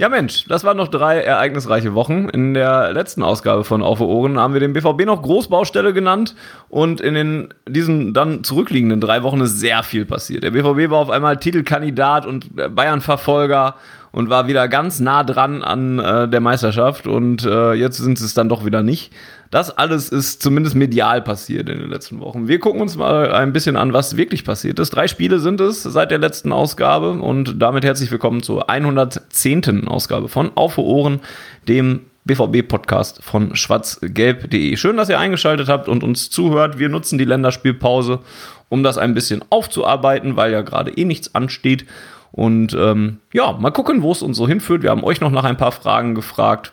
Ja Mensch, das waren noch drei ereignisreiche Wochen. In der letzten Ausgabe von Auf Ohren haben wir den BVB noch Großbaustelle genannt und in den, diesen dann zurückliegenden drei Wochen ist sehr viel passiert. Der BVB war auf einmal Titelkandidat und Bayern-Verfolger und war wieder ganz nah dran an äh, der Meisterschaft und äh, jetzt sind sie es dann doch wieder nicht. Das alles ist zumindest medial passiert in den letzten Wochen. Wir gucken uns mal ein bisschen an, was wirklich passiert ist. Drei Spiele sind es seit der letzten Ausgabe und damit herzlich willkommen zur 110. Ausgabe von Auf Ohren, dem BVB-Podcast von schwarzgelb.de. Schön, dass ihr eingeschaltet habt und uns zuhört. Wir nutzen die Länderspielpause, um das ein bisschen aufzuarbeiten, weil ja gerade eh nichts ansteht. Und ähm, ja, mal gucken, wo es uns so hinführt. Wir haben euch noch nach ein paar Fragen gefragt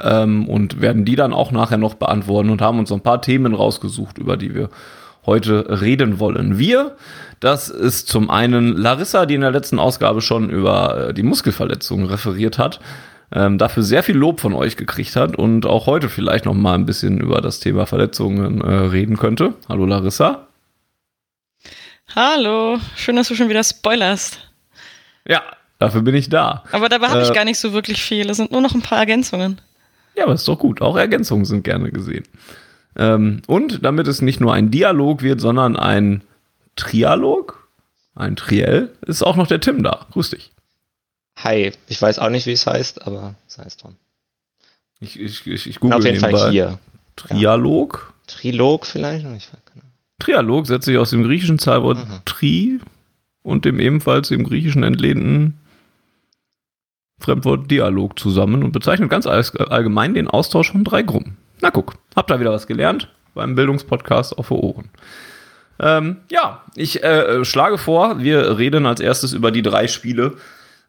ähm, und werden die dann auch nachher noch beantworten und haben uns ein paar Themen rausgesucht, über die wir heute reden wollen. Wir, das ist zum einen Larissa, die in der letzten Ausgabe schon über äh, die Muskelverletzungen referiert hat, ähm, dafür sehr viel Lob von euch gekriegt hat und auch heute vielleicht noch mal ein bisschen über das Thema Verletzungen äh, reden könnte. Hallo Larissa. Hallo, schön, dass du schon wieder spoilerst. Ja, dafür bin ich da. Aber dabei habe äh, ich gar nicht so wirklich viel. Es sind nur noch ein paar Ergänzungen. Ja, aber ist doch gut. Auch Ergänzungen sind gerne gesehen. Ähm, und damit es nicht nur ein Dialog wird, sondern ein Trialog, ein Triell, ist auch noch der Tim da. Grüß dich. Hi, ich weiß auch nicht, wie es heißt, aber es heißt dran. Ich, ich, ich, ich google auf jeden Fall hier. Trialog? Ja. Trilog vielleicht? Ich Trialog setzt sich aus dem griechischen Zahlwort Aha. tri und dem ebenfalls im Griechischen entlehnten Fremdwort Dialog zusammen und bezeichnet ganz allgemein den Austausch von drei Gruppen. Na guck, habt ihr wieder was gelernt beim Bildungspodcast auf Ohren. Ähm, ja, ich äh, schlage vor, wir reden als erstes über die drei Spiele,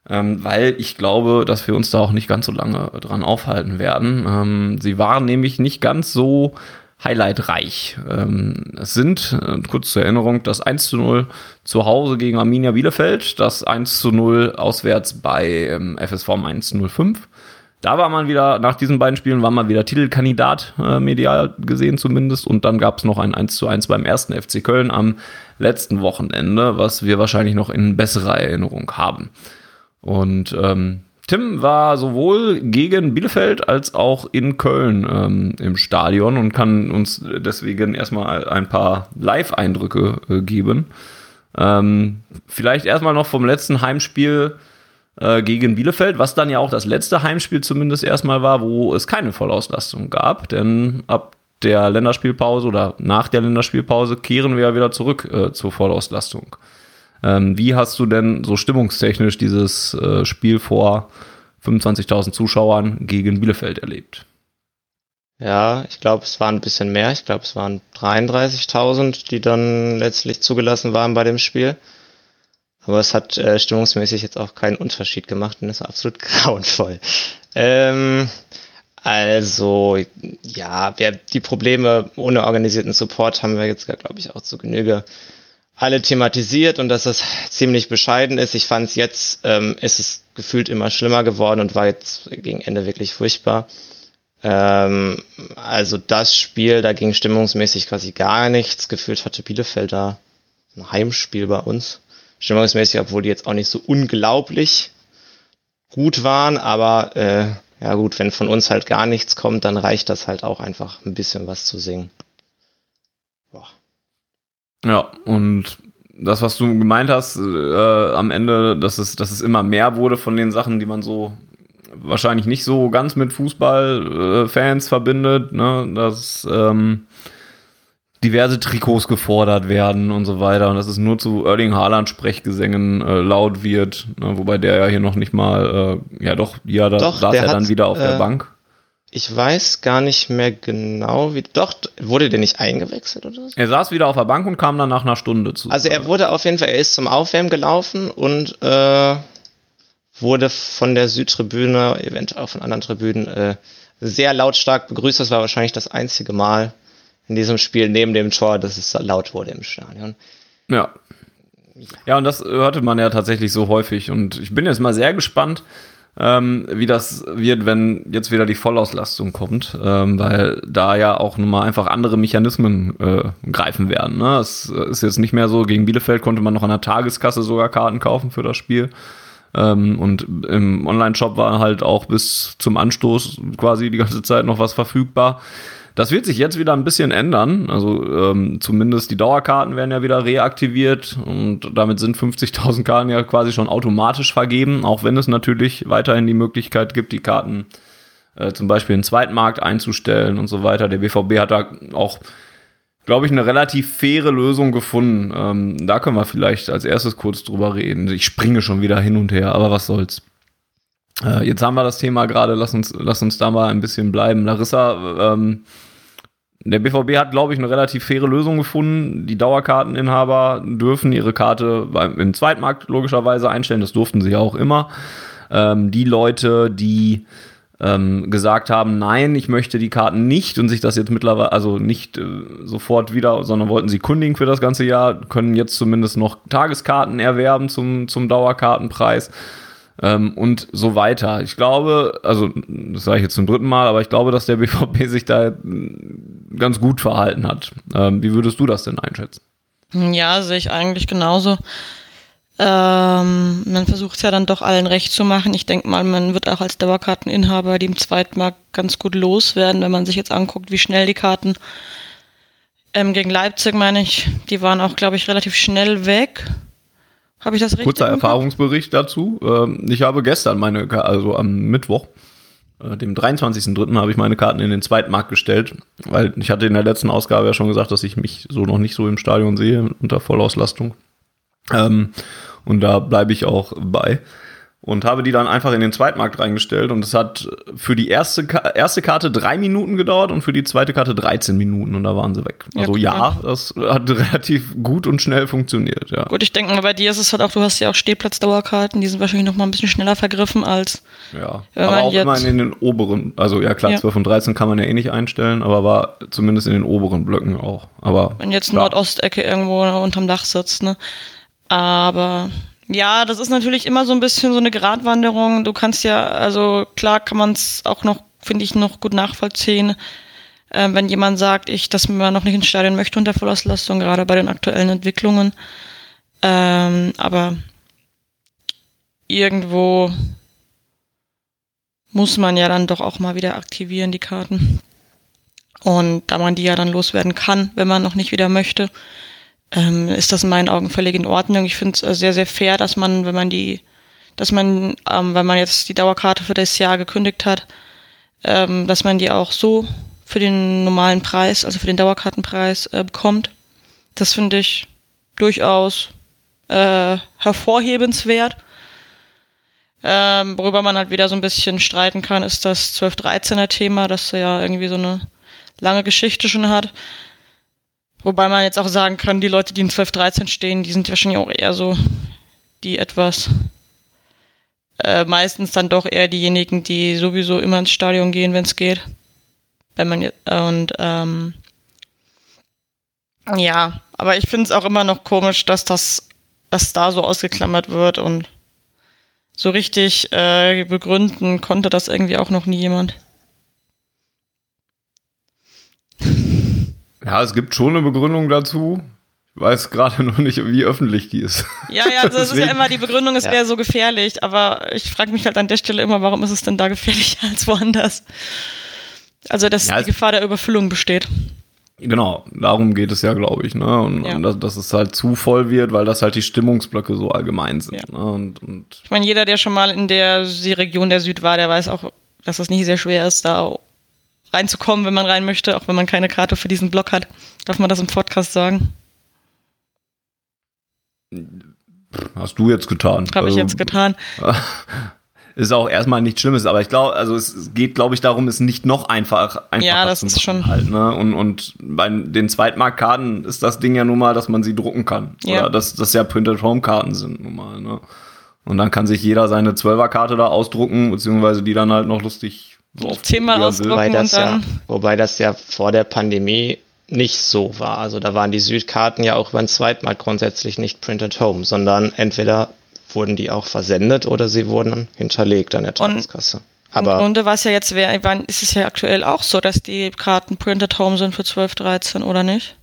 ähm, weil ich glaube, dass wir uns da auch nicht ganz so lange dran aufhalten werden. Ähm, sie waren nämlich nicht ganz so highlightreich. Ähm, es sind, äh, kurz zur Erinnerung, das 1 zu 0 zu Hause gegen Arminia Bielefeld, das 1 zu 0 auswärts bei ähm, FSV 105. Da war man wieder, nach diesen beiden Spielen war man wieder Titelkandidat, äh, medial gesehen zumindest. Und dann gab es noch ein 1 zu 1 beim ersten FC Köln am letzten Wochenende, was wir wahrscheinlich noch in besserer Erinnerung haben. Und ähm, Tim war sowohl gegen Bielefeld als auch in Köln ähm, im Stadion und kann uns deswegen erstmal ein paar Live-Eindrücke äh, geben. Ähm, vielleicht erstmal noch vom letzten Heimspiel äh, gegen Bielefeld, was dann ja auch das letzte Heimspiel zumindest erstmal war, wo es keine Vollauslastung gab, denn ab der Länderspielpause oder nach der Länderspielpause kehren wir ja wieder zurück äh, zur Vollauslastung. Ähm, wie hast du denn so stimmungstechnisch dieses äh, Spiel vor 25.000 Zuschauern gegen Bielefeld erlebt? Ja, ich glaube, es waren ein bisschen mehr. Ich glaube, es waren 33.000, die dann letztlich zugelassen waren bei dem Spiel. Aber es hat äh, stimmungsmäßig jetzt auch keinen Unterschied gemacht und ist absolut grauenvoll. Ähm, also, ja, wir, die Probleme ohne organisierten Support haben wir jetzt, glaube ich, auch zu Genüge alle thematisiert und dass das ziemlich bescheiden ist. Ich fand es jetzt, ähm, ist es gefühlt immer schlimmer geworden und war jetzt gegen Ende wirklich furchtbar. Ähm, also das Spiel, da ging stimmungsmäßig quasi gar nichts. Gefühlt hatte Bielefeld da ein Heimspiel bei uns. Stimmungsmäßig, obwohl die jetzt auch nicht so unglaublich gut waren, aber äh, ja gut, wenn von uns halt gar nichts kommt, dann reicht das halt auch einfach ein bisschen was zu singen. Ja, und das, was du gemeint hast, äh, am Ende, dass es, dass es immer mehr wurde von den Sachen, die man so wahrscheinlich nicht so ganz mit Fußballfans äh, verbindet, ne? dass ähm, diverse Trikots gefordert werden und so weiter und dass es nur zu Erling Haaland Sprechgesängen äh, laut wird, ne? wobei der ja hier noch nicht mal, äh, ja doch, ja, da doch, saß er dann wieder auf der äh, Bank. Ich weiß gar nicht mehr genau, wie. Doch, wurde der nicht eingewechselt oder so? Er saß wieder auf der Bank und kam dann nach einer Stunde zu. Also er wurde auf jeden Fall, er ist zum Aufwärmen gelaufen und äh, wurde von der Südtribüne, eventuell auch von anderen Tribünen, äh, sehr lautstark begrüßt. Das war wahrscheinlich das einzige Mal in diesem Spiel neben dem Tor, dass es laut wurde im Stadion. Ja. Ja, und das hörte man ja tatsächlich so häufig. Und ich bin jetzt mal sehr gespannt, ähm, wie das wird, wenn jetzt wieder die Vollauslastung kommt, ähm, weil da ja auch nun mal einfach andere Mechanismen äh, greifen werden. Ne? Es ist jetzt nicht mehr so, gegen Bielefeld konnte man noch an der Tageskasse sogar Karten kaufen für das Spiel. Ähm, und im Online-Shop war halt auch bis zum Anstoß quasi die ganze Zeit noch was verfügbar. Das wird sich jetzt wieder ein bisschen ändern. Also ähm, zumindest die Dauerkarten werden ja wieder reaktiviert und damit sind 50.000 Karten ja quasi schon automatisch vergeben, auch wenn es natürlich weiterhin die Möglichkeit gibt, die Karten äh, zum Beispiel in den Zweitmarkt einzustellen und so weiter. Der BVB hat da auch, glaube ich, eine relativ faire Lösung gefunden. Ähm, da können wir vielleicht als erstes kurz drüber reden. Ich springe schon wieder hin und her, aber was soll's. Äh, jetzt haben wir das Thema gerade, lass uns, lass uns da mal ein bisschen bleiben. Larissa, ähm, der BVB hat, glaube ich, eine relativ faire Lösung gefunden. Die Dauerkarteninhaber dürfen ihre Karte im Zweitmarkt logischerweise einstellen. Das durften sie ja auch immer. Ähm, die Leute, die ähm, gesagt haben, nein, ich möchte die Karten nicht und sich das jetzt mittlerweile, also nicht äh, sofort wieder, sondern wollten sie kundigen für das ganze Jahr, können jetzt zumindest noch Tageskarten erwerben zum, zum Dauerkartenpreis ähm, und so weiter. Ich glaube, also das sage ich jetzt zum dritten Mal, aber ich glaube, dass der BVB sich da ganz gut verhalten hat. Ähm, wie würdest du das denn einschätzen? Ja, sehe ich eigentlich genauso. Ähm, man versucht es ja dann doch allen recht zu machen. Ich denke mal, man wird auch als Dauerkarteninhaber die im Zweitmarkt ganz gut loswerden, wenn man sich jetzt anguckt, wie schnell die Karten ähm, gegen Leipzig, meine ich, die waren auch, glaube ich, relativ schnell weg. Habe ich das richtig? Kurzer Erfahrungsbericht dazu. Ähm, ich habe gestern meine, also am Mittwoch, äh, dem 23.03. habe ich meine Karten in den Zweitmarkt gestellt, weil ich hatte in der letzten Ausgabe ja schon gesagt, dass ich mich so noch nicht so im Stadion sehe unter Vollauslastung. Ähm, und da bleibe ich auch bei und habe die dann einfach in den Zweitmarkt reingestellt und es hat für die erste, erste Karte drei Minuten gedauert und für die zweite Karte 13 Minuten und da waren sie weg. Also ja, ja das hat relativ gut und schnell funktioniert, ja. Gut, ich denke mal, bei dir ist es halt auch, du hast ja auch Stehplatzdauerkarten, die sind wahrscheinlich noch mal ein bisschen schneller vergriffen als Ja, aber auch immer in den oberen, also ja klar, ja. 12 und 13 kann man ja eh nicht einstellen, aber war zumindest in den oberen Blöcken auch. Aber Wenn jetzt Nordostecke irgendwo unterm Dach sitzt, ne? Aber ja, das ist natürlich immer so ein bisschen so eine Gratwanderung. Du kannst ja, also klar kann man es auch noch, finde ich, noch gut nachvollziehen, äh, wenn jemand sagt, ich, dass man noch nicht ins Stadion möchte unter Vollauslastung, gerade bei den aktuellen Entwicklungen. Ähm, aber irgendwo muss man ja dann doch auch mal wieder aktivieren, die Karten. Und da man die ja dann loswerden kann, wenn man noch nicht wieder möchte, ähm, ist das in meinen Augen völlig in Ordnung. Ich finde es äh, sehr, sehr fair, dass man, wenn man die, dass man, ähm, wenn man jetzt die Dauerkarte für das Jahr gekündigt hat, ähm, dass man die auch so für den normalen Preis, also für den Dauerkartenpreis äh, bekommt. Das finde ich durchaus äh, hervorhebenswert. Ähm, worüber man halt wieder so ein bisschen streiten kann, ist das 12-13er Thema, das ja irgendwie so eine lange Geschichte schon hat. Wobei man jetzt auch sagen kann, die Leute, die in 12, 13 stehen, die sind wahrscheinlich auch eher so die etwas äh, meistens dann doch eher diejenigen, die sowieso immer ins Stadion gehen, wenn es geht. Wenn man jetzt, und ähm, ja, aber ich finde es auch immer noch komisch, dass das, dass da so ausgeklammert wird und so richtig äh, begründen konnte das irgendwie auch noch nie jemand. Ja, es gibt schon eine Begründung dazu. Ich weiß gerade noch nicht, wie öffentlich die ist. Ja, ja, also das ist ja immer, die Begründung ist ja. wäre so gefährlich, aber ich frage mich halt an der Stelle immer, warum ist es denn da gefährlicher als woanders? Also, dass ja, die Gefahr der Überfüllung besteht. Genau, darum geht es ja, glaube ich, ne? Und, ja. und dass, dass, es halt zu voll wird, weil das halt die Stimmungsblöcke so allgemein sind. Ja. Ne? Und, und ich meine, jeder, der schon mal in der Region der Süd war, der weiß auch, dass es nicht sehr schwer ist, da reinzukommen, wenn man rein möchte, auch wenn man keine Karte für diesen Blog hat. Darf man das im Podcast sagen? Hast du jetzt getan. Habe also, ich jetzt getan. ist auch erstmal nichts Schlimmes, aber ich glaube, also es geht, glaube ich, darum, es nicht noch einfach einfacher Ja, das zu ist schon- halt, ne? Und, und bei den Zweitmarktkarten ist das Ding ja nun mal, dass man sie drucken kann. Ja. Oder dass das ja Printed Home Karten sind nun mal, ne? Und dann kann sich jeder seine Zwölferkarte da ausdrucken, beziehungsweise die dann halt noch lustig oft Zehnmal ausdrucken. Wobei und das, ja, wobei das ja vor der Pandemie nicht so war. Also da waren die Südkarten ja auch über den Zweitmarkt grundsätzlich nicht printed home, sondern entweder wurden die auch versendet oder sie wurden hinterlegt an der Tageskasse. Aber und, und was ja jetzt wäre, wann ist es ja aktuell auch so, dass die Karten printed home sind für 12, 13 oder nicht?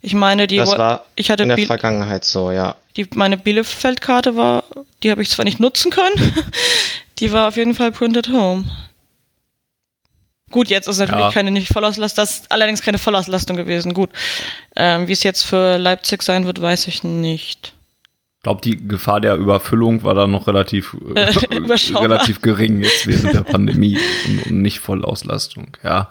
Ich meine, die das war ich hatte in der Biel- Vergangenheit so, ja. die meine Bielefeld-Karte war, die habe ich zwar nicht nutzen können, die war auf jeden Fall printed home. Gut, jetzt ist natürlich Ja. keine nicht Vollauslastung, das ist allerdings keine Vollauslastung gewesen. Gut, ähm, wie es jetzt für Leipzig sein wird, weiß ich nicht. Ich glaube, die Gefahr der Überfüllung war da noch relativ, äh, relativ gering jetzt während der Pandemie und, und nicht Vollauslastung. Ja,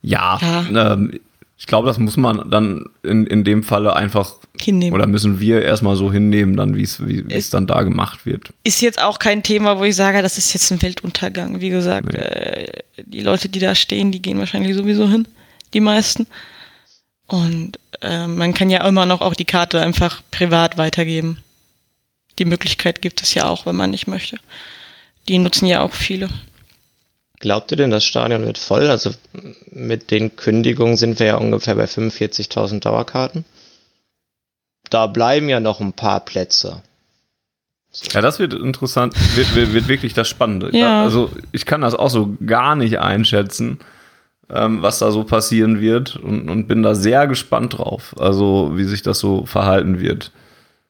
ja, Ähm, ich glaube, das muss man dann in, in dem Falle einfach Hinnehmen. oder müssen wir erstmal so hinnehmen, dann wie es wie es dann da gemacht wird. ist jetzt auch kein Thema, wo ich sage, das ist jetzt ein Weltuntergang. Wie gesagt, Nee. äh, die Leute, die da stehen, die gehen wahrscheinlich sowieso hin, die meisten. Und äh, man kann ja immer noch auch die Karte einfach privat weitergeben. Die Möglichkeit gibt es ja auch, wenn man nicht möchte. Die nutzen ja auch viele. Glaubt ihr denn, das Stadion wird voll? Also mit den Kündigungen sind wir ja ungefähr bei 45.000 Dauerkarten. Da bleiben ja noch ein paar Plätze. Ja, das wird interessant, wird, wird, wird wirklich das Spannende. Ja. Also ich kann das auch so gar nicht einschätzen, ähm, was da so passieren wird und, und bin da sehr gespannt drauf, also wie sich das so verhalten wird.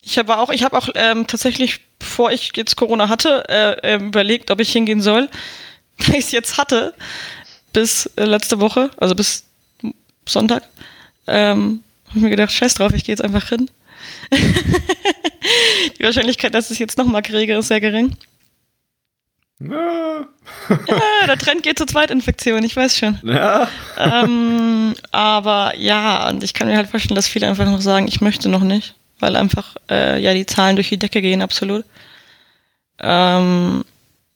Ich habe auch, ich habe auch ähm, tatsächlich, bevor ich jetzt Corona hatte, äh, ähm, überlegt, ob ich hingehen soll. Weil ich es jetzt hatte, bis äh, letzte Woche, also bis Sonntag, ähm, habe ich mir gedacht, scheiß drauf, ich gehe jetzt einfach hin. Die Wahrscheinlichkeit, dass ich es jetzt nochmal kriege, ist sehr gering. Ja, der Trend geht zur Zweitinfektion, ich weiß schon. ja. ähm, aber ja, und ich kann mir halt vorstellen, dass viele einfach noch sagen, ich möchte noch nicht, weil einfach äh, ja die Zahlen durch die Decke gehen, absolut. Ähm,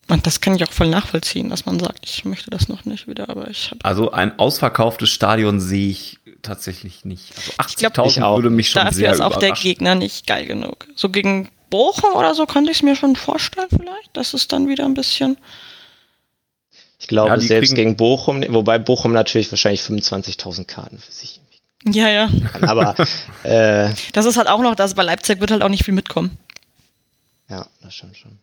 und das kann ich auch voll nachvollziehen, dass man sagt, ich möchte das noch nicht wieder, aber ich habe Also ein ausverkauftes Stadion sehe ich tatsächlich nicht. Also glaub, 80.000 ich auch. würde mich schon dafür sehr ist auch der. Gegner nicht geil genug. So gegen Bochum oder so könnte ich es mir schon vorstellen vielleicht. Das ist dann wieder ein bisschen. Ich glaube, Ja, selbst gegen Bochum, wobei Bochum natürlich wahrscheinlich 25.000 Karten für sich Ja, ja. Aber äh, Das ist halt auch noch das, bei Leipzig wird halt auch nicht viel mitkommen. ja, das stimmt schon.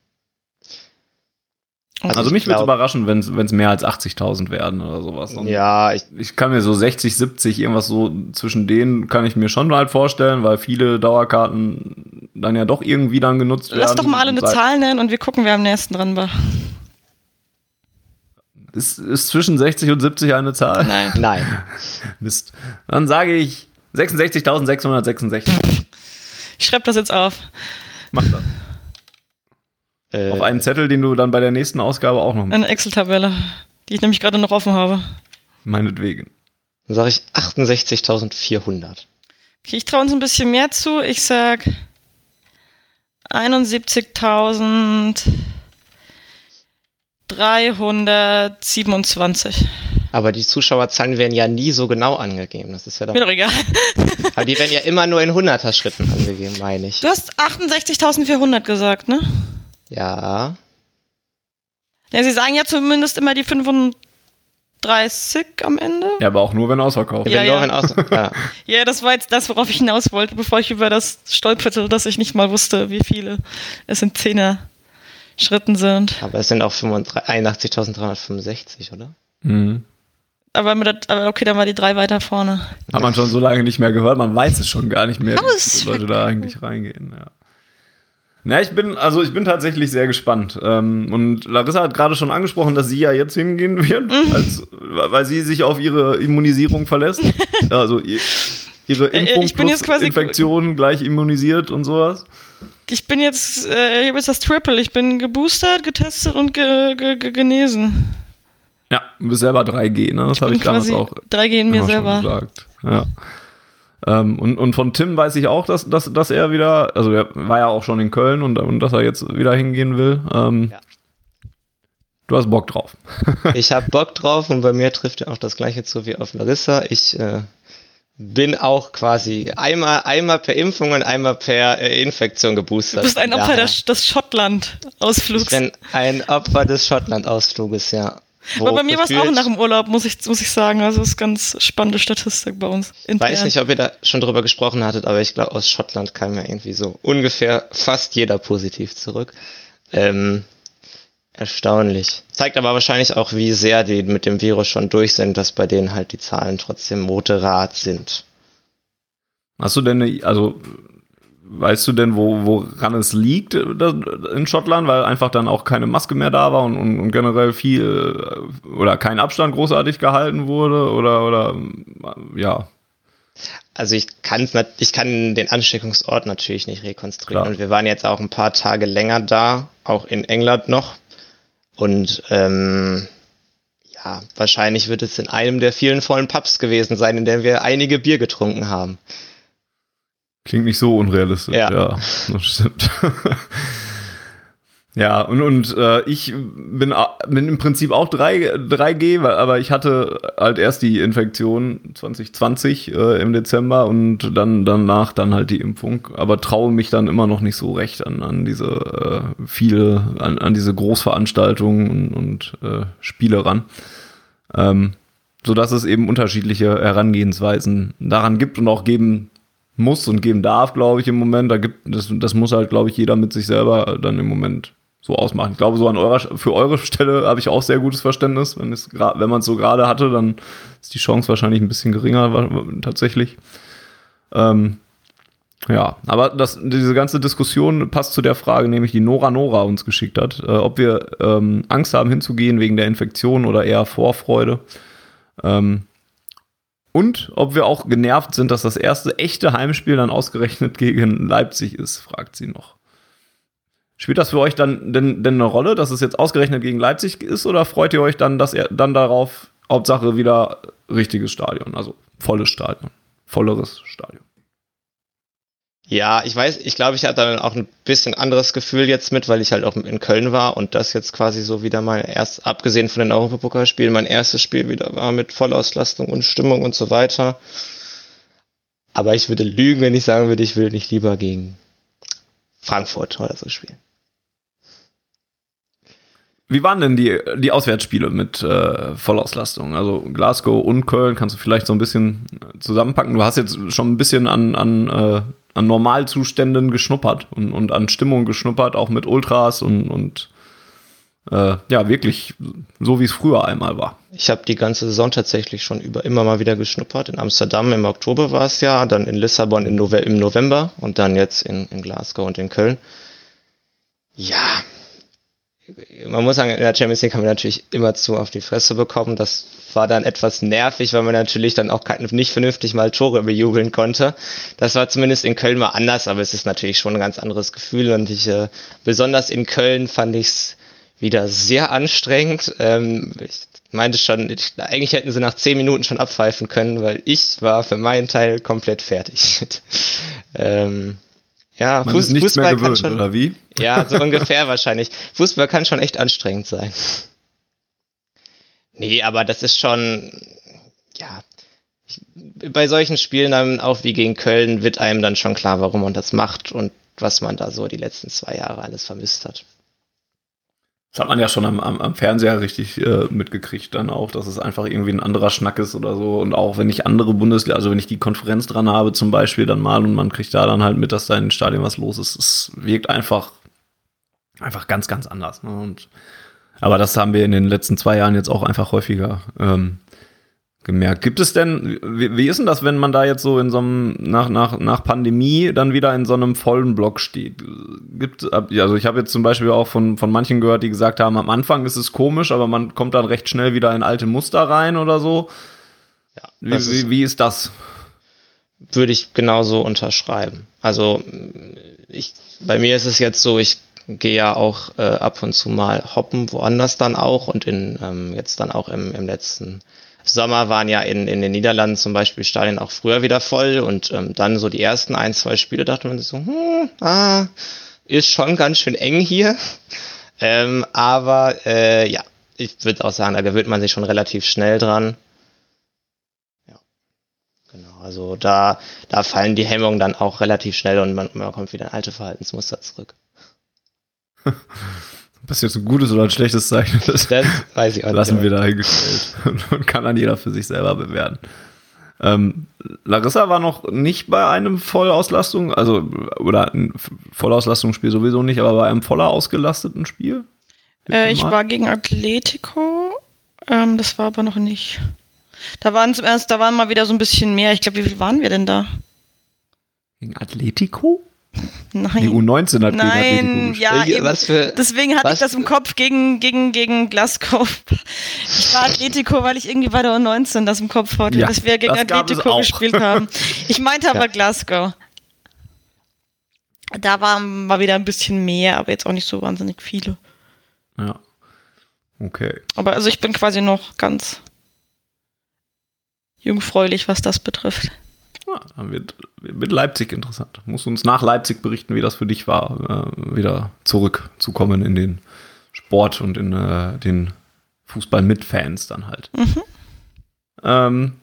Also Also ich mich würde es überraschen, wenn es mehr als 80.000 werden oder sowas. Und Ja, ich, Ich kann mir so 60, 70, irgendwas so zwischen denen kann ich mir schon halt vorstellen, weil viele Dauerkarten dann ja doch irgendwie dann genutzt werden. Lass doch mal alle eine Zahl nennen und wir gucken, wer am nächsten dran war. Ist, ist zwischen 60 und 70 eine Zahl? Nein. nein. Mist. Dann sage ich 66.666. Ich schreibe das jetzt auf. Mach das. Äh, Auf einen Zettel, den du dann bei der nächsten Ausgabe auch noch Eine Excel-Tabelle, die ich nämlich gerade noch offen habe. meinetwegen. dann sage ich 68.400. Okay, ich traue uns ein bisschen mehr zu. Ich sag 71.327. Aber die Zuschauerzahlen werden ja nie so genau angegeben. Das ist ja Mir doch, doch egal. aber die werden ja immer nur in 100er Schritten angegeben, meine ich. Du hast 68.400 gesagt, ne? Ja. Ja, sie sagen ja zumindest immer die 35 am Ende. Ja, aber auch nur, wenn ausverkauft. Ja, wenn ja. Lauren aus, ja. Ja, das war jetzt das, worauf ich hinaus wollte, bevor ich über das stolperte, dass ich nicht mal wusste, wie viele es in Zehner Schritten sind. Aber es sind auch 35 81.365, oder? Mhm. Aber, mit der, aber okay, dann war die drei weiter vorne. Hat man schon so lange nicht mehr gehört, man weiß es schon gar nicht mehr, wie viele Leute da eigentlich reingehen. Ja. Na, ich bin, also ich bin tatsächlich sehr gespannt. Ähm, und Larissa hat gerade schon angesprochen, dass sie ja jetzt hingehen wird, Mhm. als, weil sie sich auf ihre Immunisierung verlässt. also ihr, ihre Äh, Impfung ich bin jetzt quasi- Infektion gleich immunisiert und sowas. Ich bin jetzt, äh, ich habe jetzt das Triple. Ich bin geboostert, getestet und ge, ge, ge, genesen. Ja, du bist selber 3G, ne? Das habe ich damals auch 3G in mir selber. gesagt. Ja. Ähm, und, und von Tim weiß ich auch, dass, dass, dass er wieder, also er war ja auch schon in Köln und, und dass er jetzt wieder hingehen will. Ähm, ja. Du hast Bock drauf. ich habe Bock drauf und bei mir trifft ja auch das gleiche zu wie auf Larissa. Ich äh, bin auch quasi einmal, einmal per Impfung und einmal per äh, Infektion geboostert. Du bist ein Opfer des, des Schottland-Ausflugs. Ich bin ein Opfer des Schottland-Ausfluges, ja. Aber bei mir war es auch nach dem Urlaub, muss ich, muss ich sagen. Also es ist ganz spannende Statistik bei uns. Ich weiß nicht, ob ihr da schon drüber gesprochen hattet, aber ich glaube, aus Schottland kam ja irgendwie so ungefähr fast jeder positiv zurück. Ähm, erstaunlich. Zeigt aber wahrscheinlich auch, wie sehr die mit dem Virus schon durch sind, dass bei denen halt die Zahlen trotzdem moderat sind. Hast du denn, eine, also Weißt du denn, wo, woran es liegt in Schottland, weil einfach dann auch keine Maske mehr da war und, und, und generell viel äh, oder kein Abstand großartig gehalten wurde oder oder äh, ja. Also ich kann ich kann den Ansteckungsort natürlich nicht rekonstruieren Klar. und wir waren jetzt auch ein paar Tage länger da, auch in England noch und ähm, ja, wahrscheinlich wird es in einem der vielen vollen Pubs gewesen sein, in dem wir einige Bier getrunken haben. Klingt nicht so unrealistisch. Ja, ja das stimmt. ja, und, und äh, ich bin, bin im Prinzip auch 3, 3G, aber ich hatte halt erst die Infektion 2020 äh, im Dezember und dann danach dann halt die Impfung. Aber traue mich dann immer noch nicht so recht an, an diese äh, viele, an, an diese Großveranstaltungen und, und äh, Spiele ran. Ähm, so dass es eben unterschiedliche Herangehensweisen daran gibt und auch geben muss und geben darf, glaube ich, im Moment. Da gibt, das, das muss halt, glaube ich, jeder mit sich selber dann im Moment so ausmachen. Ich glaube, so an eurer, für eure Stelle habe ich auch sehr gutes Verständnis. Wenn, wenn man es so gerade hatte, dann ist die Chance wahrscheinlich ein bisschen geringer, tatsächlich. Ähm, ja, aber das, diese ganze Diskussion passt zu der Frage, nämlich die Nora Nora uns geschickt hat, äh, ob wir ähm, Angst haben hinzugehen wegen der Infektion oder eher Vorfreude. Ähm, und ob wir auch genervt sind, dass das erste echte Heimspiel dann ausgerechnet gegen Leipzig ist, fragt sie noch. Spielt das für euch dann denn, denn eine Rolle, dass es jetzt ausgerechnet gegen Leipzig ist, oder freut ihr euch dann, dass ihr dann darauf, Hauptsache wieder richtiges Stadion, also volles Stadion, volleres Stadion? Ja, ich weiß, ich glaube, ich hatte dann auch ein bisschen anderes Gefühl jetzt mit, weil ich halt auch in Köln war und das jetzt quasi so wieder mal erst, abgesehen von den Europapokalspielen, mein erstes Spiel wieder war mit Vollauslastung und Stimmung und so weiter. Aber ich würde lügen, wenn ich sagen würde, ich will nicht lieber gegen Frankfurt oder so spielen. Wie waren denn die, die Auswärtsspiele mit äh, Vollauslastung? Also Glasgow und Köln kannst du vielleicht so ein bisschen zusammenpacken. Du hast jetzt schon ein bisschen an, an äh, an Normalzuständen geschnuppert und, und an Stimmung geschnuppert, auch mit Ultras und, und äh, ja, wirklich so wie es früher einmal war. Ich habe die ganze Saison tatsächlich schon über immer mal wieder geschnuppert. In Amsterdam im Oktober war es ja, dann in Lissabon im, Nove im November und dann jetzt in, in Glasgow und in Köln. Ja, man muss sagen, in der Champions League haben wir natürlich immer zu auf die Fresse bekommen. Das war dann etwas nervig, weil man natürlich dann auch nicht vernünftig mal Tore bejubeln konnte. Das war zumindest in Köln mal anders, aber es ist natürlich schon ein ganz anderes Gefühl und ich, äh, besonders in Köln fand ich es wieder sehr anstrengend. Ähm, ich meinte schon, ich, eigentlich hätten sie nach zehn Minuten schon abpfeifen können, weil ich war für meinen Teil komplett fertig. ähm, ja, Man Fuß, Fußball gewöhnt, kann schon, oder wie? Ja, so ungefähr wahrscheinlich. Fußball kann schon echt anstrengend sein. Nee, aber das ist schon, ja, bei solchen Spielen dann auch wie gegen Köln wird einem dann schon klar, warum man das macht und was man da so die letzten zwei Jahre alles vermisst hat. Das hat man ja schon am, am, am Fernseher richtig äh, mitgekriegt dann auch, dass es einfach irgendwie ein anderer Schnack ist oder so. Und auch wenn ich andere Bundesliga, also wenn ich die Konferenz dran habe zum Beispiel dann mal und man kriegt da dann halt mit, dass da in den Stadion was los ist, es wirkt einfach, einfach ganz, ganz anders. Ne? Und, aber das haben wir in den letzten zwei Jahren jetzt auch einfach häufiger ähm, gemerkt. Gibt es denn, wie, wie, ist denn das, wenn man da jetzt so in so einem, nach, nach, nach Pandemie dann wieder in so einem vollen Block steht? Gibt, also ich habe jetzt zum Beispiel auch von, von manchen gehört, die gesagt haben, am Anfang ist es komisch, aber man kommt dann recht schnell wieder in alte Muster rein oder so. Ja, wie, wie, wie ist das? Würde ich genauso unterschreiben. Also ich, bei mir ist es jetzt so, ich gehe ja auch äh, ab und zu mal hoppen, woanders dann auch und in ähm, jetzt dann auch im, im letzten Sommer waren ja in, in den Niederlanden zum Beispiel Stadien auch früher wieder voll und ähm, dann so die ersten ein, zwei Spiele dachte man sich so, hm, ah, ist schon ganz schön eng hier. Ähm, aber äh, ja, ich würde auch sagen, da gewöhnt man sich schon relativ schnell dran. Ja, genau. Also da, da fallen die Hemmungen dann auch relativ schnell und man, man kommt wieder in alte Verhaltensmuster zurück. Was jetzt ein gutes oder ein schlechtes Zeichen ist, Das weiß ich auch nicht. lassen wir dahingestellt und kann dann jeder für sich selber bewerten. Ähm, Larissa war noch nicht bei einem Vollauslastung, also oder ein Vollauslastungsspiel sowieso nicht, aber bei einem voller ausgelasteten Spiel. Äh, ich war gegen Atletico. Ähm, das war aber noch nicht. Da waren zum ersten, da waren mal wieder so ein bisschen mehr. Ich glaube, wie viel waren wir denn da? Gegen Atletico? Nein. Die U19 hat gegen Nein, Atletico gespielt. ja, eben. was für- Deswegen hatte was ich das im Kopf gegen, gegen, gegen Glasgow. Ich war Atletico, weil ich irgendwie bei der U19 das im Kopf hatte, Ja, dass wir gegen das Atletico gespielt haben. Ich meinte aber Glasgow. Da war, war wieder ein bisschen mehr, aber jetzt auch nicht so wahnsinnig viele. Ja. Okay. Aber also ich bin quasi noch ganz jungfräulich, was das betrifft. Ja, dann wird, wird Leipzig interessant. Musst uns nach Leipzig berichten, wie das für dich war, äh, wieder zurückzukommen in den Sport und in äh, den Fußball mit Fans dann halt. Ähm,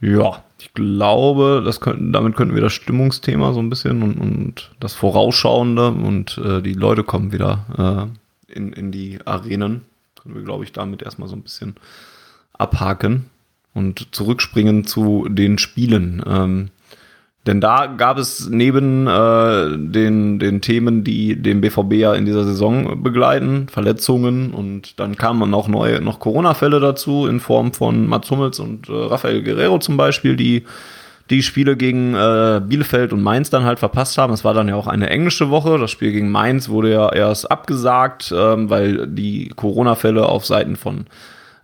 ja, ich glaube, das könnten, damit könnten wir das Stimmungsthema so ein bisschen und, und das Vorausschauende und äh, die Leute kommen wieder äh, in, in die Arenen. Können wir, glaube ich, damit erstmal so ein bisschen abhaken und zurückspringen zu den Spielen. Ähm, denn da gab es neben äh, den, den Themen, die den BVB ja in dieser Saison begleiten, Verletzungen und dann kamen noch neue, noch Corona-Fälle dazu in Form von Mats Hummels und äh, Rafael Guerrero zum Beispiel, die die Spiele gegen äh, Bielefeld und Mainz dann halt verpasst haben. Es war dann ja auch eine englische Woche. Das Spiel gegen Mainz wurde ja erst abgesagt, ähm, weil die Corona-Fälle auf Seiten von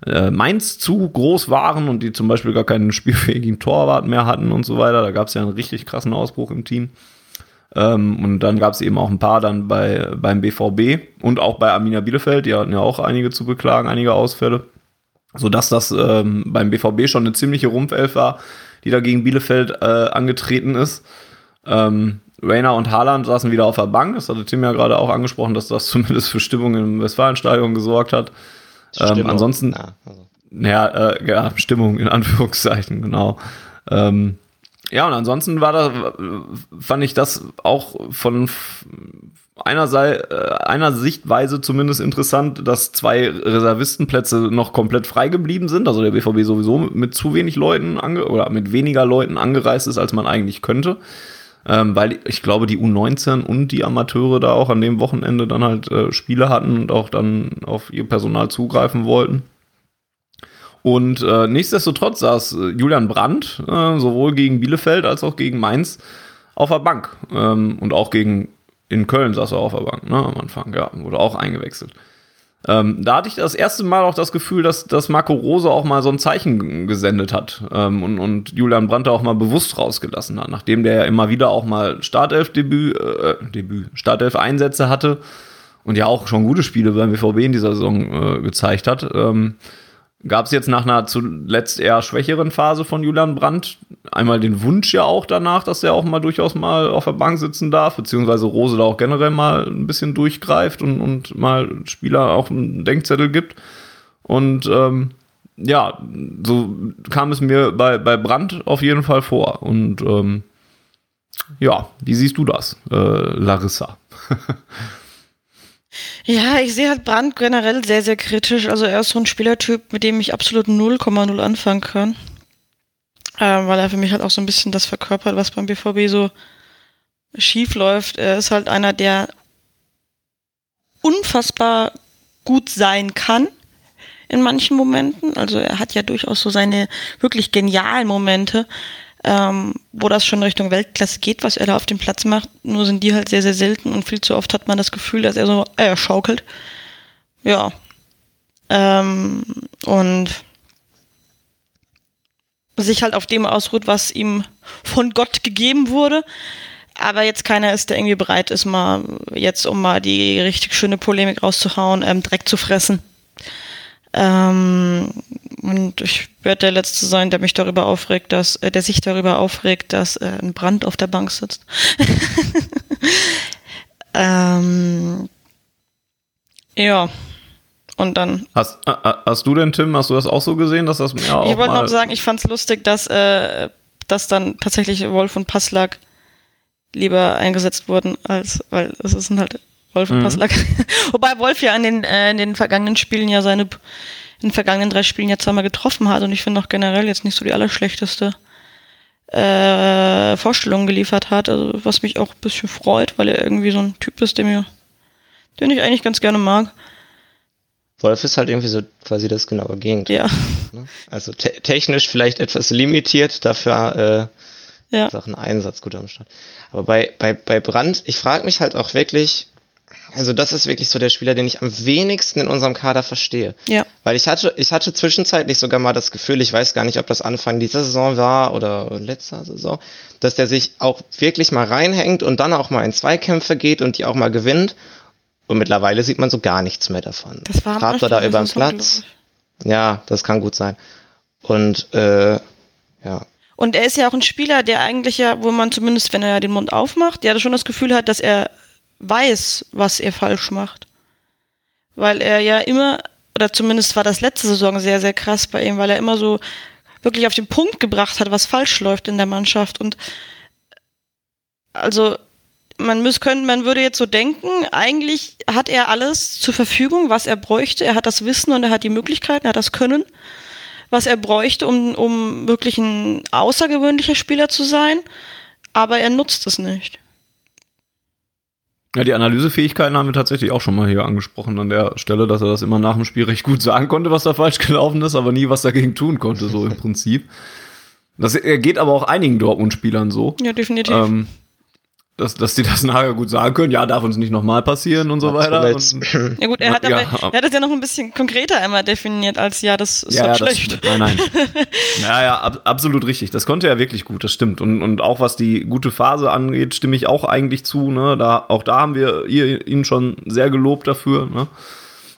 äh, Mainz zu groß waren und die zum Beispiel gar keinen spielfähigen Torwart mehr hatten und so weiter. Da gab es ja einen richtig krassen Ausbruch im Team. Ähm, und dann gab es eben auch ein paar dann bei, beim BVB und auch bei Arminia Bielefeld. Die hatten ja auch einige zu beklagen, einige Ausfälle. Sodass das ähm, beim BVB schon eine ziemliche Rumpfelf war, die da gegen Bielefeld äh, angetreten ist. Ähm, Rainer und Haaland saßen wieder auf der Bank. Das hatte Tim ja gerade auch angesprochen, dass das zumindest für Stimmung im Westfalenstadion gesorgt hat. Ähm, ansonsten, Ja, also. ja, äh, ja, Stimmung in Anführungszeichen, genau. Ähm, ja, und ansonsten war das, fand ich das auch von einer, Sei äh, einer Sichtweise zumindest interessant, dass zwei Reservistenplätze noch komplett frei geblieben sind. Also der BVB sowieso mit zu wenig Leuten ange oder mit weniger Leuten angereist ist, als man eigentlich könnte. Ähm, weil ich glaube, die U19 und die Amateure da auch an dem Wochenende dann halt äh, Spiele hatten und auch dann auf ihr Personal zugreifen wollten. Und äh, nichtsdestotrotz saß äh, Julian Brandt äh, sowohl gegen Bielefeld als auch gegen Mainz auf der Bank. Ähm, und auch gegen in Köln saß er auf der Bank, ne, am Anfang, ja, wurde auch eingewechselt. Ähm, da hatte ich das erste Mal auch das Gefühl, dass, dass Marco Rose auch mal so ein Zeichen gesendet hat ähm, und, und Julian Brandt auch mal bewusst rausgelassen hat, nachdem der ja immer wieder auch mal Startelf-Debüt, äh, Debüt, Startelf-Einsätze hatte und ja auch schon gute Spiele beim BVB in dieser Saison äh, gezeigt hat. Ähm, gab es jetzt nach einer zuletzt eher schwächeren Phase von Julian Brandt einmal den Wunsch ja auch danach, dass er auch mal durchaus mal auf der Bank sitzen darf, beziehungsweise Rose da auch generell mal ein bisschen durchgreift und, und mal Spieler auch einen Denkzettel gibt. Und ähm, ja, so kam es mir bei, bei Brandt auf jeden Fall vor. Und ähm, ja, wie siehst du das, äh, Larissa? Ja, ich sehe halt Brandt generell sehr, sehr kritisch. Also er ist so ein Spielertyp, mit dem ich absolut 0,0 anfangen kann. Ähm, weil er für mich halt auch so ein bisschen das verkörpert, was beim BVB so schief läuft. Er ist halt einer, der unfassbar gut sein kann in manchen Momenten. Also er hat ja durchaus so seine wirklich genialen Momente, ähm, wo das schon Richtung Weltklasse geht, was er da auf dem Platz macht. Nur sind die halt sehr, sehr selten und viel zu oft hat man das Gefühl, dass er so äh, schaukelt. Ja. Ähm, und sich halt auf dem ausruht, was ihm von Gott gegeben wurde. Aber jetzt keiner ist, der irgendwie bereit ist, mal jetzt, um mal die richtig schöne Polemik rauszuhauen, ähm, Dreck zu fressen. Ähm, Und ich werde der Letzte sein, der mich darüber aufregt, dass, äh, der sich darüber aufregt, dass äh, ein Brand auf der Bank sitzt. ähm, ja. Und dann. Hast, äh, äh, hast du denn, Tim, hast du das auch so gesehen, dass das ja auch Ich wollte noch sagen, ich fand es lustig, dass, äh, dass dann tatsächlich Wolf und Passlack lieber eingesetzt wurden, als, weil es sind halt Wolf und mhm. Passlack. Wobei Wolf ja in den, äh, in den vergangenen Spielen ja seine, in den vergangenen drei Spielen ja zweimal getroffen hat und ich finde auch generell jetzt nicht so die allerschlechteste äh, Vorstellung geliefert hat, also was mich auch ein bisschen freut, weil er irgendwie so ein Typ ist, der mir, den ich eigentlich ganz gerne mag. Wolf ist halt irgendwie so quasi das genaue Gegenteil. Ja. Ne? Also te technisch vielleicht etwas limitiert, dafür äh, ja. ist auch ein Einsatz gut am Start. Aber bei, bei, bei Brand, ich frage mich halt auch wirklich, also das ist wirklich so der Spieler, den ich am wenigsten in unserem Kader verstehe. Ja. Weil ich hatte, ich hatte zwischenzeitlich sogar mal das Gefühl, ich weiß gar nicht, ob das Anfang dieser Saison war oder letzter Saison, dass der sich auch wirklich mal reinhängt und dann auch mal in Zweikämpfe geht und die auch mal gewinnt und mittlerweile sieht man so gar nichts mehr davon. Das war Trabt er da über den Platz. Ja, das kann gut sein. Und äh, ja. Und er ist ja auch ein Spieler, der eigentlich ja, wo man zumindest, wenn er den Mund aufmacht, ja schon das Gefühl hat, dass er weiß, was er falsch macht. Weil er ja immer, oder zumindest war das letzte Saison sehr, sehr krass bei ihm, weil er immer so wirklich auf den Punkt gebracht hat, was falsch läuft in der Mannschaft. Und also man muss können, man würde jetzt so denken, eigentlich hat er alles zur Verfügung, was er bräuchte. Er hat das Wissen und er hat die Möglichkeiten, er hat das Können, was er bräuchte, um, um wirklich ein außergewöhnlicher Spieler zu sein. Aber er nutzt es nicht. Ja, die Analysefähigkeiten haben wir tatsächlich auch schon mal hier angesprochen an der Stelle, dass er das immer nach dem Spiel recht gut sagen konnte, was da falsch gelaufen ist, aber nie was dagegen tun konnte, so im Prinzip. Das geht aber auch einigen Dortmund-Spielern so. Ja, definitiv. Ähm, dass, dass die das nachher gut sagen können, ja, darf uns nicht nochmal passieren und so weiter. Und, ja gut, er hat, ja, aber, er hat das ja noch ein bisschen konkreter einmal definiert als, ja, das ist ja, ja schlecht. Das, nein, nein. ja, ja, ab, absolut richtig. Das konnte er wirklich gut, das stimmt. Und, und auch was die gute Phase angeht, stimme ich auch eigentlich zu. Ne? Da, auch da haben wir ihn schon sehr gelobt dafür. Ne?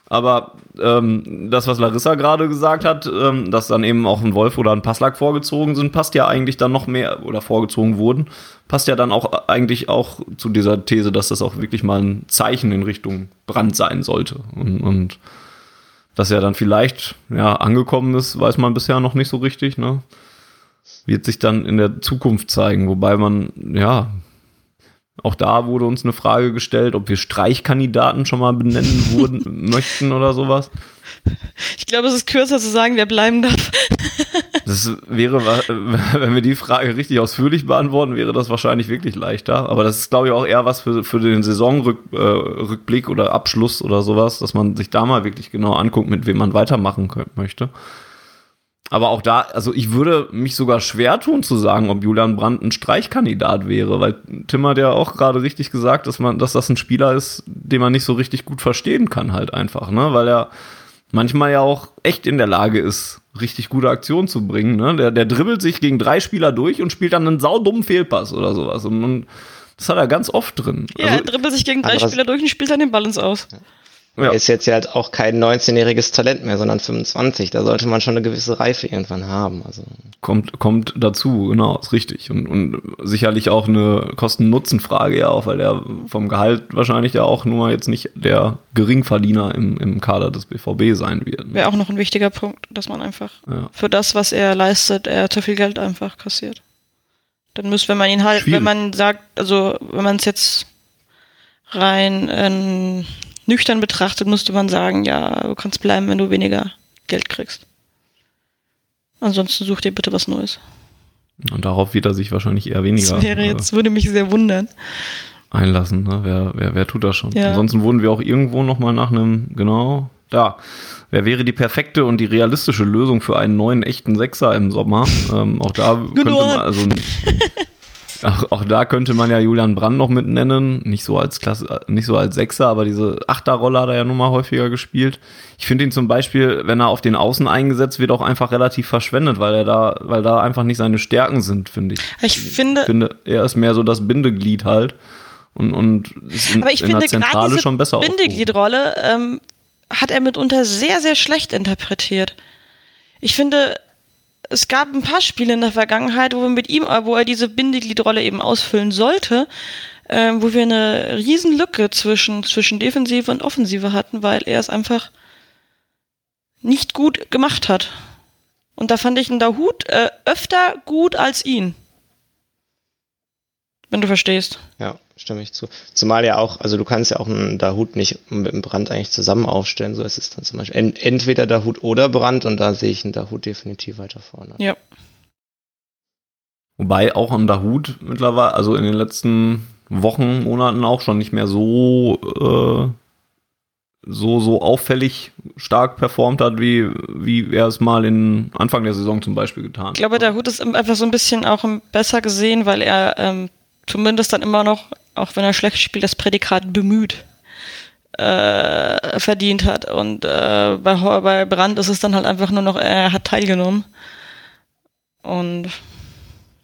Aber ähm, das, was Larissa gerade gesagt hat, ähm, dass dann eben auch ein Wolf oder ein Passlack vorgezogen sind, passt ja eigentlich dann noch mehr oder vorgezogen wurden, passt ja dann auch eigentlich auch zu dieser These, dass das auch wirklich mal ein Zeichen in Richtung Brand sein sollte. Und, und dass er dann vielleicht ja angekommen ist, weiß man bisher noch nicht so richtig. Ne? Wird sich dann in der Zukunft zeigen, wobei man ja auch da wurde uns eine Frage gestellt, ob wir Streichkandidaten schon mal benennen wurden, möchten oder sowas. Ich glaube, es ist kürzer zu sagen, wer bleiben darf. Das wäre, wenn wir die Frage richtig ausführlich beantworten, wäre das wahrscheinlich wirklich leichter. Aber das ist, glaube ich, auch eher was für, für den Saisonrückblick äh, oder Abschluss oder sowas, dass man sich da mal wirklich genau anguckt, mit wem man weitermachen können, möchte. Aber auch da, also ich würde mich sogar schwer tun zu sagen, ob Julian Brandt ein Streichkandidat wäre, weil Tim hat ja auch gerade richtig gesagt, dass man, dass das ein Spieler ist, den man nicht so richtig gut verstehen kann, halt einfach, ne? Weil er manchmal ja auch echt in der Lage ist, richtig gute Aktionen zu bringen. Ne? Der, der dribbelt sich gegen drei Spieler durch und spielt dann einen saudummen Fehlpass oder sowas. Und, und das hat er ganz oft drin. Ja, also, er dribbelt sich gegen drei Spieler durch und spielt dann den Balance aus. Ja. Er ist jetzt ja halt auch kein 19-jähriges Talent mehr, sondern 25. Da sollte man schon eine gewisse Reife irgendwann haben. Also. Kommt, kommt dazu, genau, ist richtig. Und, und sicherlich auch eine Kosten-Nutzen-Frage ja auch, weil er vom Gehalt wahrscheinlich ja auch nur jetzt nicht der Geringverdiener im, im Kader des BVB sein wird. Wäre auch noch ein wichtiger Punkt, dass man einfach ja. für das, was er leistet, er zu viel Geld einfach kassiert. Dann müsste, wenn man ihn halt, Schwierig. wenn man sagt, also wenn man es jetzt rein äh, nüchtern betrachtet müsste man sagen, ja, du kannst bleiben, wenn du weniger Geld kriegst. Ansonsten such dir bitte was Neues. Und darauf wird er sich wahrscheinlich eher weniger. Das wäre jetzt, würde mich sehr wundern. Einlassen, ne? wer, wer, wer tut das schon? Ja. Ansonsten wurden wir auch irgendwo nochmal nach einem, genau, da. Wer wäre die perfekte und die realistische Lösung für einen neuen echten Sechser im Sommer? Ähm, auch da könnte man, also auch, auch da könnte man ja Julian Brand noch mit nennen. Nicht so als Klasse, nicht so als Sechser, aber diese Achterrolle hat er ja nun mal häufiger gespielt. Ich finde ihn zum Beispiel, wenn er auf den Außen eingesetzt wird, auch einfach relativ verschwendet, weil er da, weil da einfach nicht seine Stärken sind, finde ich. Ich finde, ich finde, er ist mehr so das Bindeglied halt. Und, und ist in, aber ich in finde, der Zentrale schon besser Bindegliedrolle ähm, hat er mitunter sehr, sehr schlecht interpretiert. ich finde, es gab ein paar Spiele in der Vergangenheit, wo wir mit ihm, wo er diese Bindegliedrolle eben ausfüllen sollte, äh, wo wir eine riesen Lücke zwischen, zwischen Defensive und Offensive hatten, weil er es einfach nicht gut gemacht hat. Und da fand ich einen Dahut äh, öfter gut als ihn. Wenn du verstehst. Ja, stimme ich zu. Zumal ja auch, also du kannst ja auch einen Dahut nicht mit dem Brand eigentlich zusammen aufstellen. So ist es dann zum Beispiel ent entweder Dahut oder Brand und da sehe ich einen Dahut definitiv weiter vorne. Ja. Wobei auch ein Dahut mittlerweile, also in den letzten Wochen, Monaten auch schon nicht mehr so, äh, so, so auffällig stark performt hat, wie, wie er es mal in Anfang der Saison zum Beispiel getan hat. Ich glaube, der Hut ist einfach so ein bisschen auch besser gesehen, weil er ähm, zumindest dann immer noch, auch wenn er schlecht spielt, das Prädikat bemüht äh, verdient hat. Und äh, bei, bei Brand ist es dann halt einfach nur noch, er hat teilgenommen. Und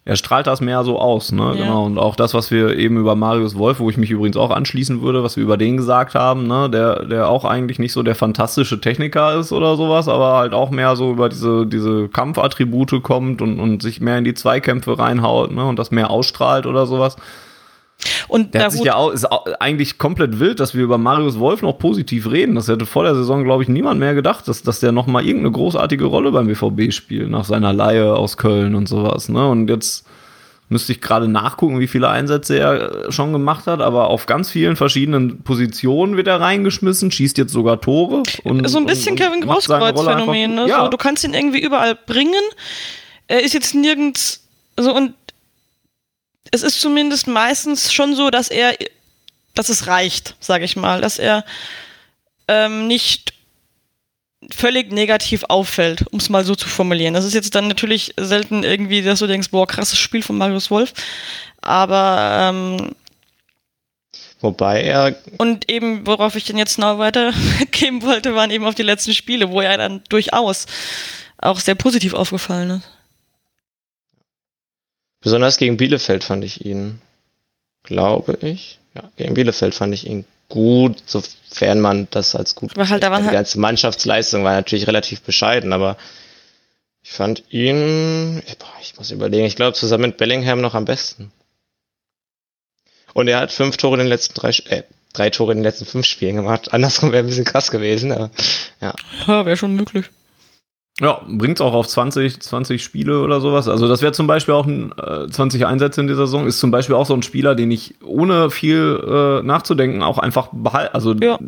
er strahlt das mehr so aus, ne? Ja. Genau. Und auch das, was wir eben über Marius Wolf, wo ich mich übrigens auch anschließen würde, was wir über den gesagt haben, ne? Der, der auch eigentlich nicht so der fantastische Techniker ist oder sowas, aber halt auch mehr so über diese, diese Kampfattribute kommt und, und sich mehr in die Zweikämpfe reinhaut, ne? Und das mehr ausstrahlt oder sowas. Und Der der hat sich ja auch, ist eigentlich komplett wild, dass wir über Marius Wolf noch positiv reden. Das hätte vor der Saison, glaube ich, niemand mehr gedacht, dass, dass der noch mal irgendeine großartige Rolle beim BVB spielt, nach seiner Laie aus Köln und sowas. Ne? Und jetzt müsste ich gerade nachgucken, wie viele Einsätze er äh, schon gemacht hat, aber auf ganz vielen verschiedenen Positionen wird er reingeschmissen, schießt jetzt sogar Tore. Und, so ein bisschen und, und Kevin Großkreuz-Phänomen. Ne? Ja, So, du kannst ihn irgendwie überall bringen. Er ist jetzt nirgends so und es ist zumindest meistens schon so, dass er, dass es reicht, sage ich mal, dass er ähm, nicht völlig negativ auffällt, um es mal so zu formulieren. Das ist jetzt dann natürlich selten irgendwie, dass du denkst, boah, krasses Spiel von Marius Wolf. Aber ähm, Wobei er, und eben, worauf ich denn jetzt noch weitergeben wollte, waren eben auf die letzten Spiele, wo er dann durchaus auch sehr positiv aufgefallen ist. Besonders gegen Bielefeld fand ich ihn, glaube ich, ja, gegen Bielefeld fand ich ihn gut, sofern man das als gut. Aber halt, waren die halt- ganze Mannschaftsleistung war natürlich relativ bescheiden, aber ich fand ihn, ich muss überlegen, ich glaube zusammen mit Bellingham noch am besten. Und er hat fünf Tore in den letzten drei, äh, drei Tore in den letzten fünf Spielen gemacht. Andersrum wäre ein bisschen krass gewesen, aber ja. Ja, wäre schon möglich. Ja, bringt's auch auf 20, 20 Spiele oder sowas. Also das wäre zum Beispiel auch ein äh, 20 Einsätze in dieser Saison. Ist zum Beispiel auch so ein Spieler, den ich ohne viel äh, nachzudenken auch einfach behalten. Also Ja.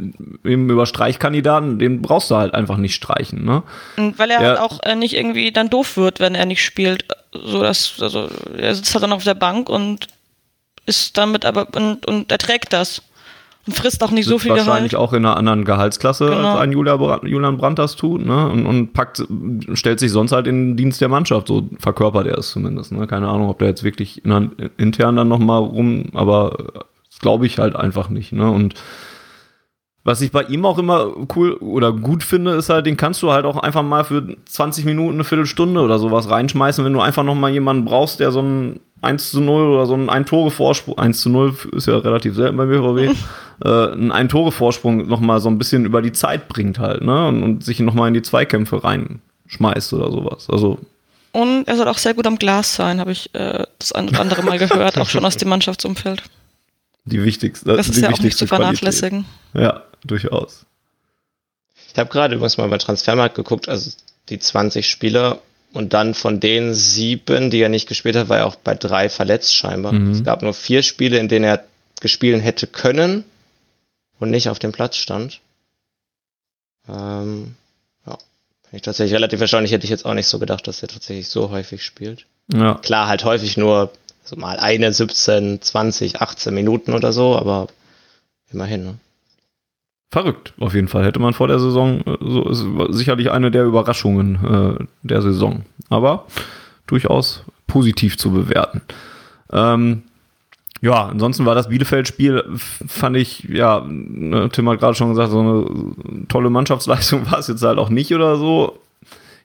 eben über Streichkandidaten, den brauchst du halt einfach nicht streichen. Ne? Und weil er Ja. halt auch äh, nicht irgendwie dann doof wird, wenn er nicht spielt. So dass, also er sitzt halt dann auf der Bank und ist damit aber und, und erträgt das. Frisst auch nicht so viel wahrscheinlich Gehalt. auch in einer anderen Gehaltsklasse, Genau. als ein Julia Julian Brandt das tut, ne? Und, und packt, stellt sich sonst halt in den Dienst der Mannschaft, so verkörpert er es zumindest. Ne? Keine Ahnung, ob der jetzt wirklich in, intern dann nochmal rum, aber das glaube ich halt einfach nicht. Ne? Und was ich bei ihm auch immer cool oder gut finde, ist halt, den kannst du halt auch einfach mal für 20 Minuten, eine Viertelstunde oder sowas reinschmeißen, wenn du einfach noch mal jemanden brauchst, der so ein 1 zu 0 oder so ein Ein-Tore-Vorsprung, 1 zu 0 ist ja relativ selten beim BVB, äh, ein Ein-Tore-Vorsprung noch mal so ein bisschen über die Zeit bringt halt, ne? Und, und sich noch mal in die Zweikämpfe reinschmeißt oder sowas. Also, Und er soll auch sehr gut am Glas sein, habe ich äh, das ein oder andere Mal gehört, auch schon aus dem Mannschaftsumfeld. die wichtigste, Das ist die ja auch nicht zu vernachlässigen. Qualität. Ja, durchaus. Ich habe gerade übrigens mal bei Transfermarkt geguckt, also die 20 Spieler und dann von den sieben, die er nicht gespielt hat, war er auch bei drei verletzt scheinbar. Mhm. Es gab nur vier Spiele, in denen er gespielen hätte können und nicht auf dem Platz stand. Ähm, ja, finde ich tatsächlich relativ erstaunlich. Hätte ich jetzt auch nicht so gedacht, dass er tatsächlich so häufig spielt. Ja. Klar, halt häufig nur so mal eine 17, 20, 18 Minuten oder so, aber immerhin. Ne? Verrückt, auf jeden Fall. Hätte man vor der Saison, äh, so ist sicherlich eine der Überraschungen äh, der Saison. Aber durchaus positiv zu bewerten. Ähm, ja, ansonsten war das Bielefeld-Spiel, fand ich, ja, ne, Tim hat gerade schon gesagt, so eine tolle Mannschaftsleistung war es jetzt halt auch nicht oder so.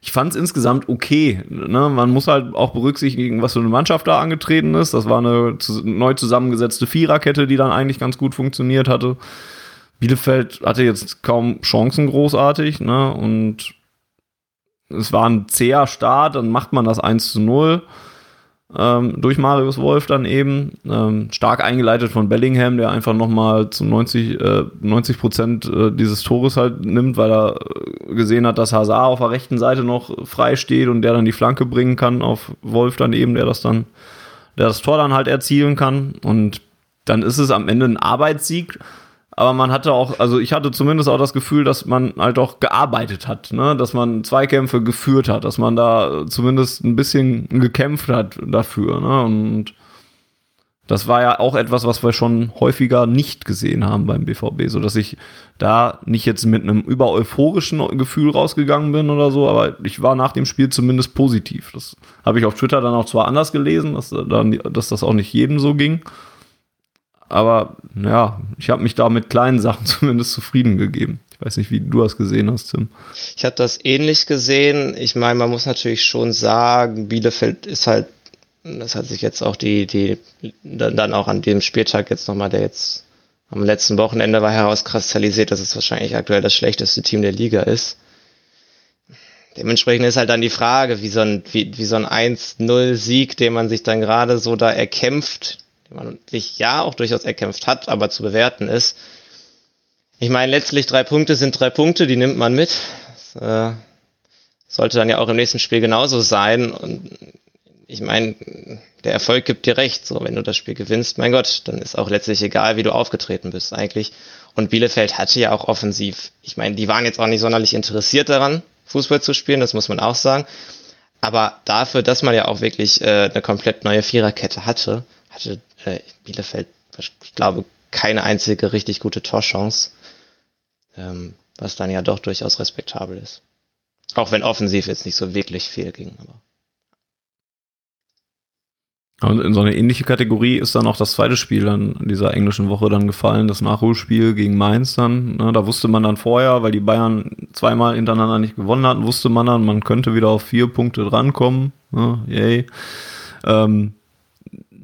Ich fand es insgesamt okay. Ne? Man muss halt auch berücksichtigen, was für eine Mannschaft da angetreten ist. Das war eine neu zusammengesetzte Viererkette, die dann eigentlich ganz gut funktioniert hatte. Bielefeld hatte jetzt kaum Chancen großartig, ne? Und es war ein zäher Start, dann macht man das 1 zu 0 ähm, durch Marius Wolf dann eben. Ähm, stark eingeleitet von Bellingham, der einfach nochmal zu 90, äh, 90 Prozent äh, dieses Tores halt nimmt, weil er äh, gesehen hat, dass Hazard auf der rechten Seite noch frei steht und der dann die Flanke bringen kann auf Wolf dann eben, der das dann, der das Tor dann halt erzielen kann. Und dann ist es am Ende ein Arbeitssieg aber man hatte auch, also ich hatte zumindest auch das Gefühl, dass man halt auch gearbeitet hat, ne? dass man Zweikämpfe geführt hat, dass man da zumindest ein bisschen gekämpft hat dafür. Ne? Und das war ja auch etwas, was wir schon häufiger nicht gesehen haben beim BVB, so dass ich da nicht jetzt mit einem über euphorischen Gefühl rausgegangen bin oder so, aber ich war nach dem Spiel zumindest positiv. Das habe ich auf Twitter dann auch zwar anders gelesen, dass, dann, dass das auch nicht jedem so ging. Aber ja, ich habe mich da mit kleinen Sachen zumindest zufrieden gegeben. Ich weiß nicht, wie du das gesehen hast, Tim. Ich habe das ähnlich gesehen. Ich meine, man muss natürlich schon sagen, Bielefeld ist halt, das hat sich jetzt auch die, die, dann auch an dem Spieltag jetzt nochmal, der jetzt am letzten Wochenende war herauskristallisiert, dass es wahrscheinlich aktuell das schlechteste Team der Liga ist. Dementsprechend ist halt dann die Frage, wie so ein, wie, wie so ein 1-0-Sieg, den man sich dann gerade so da erkämpft, man sich ja auch durchaus erkämpft hat, aber zu bewerten ist. Ich meine, letztlich drei Punkte sind drei Punkte, die nimmt man mit. Das, äh, sollte dann ja auch im nächsten Spiel genauso sein. Und ich meine, der Erfolg gibt dir recht. So, wenn du das Spiel gewinnst, mein Gott, dann ist auch letztlich egal, wie du aufgetreten bist eigentlich. Und Bielefeld hatte ja auch offensiv. Ich meine, die waren jetzt auch nicht sonderlich interessiert daran, Fußball zu spielen, das muss man auch sagen. Aber dafür, dass man ja auch wirklich äh, eine komplett neue Viererkette hatte, hatte äh, Bielefeld, ich glaube, keine einzige richtig gute Torchance, ähm, was dann ja doch durchaus respektabel ist. Auch wenn offensiv jetzt nicht so wirklich viel ging, aber. Und in so eine ähnliche Kategorie ist dann auch das zweite Spiel dann dieser englischen Woche dann gefallen, das Nachholspiel gegen Mainz dann. Ne, da wusste man dann vorher, weil die Bayern zweimal hintereinander nicht gewonnen hatten, wusste man dann, man könnte wieder auf vier Punkte drankommen. Ne, yay. Ähm,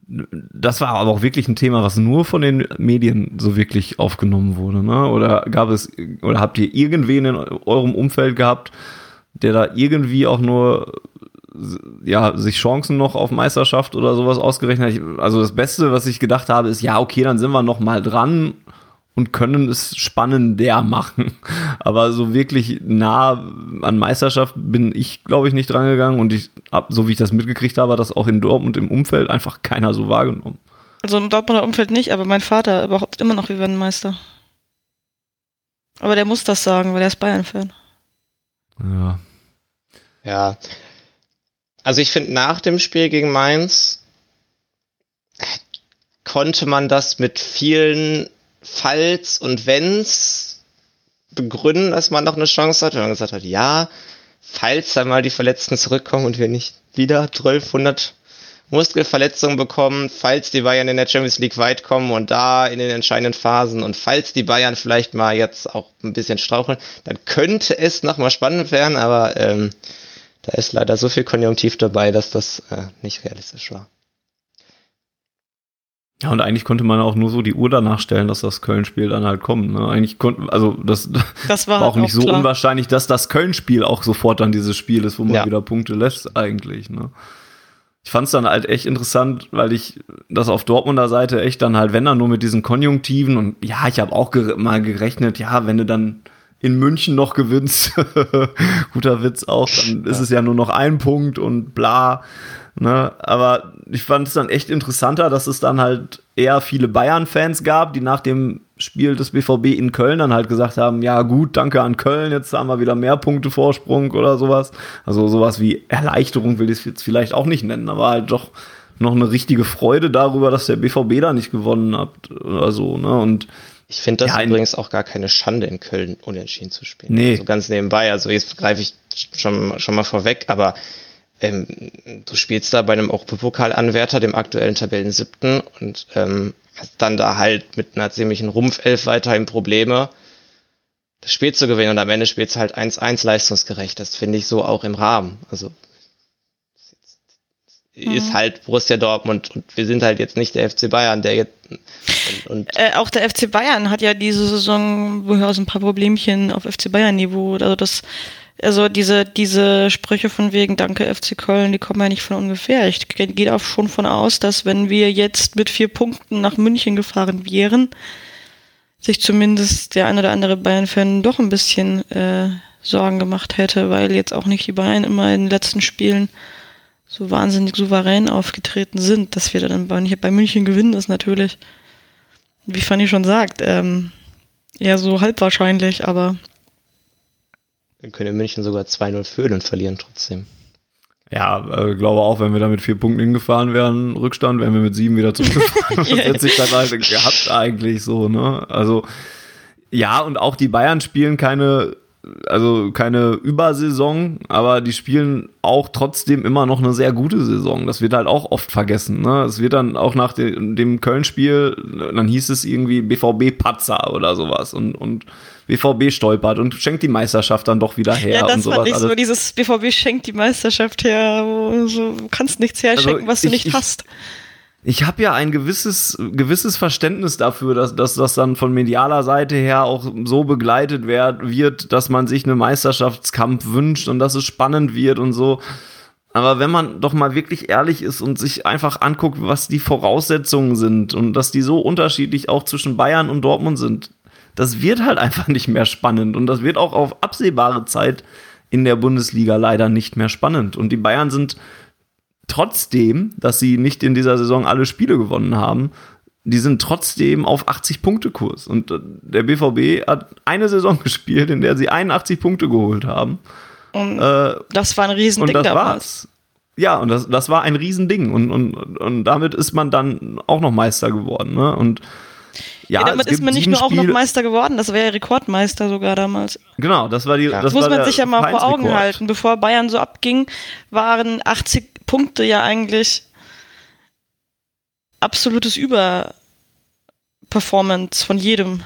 das war aber auch wirklich ein Thema, was nur von den Medien so wirklich aufgenommen wurde, ne? Oder gab es, oder habt ihr irgendwen in eurem Umfeld gehabt, der da irgendwie auch nur ja, sich Chancen noch auf Meisterschaft oder sowas ausgerechnet hat? Also das Beste, was ich gedacht habe, ist, ja, okay, dann sind wir noch mal dran und können es spannender machen. Aber so wirklich nah an Meisterschaft bin ich, glaube ich, nicht drangegangen. Und ich hab, so wie ich das mitgekriegt habe, hat das auch in Dortmund im Umfeld einfach keiner so wahrgenommen. Also im Dortmunder Umfeld nicht, aber mein Vater überhaupt immer noch, wir werden Meister. Aber der muss das sagen, weil er ist Bayern-Fan. Ja. Ja. Also ich finde, nach dem Spiel gegen Mainz konnte man das mit vielen falls und wenn's begründen, dass man noch eine Chance hat, wenn man gesagt hat, ja, falls dann mal die Verletzten zurückkommen und wir nicht wieder 1200 Muskelverletzungen bekommen, falls die Bayern in der Champions League weit kommen und da in den entscheidenden Phasen und falls die Bayern vielleicht mal jetzt auch ein bisschen straucheln, dann könnte es nochmal spannend werden, aber ähm, da ist leider so viel Konjunktiv dabei, dass das äh, nicht realistisch war. Ja, und eigentlich konnte man auch nur so die Uhr danach stellen, dass das Köln-Spiel dann halt kommt. Ne? Eigentlich konnte, also das, das war, war auch halt nicht auch so klar. unwahrscheinlich, dass das Köln-Spiel auch sofort dann dieses Spiel ist, wo man Ja. wieder Punkte lässt, eigentlich. Ne? Ich fand es dann halt echt interessant, weil ich das auf Dortmunder Seite echt dann halt, wenn dann nur mit diesen Konjunktiven und ja, ich habe auch ger mal gerechnet, ja, wenn du dann in München noch gewinnst, guter Witz auch, dann ist es ja nur noch ein Punkt und bla. Ne? Aber ich fand es dann echt interessanter, dass es dann halt eher viele Bayern-Fans gab, die nach dem Spiel des BVB in Köln dann halt gesagt haben, ja gut, danke an Köln, jetzt haben wir wieder mehr Punkte Vorsprung oder sowas. Also sowas wie Erleichterung will ich es jetzt vielleicht auch nicht nennen, aber halt doch noch eine richtige Freude darüber, dass der BVB da nicht gewonnen hat oder so. Ne? Und Ich finde das Ja, übrigens auch gar keine Schande, in Köln unentschieden zu spielen. Nee. Also ganz nebenbei, also jetzt greife ich schon, schon mal vorweg, aber ähm, du spielst da bei einem Europapokalanwärter, dem aktuellen Tabellen siebten, und ähm, hast dann da halt mit einer ziemlichen Rumpfelf weiterhin Probleme, das Spiel zu gewinnen. Und am Ende spielst du halt 1-1 leistungsgerecht. Das finde ich so auch im Rahmen. Also ist halt Borussia Dortmund und wir sind halt jetzt nicht der FC Bayern, der jetzt und, und Äh, auch der FC Bayern hat ja diese Saison durchaus ein paar Problemchen auf FC Bayern-Niveau. Also das also diese, diese Sprüche von wegen Danke FC Köln, die kommen ja nicht von ungefähr. Ich gehe auch schon von aus, dass wenn wir jetzt mit vier Punkten nach München gefahren wären, sich zumindest der ein oder andere Bayern-Fan doch ein bisschen äh, Sorgen gemacht hätte, weil jetzt auch nicht die Bayern immer in den letzten Spielen so wahnsinnig souverän aufgetreten sind, dass wir dann bei, bei München gewinnen, ist natürlich, wie Fanny schon sagt, ähm, eher so halb wahrscheinlich, aber. Können in München sogar 2-0 führen und verlieren trotzdem. Ja, äh, glaube auch, wenn wir da mit vier Punkten hingefahren wären, Rückstand, wären wir mit sieben wieder zurückgefahren. das hätte sich dann halt gehabt eigentlich so, ne? Also, ja, und auch die Bayern spielen keine also keine Übersaison, aber die spielen auch trotzdem immer noch eine sehr gute Saison. Das wird halt auch oft vergessen. Ne? Es wird dann auch nach dem, dem Köln-Spiel, dann hieß es irgendwie BVB-Patzer oder sowas und, und BVB stolpert und schenkt die Meisterschaft dann doch wieder her. Ja, das und sowas. fand ich so, dieses BVB schenkt die Meisterschaft her, so, du kannst nichts herschenken, also was du ich, nicht ich, hast ich habe ja ein gewisses, gewisses Verständnis dafür, dass, dass das dann von medialer Seite her auch so begleitet werd, wird, dass man sich einen Meisterschaftskampf wünscht und dass es spannend wird und so. Aber wenn man doch mal wirklich ehrlich ist und sich einfach anguckt, was die Voraussetzungen sind und dass die so unterschiedlich auch zwischen Bayern und Dortmund sind, das wird halt einfach nicht mehr spannend und das wird auch auf absehbare Zeit in der Bundesliga leider nicht mehr spannend. Und die Bayern sind trotzdem, dass sie nicht in dieser Saison alle Spiele gewonnen haben, die sind trotzdem auf 80 Punkte Kurs. Und äh, der BVB hat eine Saison gespielt, in der sie 81 Punkte geholt haben. Und äh, das war ein Riesending und das. War's. Ja, und das, das war ein Riesending. Und, und, und damit ist man dann auch noch Meister geworden. Ne? Und ja, ja damit ist man nicht nur auch noch Meister geworden, das wäre ja Rekordmeister sogar damals. Genau, das war die. Ja. Das muss war man sich ja mal vor Augen halten. Bevor Bayern so abging, waren 80 Punkte ja eigentlich absolutes Überperformance von jedem.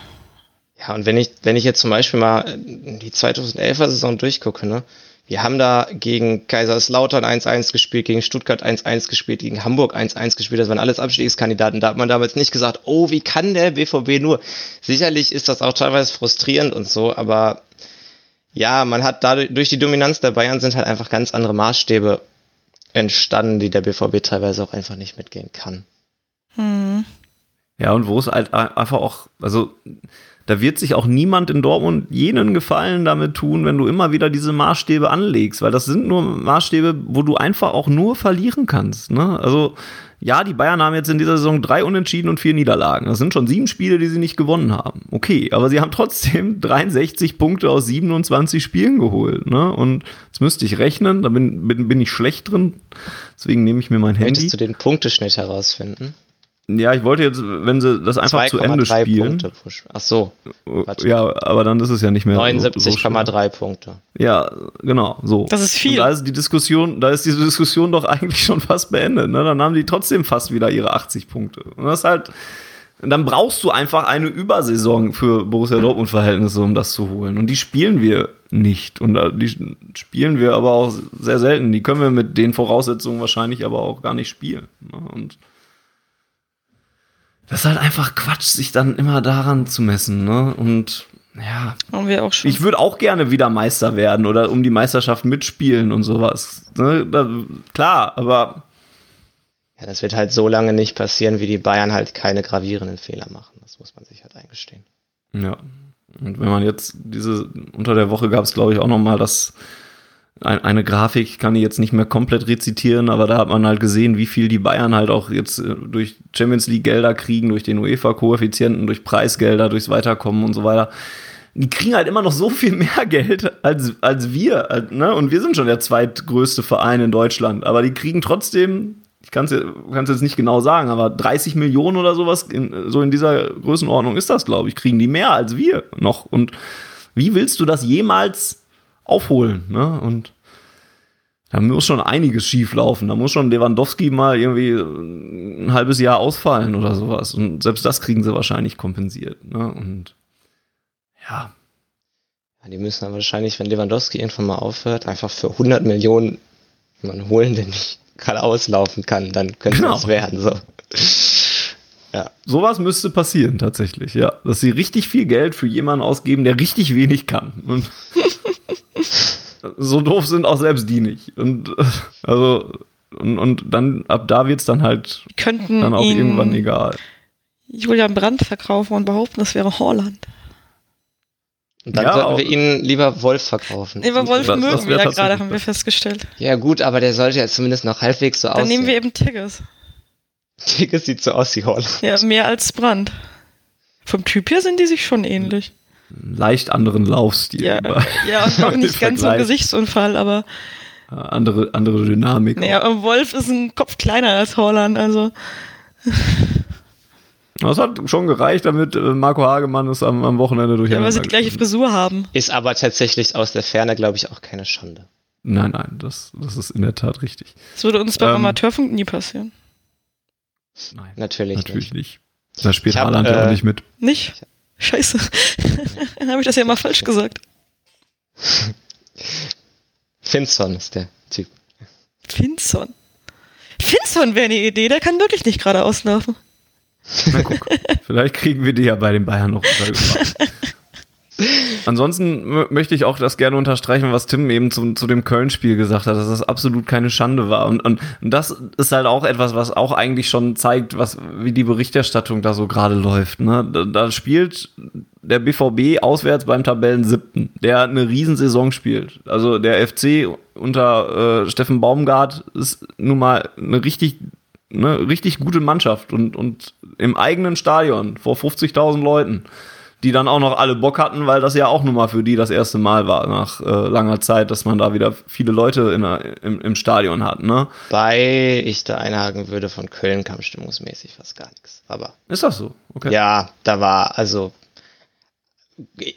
Ja, und wenn ich, wenn ich jetzt zum Beispiel mal die 2011er Saison durchgucke, ne, wir haben da gegen Kaiserslautern 1-1 gespielt, gegen Stuttgart 1-1 gespielt, gegen Hamburg 1-1 gespielt. Das waren alles Abstiegskandidaten. Da hat man damals nicht gesagt, oh, wie kann der BVB nur? Sicherlich ist das auch teilweise frustrierend und so, aber ja, man hat dadurch, durch die Dominanz der Bayern sind halt einfach ganz andere Maßstäbe entstanden, die der BVB teilweise auch einfach nicht mitgehen kann. Hm. Ja, und wo es halt einfach auch, also da wird sich auch niemand in Dortmund jenen Gefallen damit tun, wenn du immer wieder diese Maßstäbe anlegst, weil das sind nur Maßstäbe, wo du einfach auch nur verlieren kannst. Ne? Also ja, die Bayern haben jetzt in dieser Saison drei Unentschieden und vier Niederlagen. Das sind schon sieben Spiele, die sie nicht gewonnen haben. Okay, aber sie haben trotzdem 63 Punkte aus 27 Spielen geholt. Ne? Und jetzt müsste ich rechnen, da bin, bin, bin ich schlecht drin. Deswegen nehme ich mir mein Handy. Möchtest du den Punkteschnitt herausfinden? Ja, ich wollte jetzt, wenn sie das einfach zu Ende spielen. Punkte Ach so. Warte. Ja, aber dann ist es ja nicht mehr 79,3 so Punkte. Ja, genau, so. Das ist viel. Und da ist die Diskussion, da ist diese Diskussion doch eigentlich schon fast beendet. Ne? Dann haben die trotzdem fast wieder ihre 80 Punkte. Und das ist halt, dann brauchst du einfach eine Übersaison für Borussia Dortmund Verhältnisse, um das zu holen. Und die spielen wir nicht. Und die spielen wir aber auch sehr selten. Die können wir mit den Voraussetzungen wahrscheinlich aber auch gar nicht spielen. Ne? Und das ist halt einfach Quatsch, sich dann immer daran zu messen, ne? Und ja. Haben wir auch schon. Ich würde auch gerne wieder Meister werden oder um die Meisterschaft mitspielen und sowas. Ne? Da, klar, aber. Ja, das wird halt so lange nicht passieren, wie die Bayern halt keine gravierenden Fehler machen. Das muss man sich halt eingestehen. Ja. Und wenn man jetzt diese, unter der Woche gab es, glaube ich, auch nochmal das eine Grafik, ich kann die jetzt nicht mehr komplett rezitieren, aber da hat man halt gesehen, wie viel die Bayern halt auch jetzt äh, durch Champions League Gelder kriegen, durch den UEFA-Koeffizienten, durch Preisgelder, durchs Weiterkommen und so weiter. Die kriegen halt immer noch so viel mehr Geld als, als wir. Ne? Und wir sind schon der zweitgrößte Verein in Deutschland. Aber die kriegen trotzdem, ich kann es jetzt nicht genau sagen, aber 30 Millionen oder sowas, in, so in dieser Größenordnung ist das, glaube ich, kriegen die mehr als wir noch. Und wie willst du das jemals aufholen. Ne? Und da muss schon einiges schief laufen. Da muss schon Lewandowski mal irgendwie ein halbes Jahr ausfallen oder sowas. Und selbst das kriegen sie wahrscheinlich kompensiert. Ne? Und ja. ja. Die müssen dann wahrscheinlich, wenn Lewandowski irgendwann mal aufhört, einfach für 100 Millionen man holen, der nicht gerade auslaufen kann. Dann könnte genau. das werden. So. Ja. Sowas müsste passieren tatsächlich, ja. Dass sie richtig viel Geld für jemanden ausgeben, der richtig wenig kann. Und so doof sind auch selbst die nicht. Und äh, also und, und dann ab da wird's dann halt könnten dann auch ihn irgendwann egal. Julian Brandt verkaufen und behaupten, das wäre Holland. Und dann Ja, sollten wir ihn lieber Wolf verkaufen. Nee, aber Wolf das- das mögen wär wir ja gerade, haben wir festgestellt. Ja gut, aber der sollte ja zumindest noch halbwegs so Dann aussehen. nehmen wir eben Tigges. Tickets sieht so aus wie Holland. Ja, mehr als Brandt. Vom Typ her sind die sich schon ähnlich. Leicht anderen Laufstil. Ja, ja und auch im nicht ganz so ein. Gesichtsunfall, aber andere, andere Dynamik. naja, und Wolf ist ein Kopf kleiner als Holland, also Das hat schon gereicht, damit äh, Marco Hagemann es am, am Wochenende ja, durcheinander weil sie die gleiche Frisur haben. Ist aber tatsächlich aus der Ferne, glaube ich, auch keine Schande. Nein, nein, das, das ist in der Tat richtig. Das würde uns beim Ähm, Amateurfunk nie passieren. Nein, Natürlich, natürlich nicht. Da spielt hab, Haaland ja äh, auch nicht mit. Nicht? Scheiße. Dann habe ich das ja mal falsch gesagt. Finson ist der Typ. Finson. Finson wäre eine Idee, der kann wirklich nicht geradeaus laufen. Na guck, vielleicht kriegen wir die ja bei den Bayern noch untergebracht. Ansonsten möchte ich auch das gerne unterstreichen, was Tim eben zu, zu dem Köln-Spiel gesagt hat, dass das absolut keine Schande war. Und, und, und das ist halt auch etwas, was auch eigentlich schon zeigt, was, wie die Berichterstattung da so gerade läuft. Ne? Da, da spielt der BVB auswärts beim Tabellen siebten, der eine Riesensaison spielt. Also der FC unter äh, Steffen Baumgart ist nun mal eine richtig eine richtig gute Mannschaft und, und im eigenen Stadion vor 50.000 Leuten, die dann auch noch alle Bock hatten, weil das ja auch nun mal für die das erste Mal war nach äh, langer Zeit, dass man da wieder viele Leute der, im, im Stadion hat. Ne? Bei ich da einhaken würde, von Köln kam stimmungsmäßig fast gar nichts. Aber Ist das so? Okay. ja, da war, also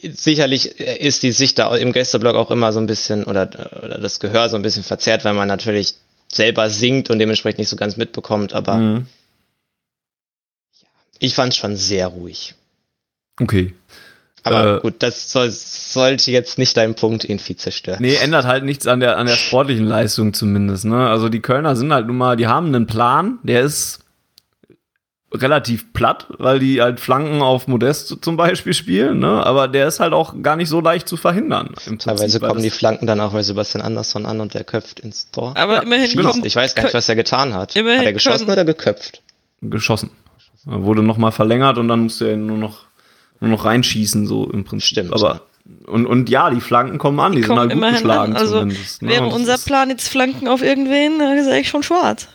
sicherlich ist die Sicht da im Gästeblock auch immer so ein bisschen oder, oder das Gehör so ein bisschen verzerrt, weil man natürlich selber singt und dementsprechend nicht so ganz mitbekommt, aber Mhm. ich fand es schon sehr ruhig. Okay. Aber Äh, gut, das soll, sollte jetzt nicht deinen Punkt irgendwie zerstören. Nee, ändert halt nichts an der, an der sportlichen Leistung zumindest. Ne? Also die Kölner sind halt nun mal, die haben einen Plan, der ist relativ platt, weil die halt Flanken auf Modest zum Beispiel spielen, ne? aber der ist halt auch gar nicht so leicht zu verhindern. Im Teilweise kommen die Flanken dann auch bei Sebastian Andersson an und der köpft ins Tor. Aber Ja, immerhin kommt Ich weiß gar nicht, was er getan hat. Immerhin hat er geschossen können- oder geköpft? geschossen. Er wurde nochmal verlängert und dann musste er nur noch, nur noch reinschießen, so im Prinzip. Stimmt. Aber, und, und ja, die Flanken kommen an, die, sind kommt halt gut geschlagen an. Also zumindest. ne? wäre Und das unser Plan jetzt Flanken auf irgendwen, dann ist er echt schon schwarz.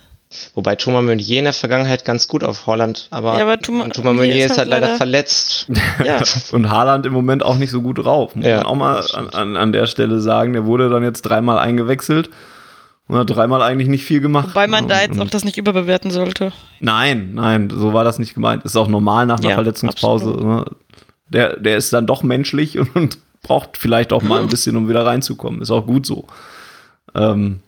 Wobei Thomas Meunier in der Vergangenheit ganz gut auf Holland, aber, Ja, aber Thomas- und Thomas Meunier ist halt leider leider- verletzt. Ja. Und Haaland im Moment auch nicht so gut drauf. Muss Ja, man auch mal an, an der Stelle sagen. Der wurde dann jetzt dreimal eingewechselt und hat dreimal eigentlich nicht viel gemacht. Wobei man da jetzt Und- auch das nicht überbewerten sollte. Nein, nein, so war das nicht gemeint. Ist auch normal nach einer Ja, Verletzungspause. absolut. Ne? Der, der ist dann doch menschlich und, und braucht vielleicht auch mal ein bisschen, um wieder reinzukommen. Ist auch gut so. Ähm,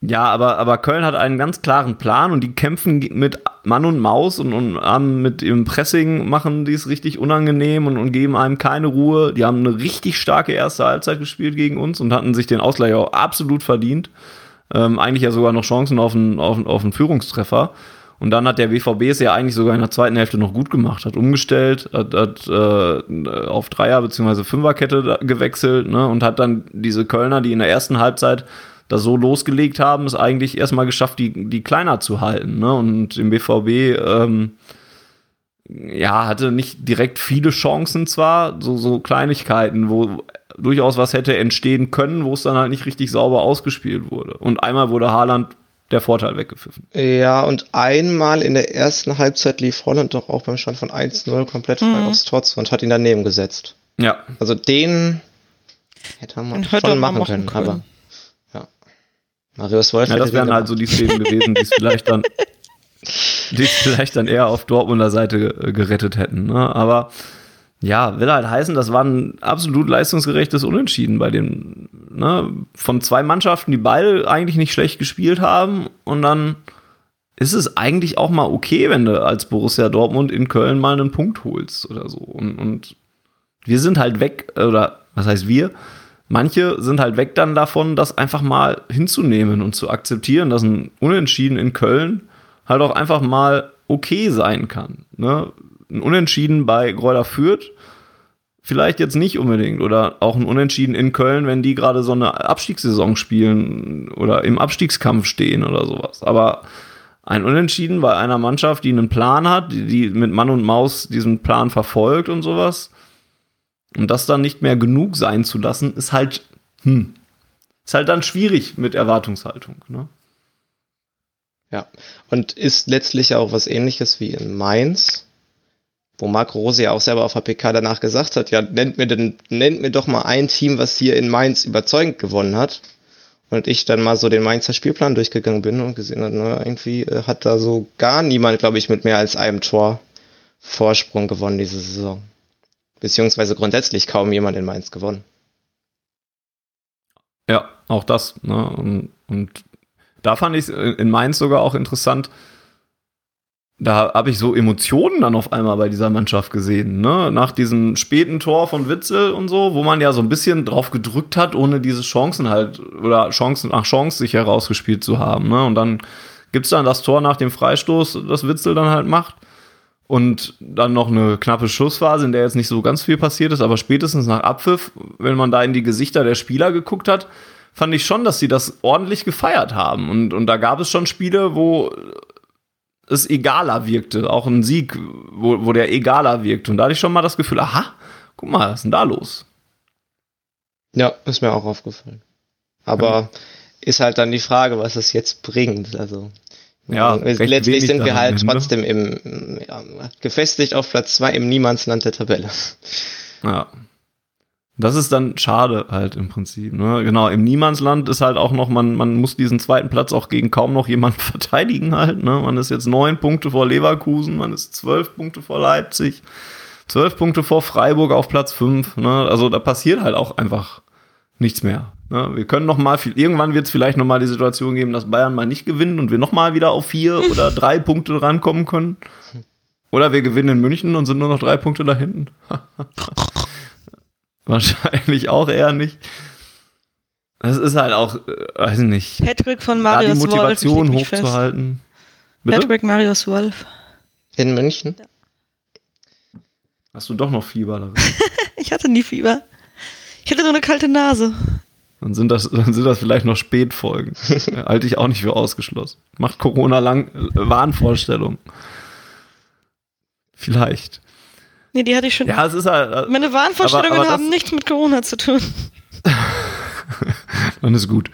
ja, aber, aber Köln hat einen ganz klaren Plan und die kämpfen mit Mann und Maus und, und haben mit ihrem Pressing machen die es richtig unangenehm und, und geben einem keine Ruhe. Die haben eine richtig starke erste Halbzeit gespielt gegen uns und hatten sich den Ausgleich auch absolut verdient. Ähm, eigentlich ja sogar noch Chancen auf einen, auf, auf einen Führungstreffer. Und dann hat der BVB es ja eigentlich sogar in der zweiten Hälfte noch gut gemacht, hat umgestellt, hat, hat äh, auf Dreier- bzw. Fünferkette gewechselt ne, und hat dann diese Kölner, die in der ersten Halbzeit da so losgelegt haben, es eigentlich erstmal geschafft, die, die kleiner zu halten. Ne? Und im BVB ähm, ja, hatte nicht direkt viele Chancen zwar, so, so Kleinigkeiten, wo durchaus was hätte entstehen können, wo es dann halt nicht richtig sauber ausgespielt wurde. Und einmal wurde Haaland der Vorteil weggepfiffen. Ja, und einmal in der ersten Halbzeit lief Holland doch auch beim Stand von 1-0 komplett frei Mhm. aufs Tor zu und hat ihn daneben gesetzt. Ja, Also den hätte man hätte schon man machen machen können, können. aber. Marius Wolf ja das wären halt so die Szenen gewesen, die es vielleicht dann, die es vielleicht dann eher auf Dortmunder Seite äh, gerettet hätten. Ne? Aber ja, will halt heißen, das war ein absolut leistungsgerechtes Unentschieden bei den, ne, von zwei Mannschaften, die beide eigentlich nicht schlecht gespielt haben. Und dann ist es eigentlich auch mal okay, wenn du als Borussia Dortmund in Köln mal einen Punkt holst oder so. Und, und wir sind halt weg, oder was heißt wir? Manche sind halt weg dann davon, das einfach mal hinzunehmen und zu akzeptieren, dass ein Unentschieden in Köln halt auch einfach mal okay sein kann. Ne? Ein Unentschieden bei Gräuter Fürth vielleicht jetzt nicht unbedingt. Oder auch ein Unentschieden in Köln, wenn die gerade so eine Abstiegssaison spielen oder im Abstiegskampf stehen oder sowas. Aber ein Unentschieden bei einer Mannschaft, die einen Plan hat, die mit Mann und Maus diesen Plan verfolgt und sowas. Und das dann nicht mehr genug sein zu lassen, ist halt, hm, ist halt dann schwierig mit Erwartungshaltung. Ne? Ja, und ist letztlich auch was ähnliches wie in Mainz, wo Marc Rose ja auch selber auf der danach gesagt hat, ja, nennt mir, denn, nennt mir doch mal ein Team, was hier in Mainz überzeugend gewonnen hat. Und ich dann mal so den Mainzer Spielplan durchgegangen bin und gesehen habe, naja, irgendwie äh, hat da so gar niemand, glaube ich, mit mehr als einem Tor Vorsprung gewonnen diese Saison. Beziehungsweise grundsätzlich kaum jemand in Mainz gewonnen. Ja, auch das. Ne? Und, und da fand ich es in Mainz sogar auch interessant. Da habe ich so Emotionen dann auf einmal bei dieser Mannschaft gesehen, ne? Nach diesem späten Tor von Witzel und so, wo man ja so ein bisschen drauf gedrückt hat, ohne diese Chancen halt oder Chancen nach Chance sich herausgespielt zu haben, ne? Und dann gibt's dann das Tor nach dem Freistoß, das Witzel dann halt macht. Und dann noch eine knappe Schussphase, in der jetzt nicht so ganz viel passiert ist, aber spätestens nach Abpfiff, wenn man da in die Gesichter der Spieler geguckt hat, fand ich schon, dass sie das ordentlich gefeiert haben. Und, und da gab es schon Spiele, wo es egaler wirkte. Auch ein Sieg, wo, wo der egaler wirkte. Und da hatte ich schon mal das Gefühl, aha, guck mal, was ist denn da los? Ja, ist mir auch aufgefallen. Aber ja. ist halt dann die Frage, was es jetzt bringt. Also ja, letztlich sind wir halt trotzdem im ja, gefestigt auf Platz zwei im Niemandsland der Tabelle. Ja. Das ist dann schade halt im Prinzip. Ne? Genau, im Niemandsland ist halt auch noch, man, man muss diesen zweiten Platz auch gegen kaum noch jemanden verteidigen halt. Ne? Man ist jetzt neun Punkte vor Leverkusen, man ist zwölf Punkte vor Leipzig, zwölf Punkte vor Freiburg auf Platz fünf. Ne? Also da passiert halt auch einfach nichts mehr. Ne? Wir können noch mal viel, irgendwann wird es vielleicht noch mal die Situation geben, dass Bayern mal nicht gewinnt und wir noch mal wieder auf vier oder drei Punkte rankommen können. Oder wir gewinnen in München und sind nur noch drei Punkte da hinten. Wahrscheinlich auch eher nicht. Das ist halt auch, äh, weiß nicht. Patrick von Marius Wolf. die Motivation Wolf, hochzuhalten. Bitte? Patrick Marius Wolf. In München? Ja. Hast du doch noch Fieber ich hatte nie Fieber. Ich hatte nur eine kalte Nase. Dann sind das, dann sind das vielleicht noch Spätfolgen. Halte ich auch nicht für ausgeschlossen. Macht Corona lang äh, Wahnvorstellung. Vielleicht. Nee, die hatte ich schon. Ja, es ist halt. Meine Wahnvorstellungen aber, aber haben nichts mit Corona zu tun. Dann ist gut.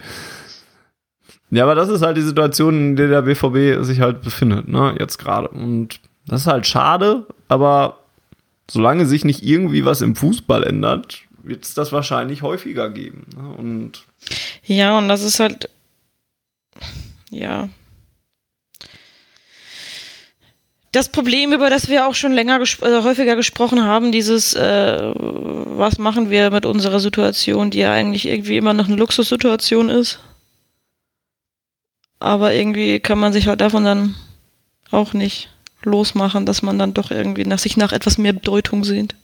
Ja, aber das ist halt die Situation, in der der BVB sich halt befindet, ne, jetzt gerade. Und das ist halt schade, aber solange sich nicht irgendwie was im Fußball ändert, wird es das wahrscheinlich häufiger geben. Ne? Und ja, und das ist halt, ja, das Problem, über das wir auch schon länger ges äh, häufiger gesprochen haben, dieses, äh, was machen wir mit unserer Situation, die ja eigentlich irgendwie immer noch eine Luxussituation ist. Aber irgendwie kann man sich halt davon dann auch nicht losmachen, dass man dann doch irgendwie nach sich nach etwas mehr Bedeutung sehnt.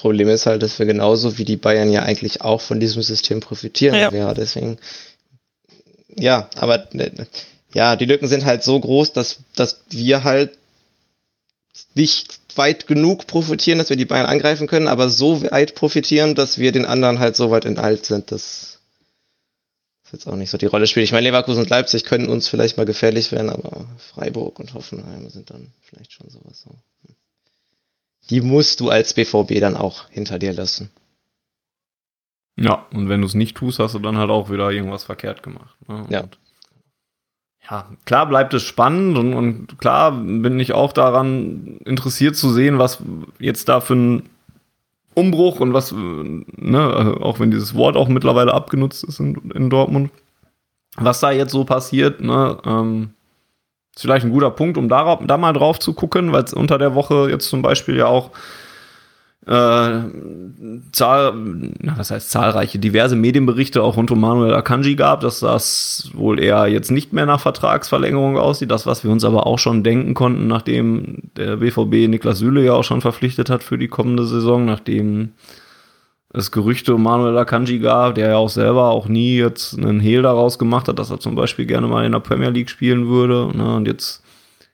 Problem ist halt, dass wir genauso wie die Bayern ja eigentlich auch von diesem System profitieren. Ja, ja deswegen. Ja, aber ja, die Lücken sind halt so groß, dass, dass wir halt nicht weit genug profitieren, dass wir die Bayern angreifen können, aber so weit profitieren, dass wir den anderen halt so weit enteilt sind, dass das jetzt auch nicht so die Rolle spielt. Ich meine, Leverkusen und Leipzig können uns vielleicht mal gefährlich werden, aber Freiburg und Hoffenheim sind dann vielleicht schon sowas so. Die musst du als BVB dann auch hinter dir lassen. Ja, und wenn du es nicht tust, hast du dann halt auch wieder irgendwas verkehrt gemacht. Ne? Ja ja, klar bleibt es spannend und, und, klar bin ich auch daran interessiert zu sehen, was jetzt da für ein Umbruch und was, ne, auch wenn dieses Wort auch mittlerweile abgenutzt ist in, in Dortmund, was da jetzt so passiert, ne, ähm, ist vielleicht ein guter Punkt, um darauf, da mal drauf zu gucken, weil es unter der Woche jetzt zum Beispiel ja auch äh, Zahl, was heißt zahlreiche, diverse Medienberichte auch rund um Manuel Akanji gab, dass das wohl eher jetzt nicht mehr nach Vertragsverlängerung aussieht. Das, was wir uns aber auch schon denken konnten, nachdem der BVB Niklas Süle ja auch schon verpflichtet hat für die kommende Saison, nachdem es Gerüchte um Manuel Akanji gab, der ja auch selber auch nie jetzt einen Hehl daraus gemacht hat, dass er zum Beispiel gerne mal in der Premier League spielen würde. Ne? Und jetzt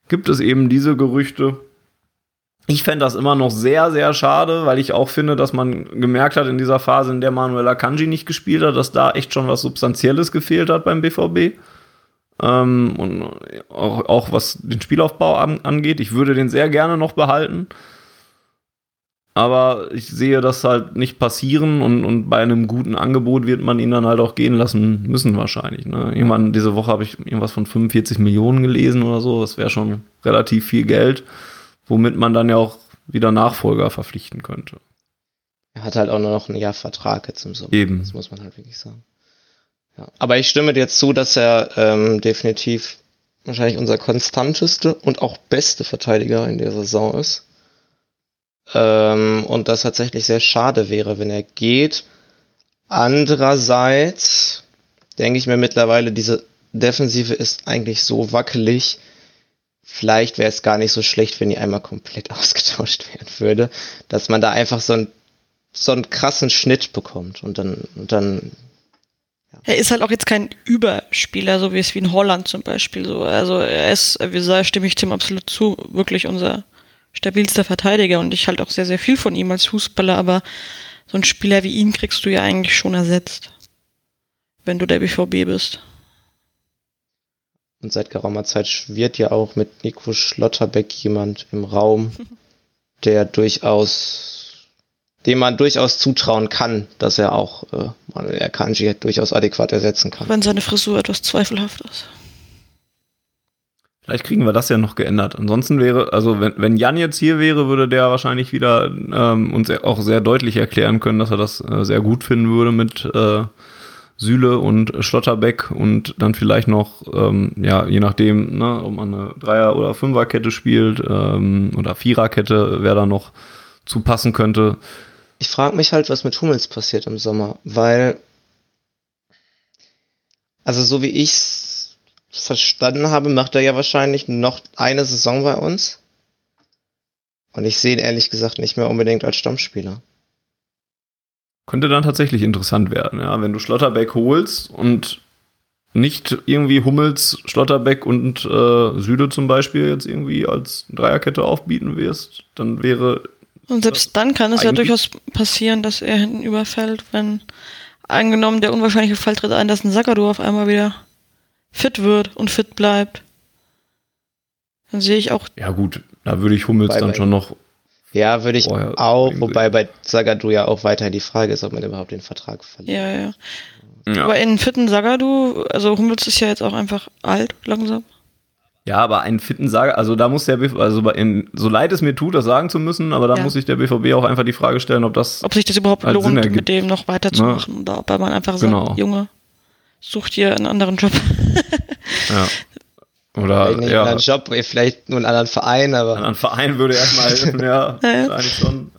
gibt es eben diese Gerüchte Ich fände das immer noch sehr, sehr schade, weil ich auch finde, dass man gemerkt hat in dieser Phase, in der Manuel Akanji nicht gespielt hat, dass da echt schon was Substanzielles gefehlt hat beim BVB. Ähm, und auch, auch was den Spielaufbau an, angeht. Ich würde den sehr gerne noch behalten. Aber ich sehe das halt nicht passieren und, und bei einem guten Angebot wird man ihn dann halt auch gehen lassen müssen, wahrscheinlich. Ne? Irgendwann diese Woche habe ich irgendwas von 45 Millionen gelesen oder so. Das wäre schon relativ viel Geld womit man dann ja auch wieder Nachfolger verpflichten könnte. Er hat halt auch nur noch ein Jahr Vertrag jetzt im Sommer. Eben. Das muss man halt wirklich sagen. Ja. Aber ich stimme dir zu, dass er ähm, definitiv wahrscheinlich unser konstanteste und auch beste Verteidiger in der Saison ist. Ähm, und das tatsächlich sehr schade wäre, wenn er geht. Andererseits denke ich mir mittlerweile, diese Defensive ist eigentlich so wackelig, vielleicht wäre es gar nicht so schlecht, wenn die einmal komplett ausgetauscht werden würde, dass man da einfach so, ein, so einen krassen Schnitt bekommt und dann, und dann. Er ist halt auch jetzt kein Überspieler, so wie es wie in Holland zum Beispiel so. Also er ist, wie gesagt, stimme ich dem absolut zu, wirklich unser stabilster Verteidiger und ich halt auch sehr, sehr viel von ihm als Fußballer, aber so ein Spieler wie ihn kriegst du ja eigentlich schon ersetzt, wenn du der BVB bist. Und seit geraumer Zeit schwirrt ja auch mit Nico Schlotterbeck jemand im Raum, der durchaus, dem man durchaus zutrauen kann, dass er auch äh, Manuel Kanji durchaus adäquat ersetzen kann. Wenn seine Frisur etwas zweifelhaft ist. Vielleicht kriegen wir das ja noch geändert. Ansonsten wäre, also wenn, wenn Jan jetzt hier wäre, würde der wahrscheinlich wieder ähm, uns auch sehr deutlich erklären können, dass er das äh, sehr gut finden würde mit äh, Süle und Schlotterbeck und dann vielleicht noch, ähm, ja, je nachdem, ne, ob man eine Dreier- oder Fünferkette spielt ähm, oder Viererkette, wer da noch zu passen könnte. Ich frage mich halt, was mit Hummels passiert im Sommer, weil, also so wie ich's verstanden habe, macht er ja wahrscheinlich noch eine Saison bei uns. Und ich sehe ihn ehrlich gesagt nicht mehr unbedingt als Stammspieler. Könnte dann tatsächlich interessant werden, ja. Wenn du Schlotterbeck holst und nicht irgendwie Hummels, Schlotterbeck und äh, Süde zum Beispiel jetzt irgendwie als Dreierkette aufbieten wirst, dann wäre. Und selbst dann kann es ja durchaus passieren, dass er hinten überfällt, wenn angenommen der unwahrscheinliche Fall tritt ein, dass ein Sakadu auf einmal wieder fit wird und fit bleibt. Dann sehe ich auch. Ja, gut, da würde ich Hummels dann schon noch ja, würde ich auch, wobei bei Sagadu ja auch weiter die Frage ist, ob man überhaupt den Vertrag verliert. Ja, ja. ja. Aber in fitten Sagadu, also Hummels ist ja jetzt auch einfach alt, langsam. Ja, aber einen fitten Sager, also da muss der BVB, also in, so leid es mir tut, das sagen zu müssen, aber da ja. muss sich der BVB auch einfach die Frage stellen, ob das. Ob sich das überhaupt lohnt, mit dem noch weiterzumachen ja. oder ob man einfach genau. sagt, Junge, sucht hier einen anderen Job. ja. Oder vielleicht ja. einen Job, vielleicht nur einen anderen Verein, aber. Einen anderen Verein würde erstmal, ja, wahrscheinlich schon.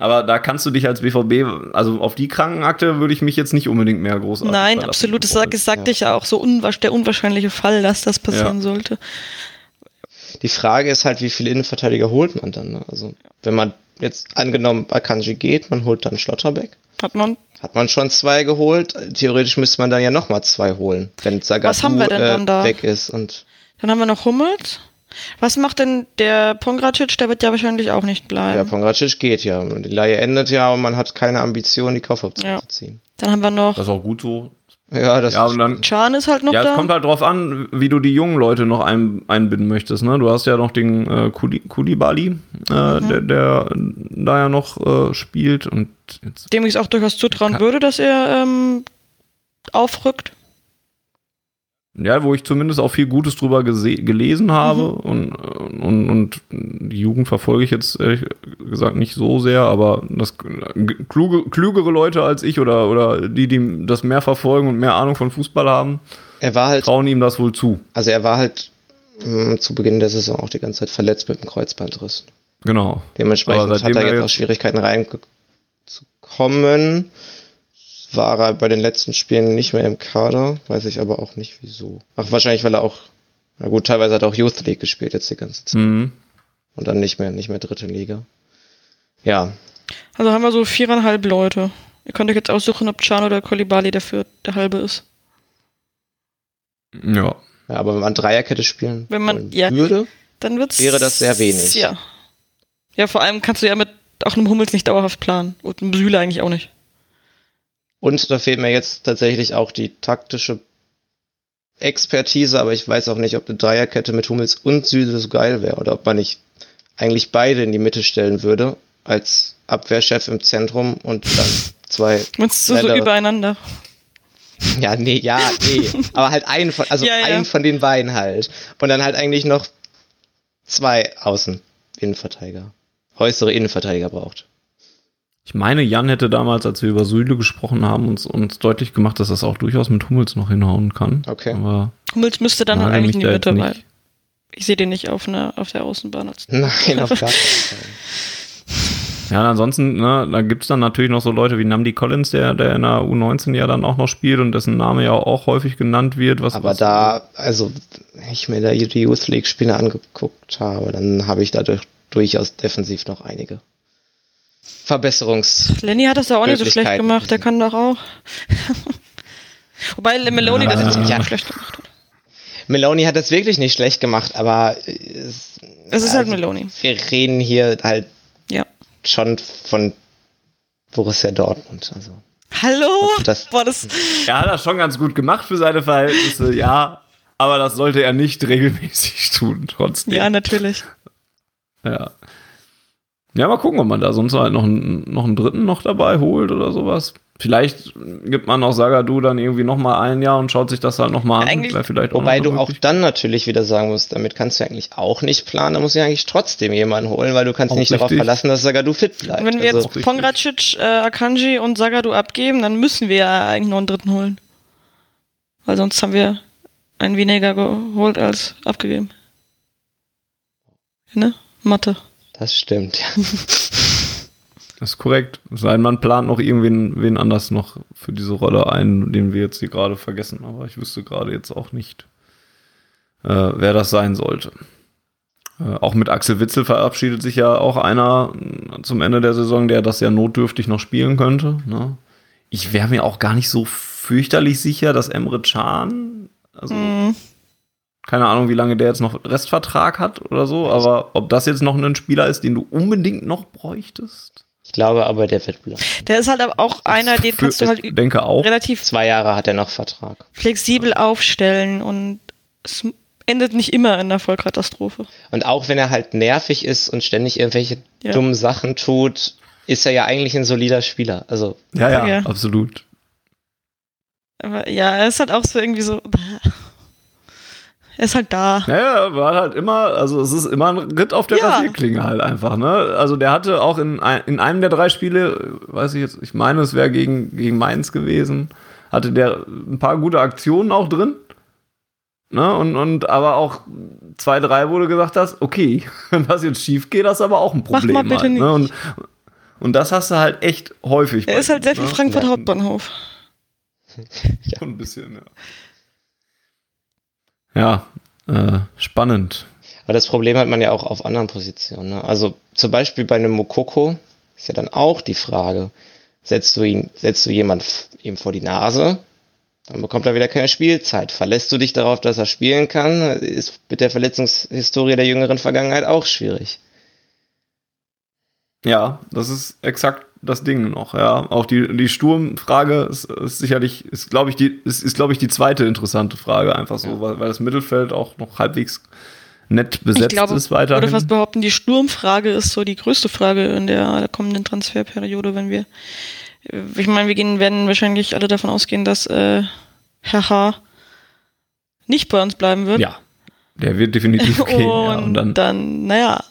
Aber da kannst du dich als BVB, also auf die Krankenakte würde ich mich jetzt nicht unbedingt mehr großartig. Nein, absolut. Das, sag, sagte ja. ich ja auch. So unwasch, der unwahrscheinliche Fall, dass das passieren ja. sollte. Die Frage ist halt, wie viele Innenverteidiger holt man dann? Ne? Also, wenn man jetzt angenommen Akanji geht, man holt dann Schlotterbeck. Hat man. Hat man schon zwei geholt? Theoretisch müsste man dann ja nochmal zwei holen, wenn Zagadou äh, weg ist. Und dann haben wir noch Hummels. Was macht denn der Pongracic? Der wird ja wahrscheinlich auch nicht bleiben. Ja, Pongracic geht ja. Die Leihe endet ja und man hat keine Ambition, die Kaufoption ja. zu ziehen. Dann haben wir noch. Das ist auch gut so. Ja, das ja, und dann, Chan ist halt noch ja, da. Ja, es kommt halt drauf an, wie du die jungen Leute noch ein, einbinden möchtest. Ne? Du hast ja noch den äh, Kulibali, äh, mhm. der, der da ja noch äh, spielt. Und Dem ich es auch durchaus zutrauen würde, dass er ähm, aufrückt. Ja, wo ich zumindest auch viel Gutes drüber gelesen habe mhm. und, und, und die Jugend verfolge ich jetzt ehrlich gesagt nicht so sehr, aber das kluge, klügere Leute als ich oder, oder die, die das mehr verfolgen und mehr Ahnung von Fußball haben, halt, trauen ihm das wohl zu. Also er war halt mh, zu Beginn der Saison auch die ganze Zeit verletzt mit dem Kreuzbandriss. Genau. Dementsprechend hat er jetzt auch Schwierigkeiten war er bei den letzten Spielen nicht mehr im Kader, weiß ich aber auch nicht wieso. Ach, wahrscheinlich, weil er auch, na gut, teilweise hat er auch Youth League gespielt jetzt die ganze Zeit. Mhm. Und dann nicht mehr, nicht mehr dritte Liga. Ja. Also haben wir so viereinhalb Leute. Ihr könnt euch jetzt aussuchen, ob Chan oder Kolibali dafür der halbe ist. Ja. Ja, aber wenn man Dreierkette spielen wenn man, ja, würde, dann wird's, wäre das sehr wenig. Ja. Ja, vor allem kannst du ja mit auch einem Hummels nicht dauerhaft planen. Und einem Süle eigentlich auch nicht. Und da fehlt mir jetzt tatsächlich auch die taktische Expertise, aber ich weiß auch nicht, ob eine Dreierkette mit Hummels und Süle so geil wäre oder ob man nicht eigentlich beide in die Mitte stellen würde als Abwehrchef im Zentrum und dann zwei. Meinst du so übereinander? Ja, nee, ja, nee. Aber halt einen von, also Ja, ja. einen von den beiden halt. Und dann halt eigentlich noch zwei Außen Innenverteidiger. Äußere Innenverteidiger braucht. Ich meine, Jan hätte damals, als wir über Süle gesprochen haben, uns, uns deutlich gemacht, dass das auch durchaus mit Hummels noch hinhauen kann. Okay. Aber Hummels müsste dann halt eigentlich in die da Mitte, weil ich sehe den nicht auf, einer auf der Außenbahn. Als Nein, auf gar keinen Fall. Ja, und ansonsten, ne, da gibt's dann natürlich noch so Leute wie Namdi Collins, der, der in der U19 ja dann auch noch spielt und dessen Name ja auch häufig genannt wird. Was, Aber was, da, also, wenn ich mir da die Youth League Spiele angeguckt habe, dann habe ich dadurch durchaus defensiv noch einige Verbesserungs. Lenny hat das ja auch nicht so schlecht gemacht, der kann doch auch. Wobei Meloni das jetzt nicht Ja. schlecht gemacht hat. Meloni hat das wirklich nicht schlecht gemacht, aber es, Es ist halt also, Meloni. Wir reden hier halt Ja. schon von Borussia Dortmund. Also Hallo? Das- Boah, das, er hat das schon ganz gut gemacht für seine Verhältnisse, ja. Aber das sollte er nicht regelmäßig tun, trotzdem. ja, natürlich. Ja. Ja, mal gucken, ob man da sonst halt noch einen, noch einen dritten noch dabei holt oder sowas. Vielleicht gibt man auch Sagadu dann irgendwie noch mal ein Jahr und schaut sich das halt noch mal an. Vielleicht Wobei noch du eine auch dann natürlich wieder sagen musst, damit kannst du eigentlich auch nicht planen, da musst du ja eigentlich trotzdem jemanden holen, weil du kannst Auch nicht darauf richtig. verlassen, dass Sagadu fit bleibt. Wenn wir also, jetzt Pongracic, äh, Akanji und Sagadu abgeben, dann müssen wir ja eigentlich noch einen dritten holen. Weil sonst haben wir einen weniger geholt als abgegeben. Ne? Mathe. Das stimmt, ja. Das ist korrekt. Es sei denn, man plant noch irgendwen wen anders noch für diese Rolle ein, den wir jetzt hier gerade vergessen. Aber ich wüsste gerade jetzt auch nicht, äh, wer das sein sollte. Äh, auch mit Axel Witzel verabschiedet sich ja auch einer äh, zum Ende der Saison, der das ja notdürftig noch spielen könnte. Ne? Ich wäre mir auch gar nicht so fürchterlich sicher, dass Emre Can, also Mhm. Keine Ahnung, wie lange der jetzt noch Restvertrag hat oder so, aber ob das jetzt noch ein Spieler ist, den du unbedingt noch bräuchtest? Ich glaube aber, der wird bleiben. Der ist halt aber auch einer, den Für- kannst du halt ich denke auch. relativ Zwei Jahre hat er noch Vertrag. flexibel aufstellen und es endet nicht immer in einer Vollkatastrophe. Und auch wenn er halt nervig ist und ständig irgendwelche Ja. dummen Sachen tut, ist er ja eigentlich ein solider Spieler. Also, Ja, ja, Ja. absolut. Aber ja, er ist halt auch so irgendwie so. Er ist halt da. Naja, war halt immer, also es ist immer ein Ritt auf der Ja. Rasierklinge halt einfach, ne? Also der hatte auch in, ein, in einem der drei Spiele, weiß ich jetzt, ich meine, es wäre gegen, gegen Mainz gewesen, hatte der ein paar gute Aktionen auch drin. Ne? Und, und aber auch zwei, drei, wo du gesagt hast, okay, wenn das jetzt schief geht, das ist aber auch ein Mach Problem. mal bitte halt, ne? nicht. und, und das hast du halt echt häufig. Er ist halt sehr viel ne? Frankfurt Ja. Hauptbahnhof. So ein bisschen, ja. Ja, äh, spannend. aber das Problem hat man ja auch auf anderen Positionen. Ne? Also zum Beispiel bei einem Mokoko ist ja dann auch die Frage, setzt du ihn, setzt du jemand ihm vor die Nase, dann bekommt er wieder keine Spielzeit. Verlässt du dich darauf, dass er spielen kann, ist mit der Verletzungshistorie der jüngeren Vergangenheit auch schwierig. Ja, das ist exakt das Ding noch, ja. Auch die, die Sturmfrage ist, ist sicherlich, ist, glaube ich, die, ist, ist, glaube ich, die zweite interessante Frage, einfach so, Ja. weil, weil das Mittelfeld auch noch halbwegs nett besetzt glaube, ist ich würde weiterhin. fast behaupten, die Sturmfrage ist so die größte Frage in der kommenden Transferperiode, wenn wir, ich meine, wir gehen, werden wahrscheinlich alle davon ausgehen, dass äh, Herr H. nicht bei uns bleiben wird. ja, der wird definitiv gehen. ja. und, Und dann, dann, naja,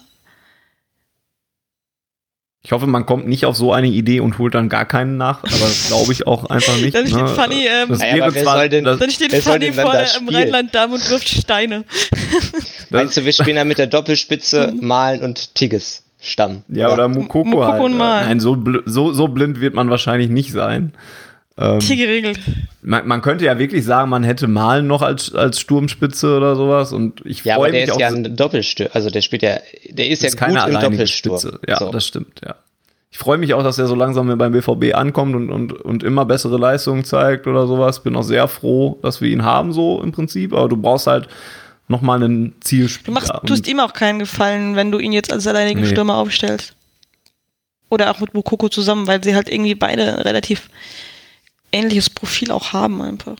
ich hoffe, man kommt nicht auf so eine Idee und holt dann gar keinen nach, aber das glaube ich auch einfach nicht. Dann steht ne? Fanny, ähm, das wäre wer zwar, soll denn- das, dann steht vorne da im spielen? Rheinland-Damm und wirft Steine. Meinst du, wir spielen dann mit der Doppelspitze Malen und Tigges Stamm? ja, oder Mukoko, Mukoko halt. und Mal. Nein, so, bl so, so blind wird man wahrscheinlich nicht sein. Ähm, Hier geregelt. Man, man könnte ja wirklich sagen, man hätte Malen noch als, als Sturmspitze oder sowas und ich Ja, aber freue der mich ist auch. ja ein Doppelstür, also der spielt ja, der ist, ist ja keine gut im alleinige Doppelsturm. Spitze. Ja, so. das stimmt, ja. Ich freue mich auch, dass er so langsam beim BVB ankommt und, und, und immer bessere Leistungen zeigt oder sowas. Bin auch sehr froh, dass wir ihn haben, so im Prinzip. Aber du brauchst halt nochmal einen Zielspieler. Du machst, tust ihm auch keinen Gefallen, wenn du ihn jetzt als alleinigen Nee. Stürmer aufstellst. Oder auch mit Mukoko zusammen, weil sie halt irgendwie beide relativ ähnliches Profil auch haben einfach.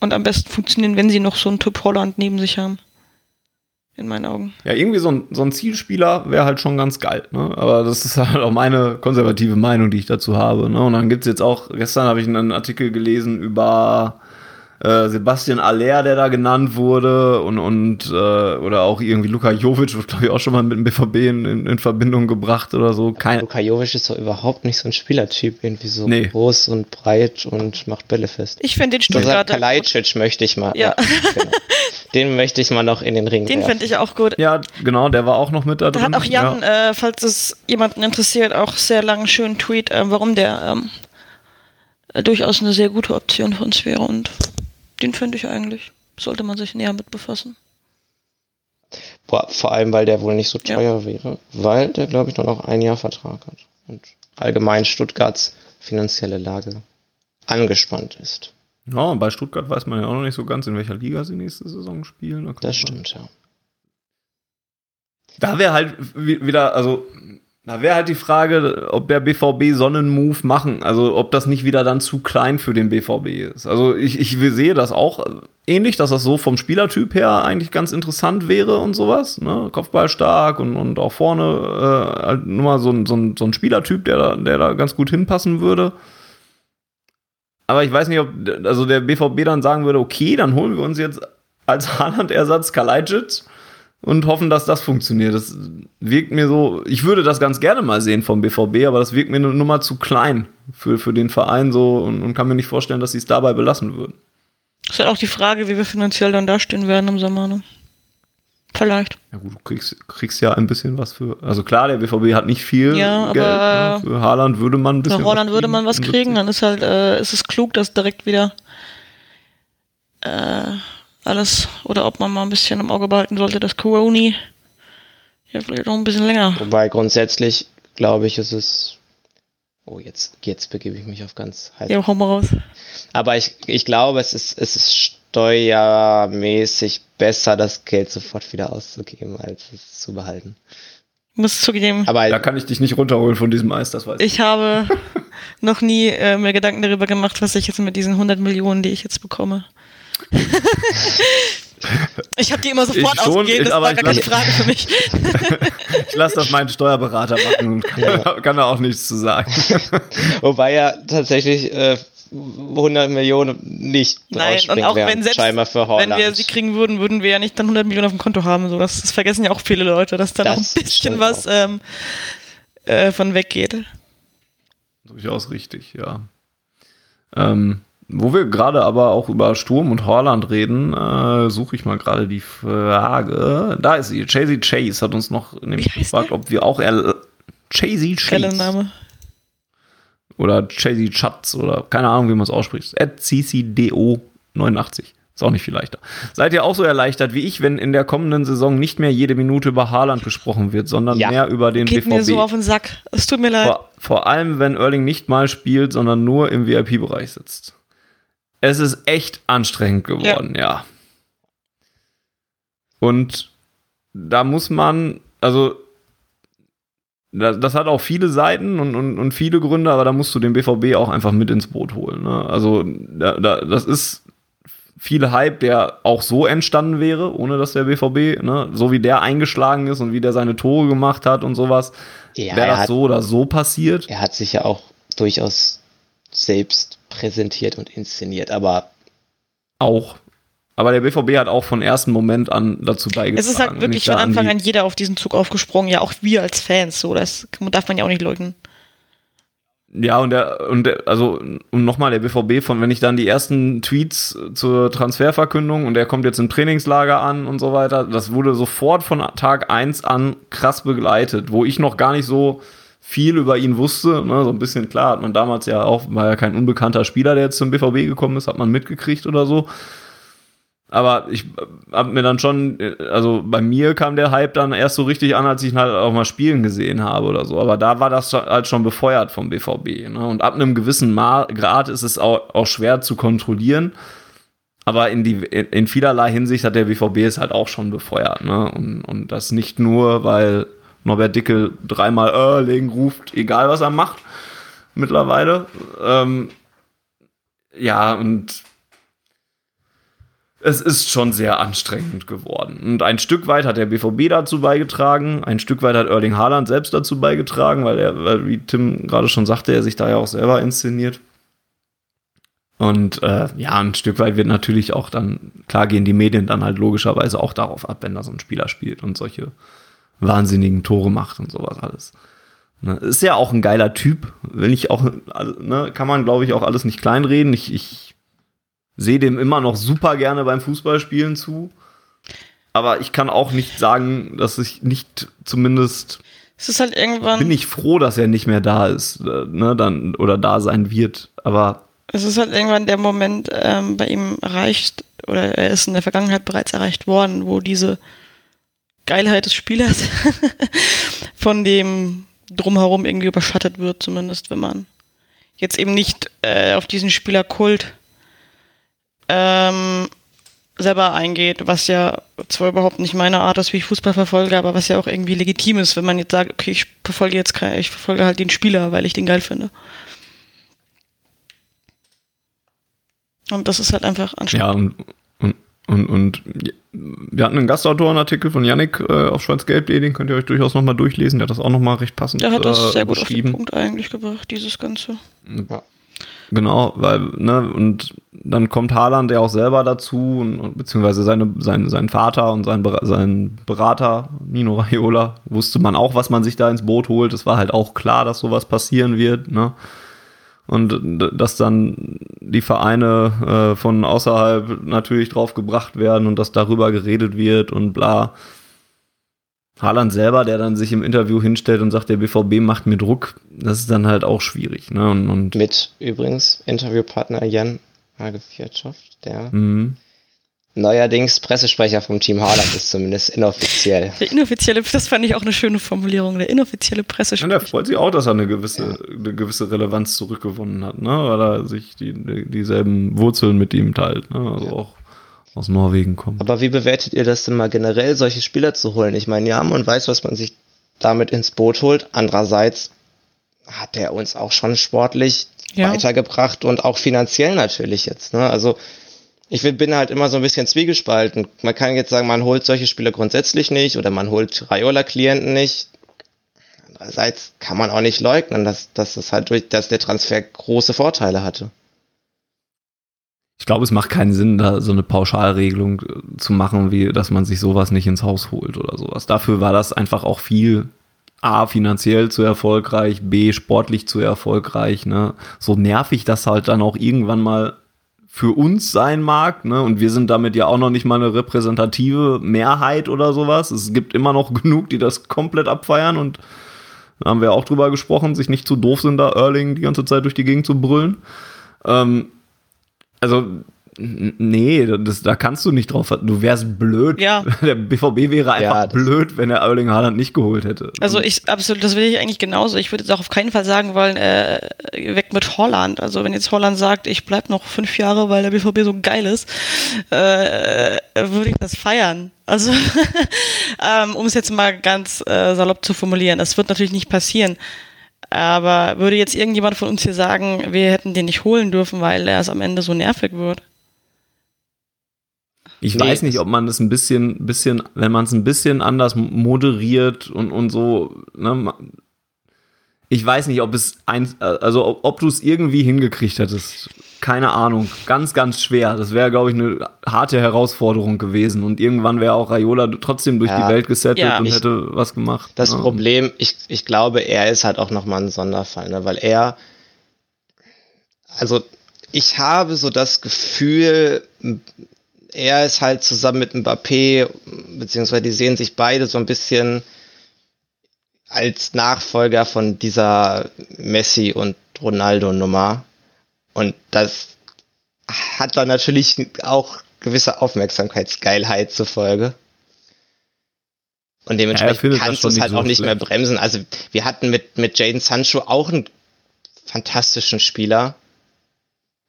Und am besten funktionieren, wenn sie noch so einen Typ Holland neben sich haben. In meinen Augen. Ja, irgendwie so ein, so ein Zielspieler wäre halt schon ganz geil, ne? Aber das ist halt auch meine konservative Meinung, die ich dazu habe. Ne? Und dann gibt's jetzt auch, gestern habe ich einen Artikel gelesen über äh, Sebastian Aller, der da genannt wurde, und, und äh, oder auch irgendwie Luka Jovic, wird, glaube ich, auch schon mal mit dem BVB in, in, in Verbindung gebracht oder so. Kein, Luka Jovic ist doch überhaupt nicht so ein Spielertyp, irgendwie so Nee. groß und breit und macht Bälle fest. Ich finde den Stuttgarter. Kalajdzic möchte ich mal. Ja. genau. Den möchte ich mal noch in den Ring Den finde ich auch gut. ja, genau, der war auch noch mit da Da drin. hat auch Jan, ja. äh, falls es jemanden interessiert, auch sehr langen schönen Tweet, äh, warum der ähm, äh, durchaus eine sehr gute Option für uns wäre und den finde ich eigentlich. Sollte man sich näher mit befassen. Boah, vor allem, weil der wohl nicht so Ja. teuer wäre, weil der, glaube ich, nur noch ein Jahr Vertrag hat. Und allgemein Stuttgarts finanzielle Lage angespannt ist. ja, und bei Stuttgart weiß man ja auch noch nicht so ganz, in welcher Liga sie nächste Saison spielen. Da Das stimmt, ja. Da wäre halt wi- wieder, also, da wäre halt die Frage, ob der BVB so einen Move machen, also ob das nicht wieder dann zu klein für den BVB ist. Also ich, ich sehe das auch ähnlich, dass das so vom Spielertyp her eigentlich ganz interessant wäre und sowas, ne? Kopfball stark und, und auch vorne äh, halt nur mal so ein, so, ein, so ein Spielertyp, der da, der da ganz gut hinpassen würde. Aber ich weiß nicht, ob also der BVB dann sagen würde, okay, dann holen wir uns jetzt als Haaland-Ersatz Kalajdzic und hoffen, dass das funktioniert. Das wirkt mir so, ich würde das ganz gerne mal sehen vom BVB, aber das wirkt mir nur nur mal zu klein für, für den Verein so und, und kann mir nicht vorstellen, dass sie es dabei belassen würden. Ist halt auch die Frage, wie wir finanziell dann dastehen werden im Sommer. Ne? Vielleicht. Ja gut, du kriegst, kriegst ja ein bisschen was für, also klar, der BVB hat nicht viel Ja, Geld, aber- ne? für Haaland würde man ein bisschen Nach Holland würde man was kriegen. kriegen, dann ist halt, äh, ist es klug, dass direkt wieder äh, alles, oder ob man mal ein bisschen im Auge behalten sollte, dass Coroni ja vielleicht noch ein bisschen länger. Wobei grundsätzlich, glaube ich, ist es. Oh, jetzt, jetzt begebe ich mich auf ganz heiß. Ja, hau mal raus. Aber ich, ich glaube, es ist, es ist steuermäßig besser, das Geld sofort wieder auszugeben, als es zu behalten. Ich muss zugeben, Aber Da kann ich dich nicht runterholen von diesem Eis, das weiß ich. ich habe noch nie äh, mir Gedanken darüber gemacht, was ich jetzt mit diesen 100 Millionen, die ich jetzt bekomme. ich habe die immer sofort Ich schon, ausgegeben, ich- das war gar keine Frage für mich. Ich lasse das meinen Steuerberater machen und kann, Ja. kann da auch nichts zu sagen. wobei ja tatsächlich äh, 100 Millionen nicht Nein, und auch wenn selbst wenn wir sie kriegen würden, würden wir ja nicht dann 100 Millionen auf dem Konto haben. So, das, das vergessen ja auch viele Leute, dass da noch ein bisschen was ähm, äh, von weggeht. Durchaus richtig, ja. Ähm, wo wir gerade aber auch über Sturm und Horland reden, äh, suche ich mal gerade die Frage. Da ist sie. Chasey Chase hat uns noch nämlich gefragt, ob wir auch er Chasey Chase Name. oder Chasey Chatz oder keine Ahnung, wie man es ausspricht. At CCDO89. Ist auch nicht viel leichter. Seid ihr auch so erleichtert wie ich, wenn in der kommenden Saison nicht mehr jede Minute über Haaland gesprochen wird, sondern Ja. mehr über den Geht BVB? mir so auf den Sack. Es tut mir leid. Vor, vor allem, wenn Erling nicht mal spielt, sondern nur im VIP-Bereich sitzt. Es ist echt anstrengend geworden, ja. Und da muss man, also, das, das hat auch viele Seiten und, und, und viele Gründe, aber da musst du den BVB auch einfach mit ins Boot holen. Ne? Also, da, da, das ist viel Hype, der auch so entstanden wäre, ohne dass der BVB, ne, so wie der eingeschlagen ist und wie der seine Tore gemacht hat und sowas, ja, wäre das hat, so oder so passiert. er hat sich ja auch durchaus selbst präsentiert und inszeniert, aber Auch. Aber der BVB hat auch von ersten Moment an dazu beigetragen. es ist halt wirklich von an Anfang an jeder auf diesen Zug aufgesprungen. Ja, auch wir als Fans. So, das darf man ja auch nicht leugnen. Ja, und der, und der, also, und nochmal der BVB von, wenn ich dann die ersten Tweets zur Transferverkündung und der kommt jetzt im Trainingslager an und so weiter, das wurde sofort von Tag eins an krass begleitet, wo ich noch gar nicht so viel über ihn wusste, ne, so ein bisschen klar hat man damals ja auch, war ja kein unbekannter Spieler, der jetzt zum BVB gekommen ist, hat man mitgekriegt oder so. Aber ich habe mir dann schon, äh, also bei mir kam der Hype dann erst so richtig an, als ich ihn halt auch mal spielen gesehen habe oder so. Aber da war das halt schon befeuert vom BVB. Ne? Und ab einem gewissen Grad ist es auch, auch schwer zu kontrollieren. aber in, die, in vielerlei Hinsicht hat der BVB es halt auch schon befeuert. Ne? Und, und das nicht nur, weil Norbert Dickel dreimal Erling ruft, egal was er macht, mittlerweile. Ähm, ja, und es ist schon sehr anstrengend geworden. Und ein Stück weit hat der BVB dazu beigetragen, ein Stück weit hat Erling Haaland selbst dazu beigetragen, weil er, weil, wie Tim gerade schon sagte, er sich da ja auch selber inszeniert. Und äh, ja, ein Stück weit wird natürlich auch dann, klar gehen die Medien dann halt logischerweise auch darauf ab, wenn da so ein Spieler spielt und solche wahnsinnigen Tore macht und sowas alles. Ne, ist ja auch ein geiler Typ, will ich auch, ne, kann man glaube ich auch alles nicht kleinreden. Ich, ich sehe dem immer noch super gerne beim Fußballspielen zu. Aber ich kann auch nicht sagen, dass ich nicht zumindest. Es ist halt irgendwann. Bin ich froh, dass er nicht mehr da ist, äh, ne, dann, oder da sein wird. Aber es ist halt irgendwann der Moment ähm, bei ihm erreicht, oder er ist in der Vergangenheit bereits erreicht worden, wo diese Geilheit des Spielers von dem drumherum irgendwie überschattet wird, zumindest wenn man jetzt eben nicht äh, auf diesen Spielerkult ähm, selber eingeht, was ja zwar überhaupt nicht meine Art ist, wie ich Fußball verfolge, aber was ja auch irgendwie legitim ist, wenn man jetzt sagt, okay, ich verfolge jetzt ich verfolge halt den Spieler, weil ich den geil finde. Und das ist halt einfach anstrengend. Ja, und, und, und, wir hatten einen Gastautorenartikel von Yannick äh, auf schwarzgelb.de, den könnt ihr euch durchaus nochmal durchlesen. Der hat das auch nochmal recht passend Der hat das äh, sehr gut auf den Punkt eigentlich gebracht, dieses Ganze. Ja. Genau, weil, ne, und dann kommt Haaland ja auch selber dazu, und, beziehungsweise seine, sein, sein Vater und sein, sein Berater, Nino Raiola, wusste man auch, was man sich da ins Boot holt. Es war halt auch klar, dass sowas passieren wird, ne? Und dass dann die Vereine äh, von außerhalb natürlich drauf gebracht werden und dass darüber geredet wird und bla. Haaland selber, der dann sich im Interview hinstellt und sagt, der BVB macht mir Druck, das ist dann halt auch schwierig. Ne? Und, und Mit übrigens Interviewpartner Jan Hage der mhm neuerdings Pressesprecher vom Team Haaland ist, zumindest inoffiziell. Der inoffizielle, das fand ich auch eine schöne Formulierung, der inoffizielle Pressesprecher. Ja, der freut sich auch, dass er eine gewisse, ja. eine gewisse Relevanz zurückgewonnen hat, ne? weil er sich die, dieselben Wurzeln mit ihm teilt, ne? also ja. auch aus Norwegen kommt. Aber wie bewertet ihr das denn mal generell, solche Spieler zu holen? Ich meine, ja, man weiß, was man sich damit ins Boot holt. Andererseits hat er uns auch schon sportlich ja. weitergebracht und auch finanziell natürlich jetzt. Ne? Also ich bin halt immer so ein bisschen zwiegespalten. Man kann jetzt sagen, man holt solche Spieler grundsätzlich nicht oder man holt Raiola-Klienten nicht. Andererseits kann man auch nicht leugnen, dass, dass das halt durch, dass der Transfer große Vorteile hatte. Ich glaube, es macht keinen Sinn, da so eine Pauschalregelung äh, zu machen, wie dass man sich sowas nicht ins Haus holt oder sowas. Dafür war das einfach auch viel A, finanziell zu erfolgreich, B, sportlich zu erfolgreich. Ne? So nervig das halt dann auch irgendwann mal für uns sein mag, ne? Und wir sind damit ja auch noch nicht mal eine repräsentative Mehrheit oder sowas. Es gibt immer noch genug, die das komplett abfeiern und da haben wir auch drüber gesprochen, sich nicht zu doof sind, da Erling die ganze Zeit durch die Gegend zu brüllen. Ähm, also Nee, das, da kannst du nicht drauf. Du wärst blöd. Ja. Der BVB wäre einfach ja, blöd, wenn er Erling Haaland nicht geholt hätte. Also ich absolut, das will ich eigentlich genauso. Ich würde jetzt auch auf keinen Fall sagen wollen, äh, weg mit Holland. Also wenn jetzt Holland sagt, ich bleib noch fünf Jahre, weil der BVB so geil ist, äh, würde ich das feiern. Also ähm, um es jetzt mal ganz äh, salopp zu formulieren, das wird natürlich nicht passieren. Aber würde jetzt irgendjemand von uns hier sagen, wir hätten den nicht holen dürfen, weil er es am Ende so nervig wird? Ich nee, weiß nicht, ob man das ein bisschen, bisschen, wenn man es ein bisschen anders moderiert und, und so, ne, ich weiß nicht, ob es ein, also ob, ob du es irgendwie hingekriegt hättest. Keine Ahnung. Ganz, ganz schwer. Das wäre, glaube ich, eine harte Herausforderung gewesen. Und irgendwann wäre auch Raiola trotzdem durch ja, die Welt gesettelt ja, und ich, hätte was gemacht. Das ja. Problem, ich, ich glaube, er ist halt auch nochmal ein Sonderfall, ne? weil er, also ich habe so das Gefühl, er ist halt zusammen mit Mbappé, beziehungsweise die sehen sich beide so ein bisschen als Nachfolger von dieser Messi und Ronaldo-Nummer. Und das hat dann natürlich auch gewisse Aufmerksamkeitsgeilheit zur Folge. Und dementsprechend ja, kannst du es halt so auch nicht mehr bremsen. Also wir hatten mit, mit Jaden Sancho auch einen fantastischen Spieler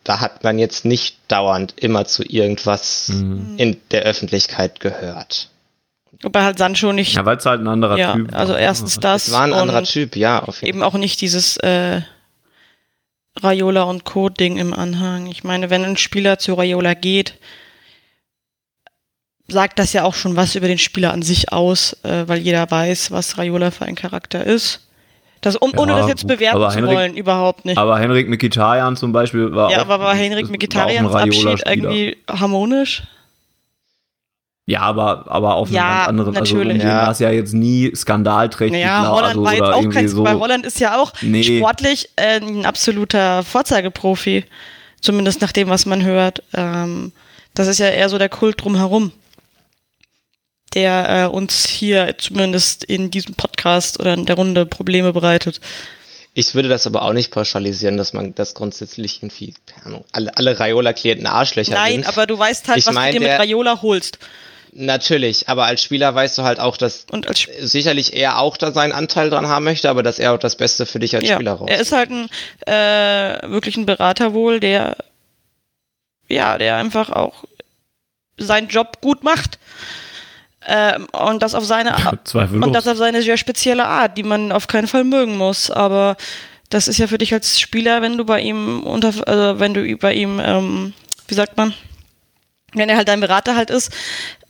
da hat man jetzt nicht dauernd immer zu irgendwas Mhm. in der Öffentlichkeit gehört. Wobei halt Sancho nicht, Ja, weil es halt ein anderer ja, Typ war. also erstens das Es war ein anderer Typ, ja, auf jeden eben auch nicht dieses äh, Raiola und Co-Ding im Anhang. Ich meine, wenn ein Spieler zu Raiola geht, sagt das ja auch schon was über den Spieler an sich aus, äh, weil jeder weiß, was Raiola für ein Charakter ist. Das, um, ohne Ja, das jetzt bewerten zu Henrik- wollen, überhaupt nicht. Aber Henrik Mkhitaryan zum Beispiel war ja, auch, aber war Henrik war auch ein Abschied irgendwie harmonisch? Ja, aber, aber auf einem Ja, ganz anderen, also um natürlich. den Ja. war es ja jetzt nie skandalträchtig. Naja, klar, Holland also, war jetzt oder auch irgendwie kein, so. weil Holland ist ja auch Nee. sportlich äh, ein absoluter Vorzeigeprofi. Zumindest nach dem, was man hört. Ähm, das ist ja eher so der Kult drumherum, der äh, uns hier zumindest in diesem Podcast oder in der Runde Probleme bereitet. Ich würde das aber auch nicht pauschalisieren, dass man das grundsätzlich irgendwie, keine Ahnung, alle, alle Raiola-Klienten Arschlöcher Nein, sind. aber du weißt halt, Ich was mein, du dir mit Raiola holst. Natürlich, aber als Spieler weißt du halt auch, dass Und als sicherlich er auch da seinen Anteil dran haben möchte, aber dass er auch das Beste für dich als ja, Spieler raus. er ist halt ein äh, wirklich ein Berater wohl, der ja, der einfach auch seinen Job gut macht. Ähm, und das auf seine Art. Zweifellos. Und das auf seine sehr spezielle Art, die man auf keinen Fall mögen muss. Aber das ist ja für dich als Spieler, wenn du bei ihm unter, also wenn du bei ihm, ähm, wie sagt man, wenn er halt dein Berater halt ist,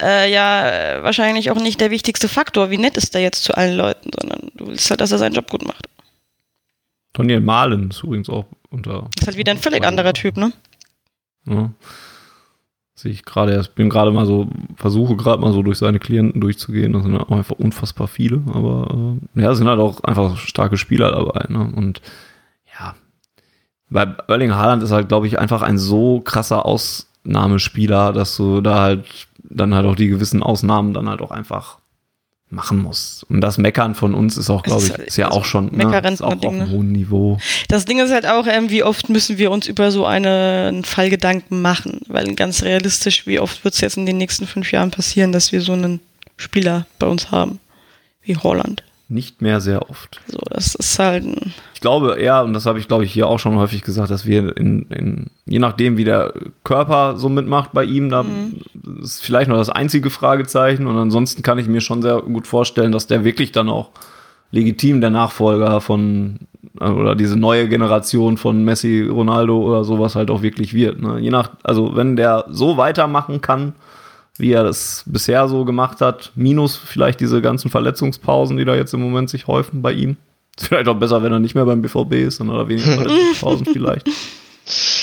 äh, ja äh, wahrscheinlich auch nicht der wichtigste Faktor. Wie nett ist der jetzt zu allen Leuten, sondern du willst halt, dass er seinen Job gut macht. Daniel Mahlen ist übrigens auch unter. Ist halt wieder ein völlig anderer Typ, ne? Ja. Sehe ich gerade erst, bin gerade mal so, versuche gerade mal so durch seine Klienten durchzugehen. Das sind auch einfach unfassbar viele, aber äh, ja, sind halt auch einfach starke Spieler dabei. Ne? Und ja, bei Erling Haaland ist halt, glaube ich, einfach ein so krasser Ausnahmespieler, dass du da halt dann halt auch die gewissen Ausnahmen dann halt auch einfach machen musst. Und das Meckern von uns ist auch, glaube ich, ist- ist ja auch schon ne, ist auch auf einem ne? hohen Niveau. Das Ding ist halt auch, ähm, wie oft müssen wir uns über so einen Fall Gedanken machen? Weil ganz realistisch, wie oft wird es jetzt in den nächsten fünf Jahren passieren, dass wir so einen Spieler bei uns haben, wie Holland. Nicht mehr sehr oft. So, das ist halt ein, Ich glaube eher, und das habe ich glaube ich hier auch schon häufig gesagt, dass wir in, in je nachdem, wie der Körper so mitmacht bei ihm, da ist vielleicht noch das einzige Fragezeichen. Und ansonsten kann ich mir schon sehr gut vorstellen, dass der wirklich dann auch legitim der Nachfolger von äh, oder diese neue Generation von Messi, Ronaldo oder sowas halt auch wirklich wird. Ne? Je nach, also wenn der so weitermachen kann, wie er das bisher so gemacht hat, minus vielleicht diese ganzen Verletzungspausen, die da jetzt im Moment sich häufen bei ihm. Ist vielleicht auch besser, wenn er nicht mehr beim BVB ist, dann er weniger Verletzungspausen vielleicht.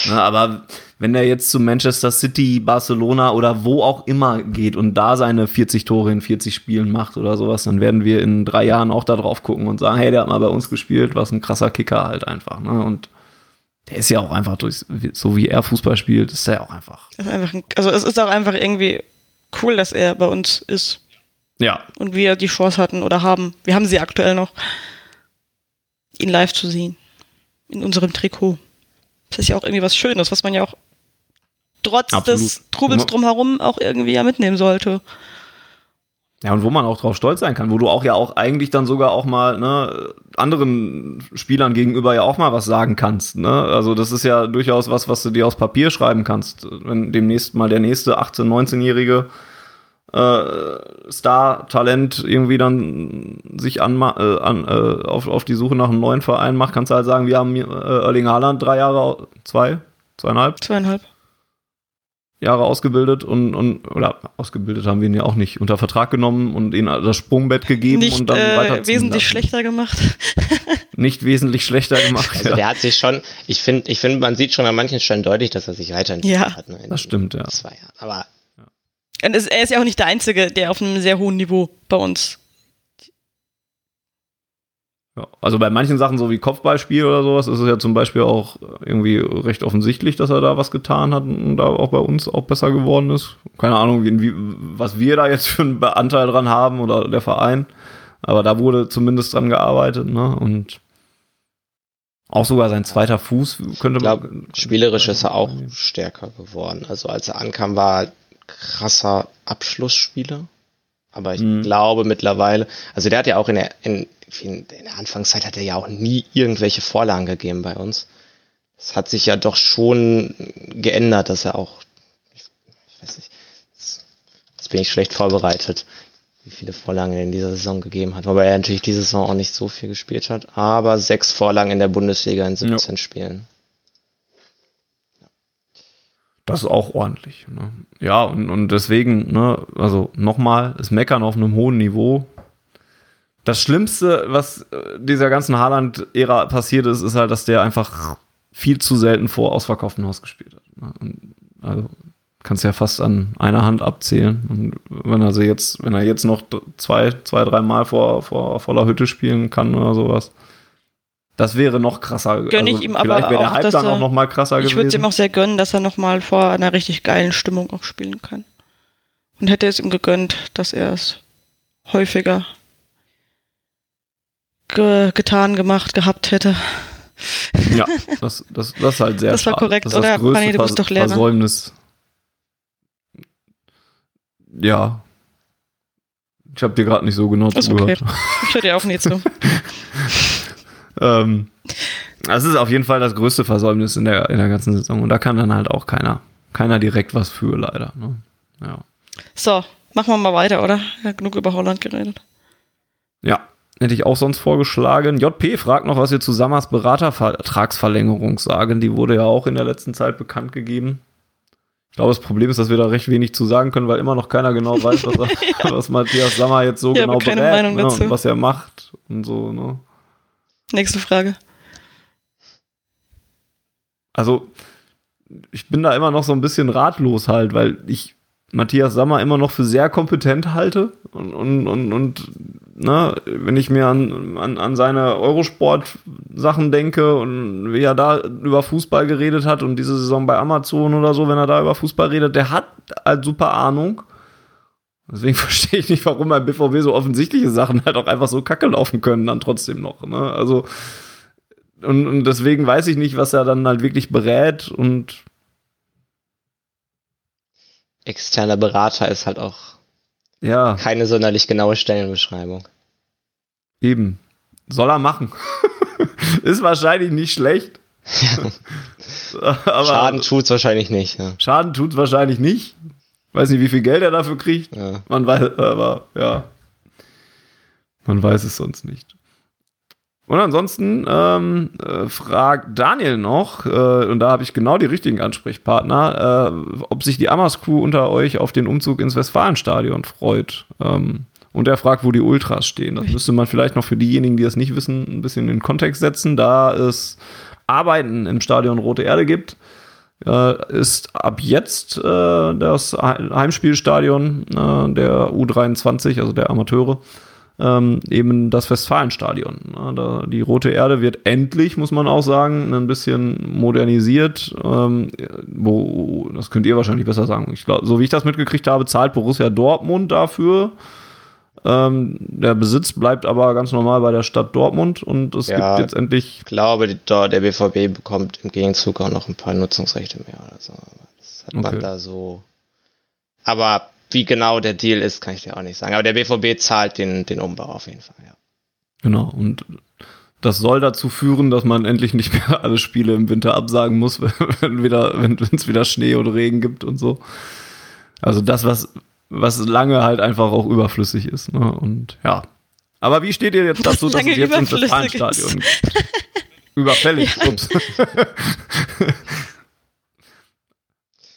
Na, aber wenn er jetzt zu Manchester City, Barcelona oder wo auch immer geht und da seine 40 Tore in 40 Spielen macht oder sowas, dann werden wir in drei Jahren auch da drauf gucken und sagen, hey, der hat mal bei uns gespielt, was ein krasser Kicker halt einfach. Ne? Und der ist ja auch einfach durch, so wie er Fußball spielt, ist er auch einfach. ist einfach ein, also es ist auch einfach irgendwie cool, dass er bei uns ist Ja, und wir die Chance hatten oder haben. Wir haben sie aktuell noch, ihn live zu sehen. In unserem Trikot. Das ist ja auch irgendwie was Schönes, was man ja auch trotz Absolut. des Trubels drumherum auch irgendwie ja mitnehmen sollte. Ja, und wo man auch drauf stolz sein kann, wo du auch ja auch eigentlich dann sogar auch mal ne, anderen Spielern gegenüber ja auch mal was sagen kannst. Ne? Also das ist ja durchaus was, was du dir aus Papier schreiben kannst. Wenn demnächst mal der nächste 18-, 19-jährige äh, Star-Talent irgendwie dann sich anma äh, an, äh, auf, auf die Suche nach einem neuen Verein macht, kannst du halt sagen, wir haben äh, Erling Haaland drei Jahre, zwei, zweieinhalb Zweieinhalb. Jahre ausgebildet und, und oder ausgebildet haben wir ihn ja auch nicht unter Vertrag genommen und ihm das Sprungbett gegeben Nicht und dann äh, weiterziehen wesentlich lassen. schlechter gemacht. Nicht wesentlich schlechter gemacht. Also ja. der hat sich schon, ich finde, ich finde, man sieht schon an manchen Stellen deutlich, dass er sich weiterentwickelt Ja. hat. Ne, in Das stimmt, ja. Zwei Jahren. Aber Und es, er ist ja auch nicht der Einzige, der auf einem sehr hohen Niveau bei uns. Ja, also bei manchen Sachen, so wie Kopfballspiel oder sowas, ist es ja zum Beispiel auch irgendwie recht offensichtlich, dass er da was getan hat und da auch bei uns auch besser geworden ist. Keine Ahnung, wie, was wir da jetzt für einen Anteil dran haben oder der Verein. Aber da wurde zumindest dran gearbeitet, ne? Und auch sogar sein zweiter Fuß könnte ich glaube, man. spielerisch ist er auch stärker geworden. Also als er ankam, war er krasser Abschlussspieler. Aber ich Mhm. glaube mittlerweile, also der hat ja auch in der, in, in der Anfangszeit hat er ja auch nie irgendwelche Vorlagen gegeben bei uns. es hat sich ja doch schon geändert, dass er auch, ich weiß nicht, jetzt bin ich schlecht vorbereitet, wie viele Vorlagen er in dieser Saison gegeben hat, wobei er natürlich diese Saison auch nicht so viel gespielt hat, aber sechs Vorlagen in der Bundesliga in 17 ja. Spielen. Das ist auch ordentlich. Ne? Ja, und, und deswegen, ne, also nochmal, es Meckern auf einem hohen Niveau. Das Schlimmste, was äh, dieser ganzen Haaland-Ära passiert ist, ist halt, dass der einfach viel zu selten vor ausverkauftem Haus gespielt hat. Ne? Und also kannst ja fast an einer Hand abzählen. Und wenn er sie jetzt, wenn er jetzt noch zwei, zwei, drei Mal vor, vor voller Hütte spielen kann oder sowas, das wäre noch krasser. Gönne ich also ihm aber wäre der Hype dann auch noch mal krasser ich gewesen. Ich würde es ihm auch sehr gönnen, dass er noch mal vor einer richtig geilen Stimmung auch spielen kann. Und hätte es ihm gegönnt, dass er es häufiger ge getan, gemacht, gehabt hätte. Ja, das, das, das ist halt sehr Das war schade. korrekt, das oder? Fanny, du bist doch Lehrer. Versäumnis. Ja. Ich habe dir gerade nicht so genau zugehört. Okay. Ich höre dir auch nicht zu. ähm, das ist auf jeden Fall das größte Versäumnis in der, in der ganzen Saison. Und da kann dann halt auch keiner, keiner direkt was für, leider. Ne? Ja. So, machen wir mal weiter, oder? Ja, genug über Holland geredet. Ja, hätte ich auch sonst vorgeschlagen. JP fragt noch, was wir zu Sammers Beratervertragsverlängerung sagen. Die wurde ja auch in der letzten Zeit bekannt gegeben. Ich glaube, das Problem ist, dass wir da recht wenig zu sagen können, weil immer noch keiner genau weiß, was, ja. was Matthias Sammer jetzt so ja, genau berät ne, und was er macht und so. Ne? Nächste Frage. Also, ich bin da immer noch so ein bisschen ratlos halt, weil ich Matthias Sammer immer noch für sehr kompetent halte. Und, und, und, und ne, wenn ich mir an, an, an seine Eurosport-Sachen denke und wie er da über Fußball geredet hat und diese Saison bei Amazon oder so, wenn er da über Fußball redet, der hat halt super Ahnung. Deswegen verstehe ich nicht, warum beim BVB so offensichtliche Sachen halt auch einfach so kacke laufen können, dann trotzdem noch. Ne? Also, und, und deswegen weiß ich nicht, was er dann halt wirklich berät und externer Berater ist halt auch ja. keine sonderlich genaue Stellenbeschreibung. Eben. Soll er machen. ist wahrscheinlich nicht schlecht. aber Schaden tut's wahrscheinlich nicht. Ja. Schaden tut's wahrscheinlich nicht. Weiß nicht, wie viel Geld er dafür kriegt. Ja. Man weiß, aber ja. Man weiß es sonst nicht. Und ansonsten ähm, äh, fragt Daniel noch, äh, und da habe ich genau die richtigen Ansprechpartner, äh, ob sich die Amas Crew unter euch auf den Umzug ins Westfalenstadion freut. Ähm, und er fragt, wo die Ultras stehen. Das müsste man vielleicht noch für diejenigen, die das nicht wissen, ein bisschen in den Kontext setzen. Da es Arbeiten im Stadion Rote Erde gibt, äh, ist ab jetzt äh, das Heimspielstadion äh, der U23, also der Amateure, ähm, eben das Westfalenstadion. Ja, die Rote Erde wird endlich, muss man auch sagen, ein bisschen modernisiert. Ähm, wo, das könnt ihr wahrscheinlich besser sagen. Ich glaub, so wie ich das mitgekriegt habe, zahlt Borussia Dortmund dafür. Ähm, der Besitz bleibt aber ganz normal bei der Stadt Dortmund und es ja, gibt jetzt endlich. Ich glaube, der BVB bekommt im Gegenzug auch noch ein paar Nutzungsrechte mehr. Also, das hat okay. man da so. Aber wie genau der Deal ist, kann ich dir auch nicht sagen. Aber der BVB zahlt den, den Umbau auf jeden Fall, ja. Genau, und das soll dazu führen, dass man endlich nicht mehr alle Spiele im Winter absagen muss, wenn wieder, wenn es wieder Schnee oder Regen gibt und so. Also das, was, was lange halt einfach auch überflüssig ist. Ne? Und ja. Aber wie steht ihr jetzt dazu, dass es jetzt ins Westfalenstadion überfällig? Ja. Ups.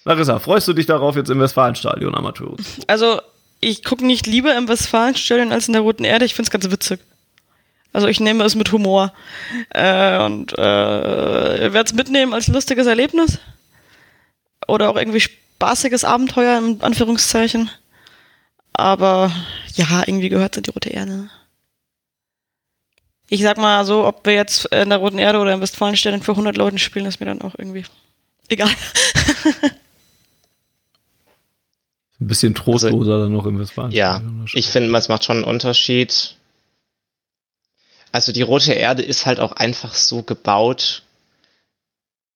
Larissa, freust du dich darauf, jetzt im Westfalenstadion Amateure Also, ich gucke nicht lieber im Westfalenstadion als in der Roten Erde. Ich finde es ganz witzig. Also, ich nehme es mit Humor. Äh, und äh, werde es mitnehmen als lustiges Erlebnis. Oder auch irgendwie spaßiges Abenteuer, in Anführungszeichen. Aber ja, irgendwie gehört es in die Rote Erde. Ich sag mal so, ob wir jetzt in der Roten Erde oder im Westfalenstadion für 100 Leuten spielen, ist mir dann auch irgendwie egal. Ein bisschen trostloser also, dann noch im Westfalen. Ja, ich finde, es macht schon einen Unterschied. Also die rote Erde ist halt auch einfach so gebaut,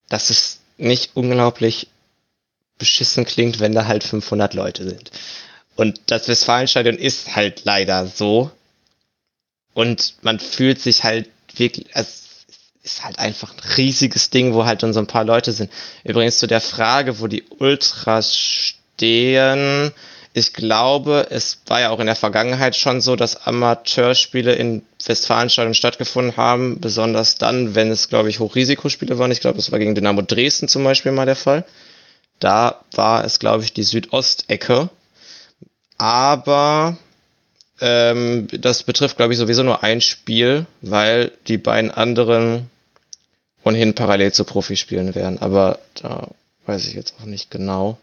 dass es nicht unglaublich beschissen klingt, wenn da halt 500 Leute sind. Und das Westfalenstadion ist halt leider so. Und man fühlt sich halt wirklich, es ist halt einfach ein riesiges Ding, wo halt dann so ein paar Leute sind. Übrigens zu der Frage, wo die Ultras stehen, ich glaube, es war ja auch in der Vergangenheit schon so, dass Amateurspiele in Westfalenstadion stattgefunden haben, besonders dann, wenn es, glaube ich, Hochrisikospiele waren. Ich glaube, das war gegen Dynamo Dresden zum Beispiel mal der Fall. Da war es, glaube ich, die Südostecke. Aber ähm, das betrifft, glaube ich, sowieso nur ein Spiel, weil die beiden anderen ohnehin parallel zu Profi spielen werden. Aber da weiß ich jetzt auch nicht genau.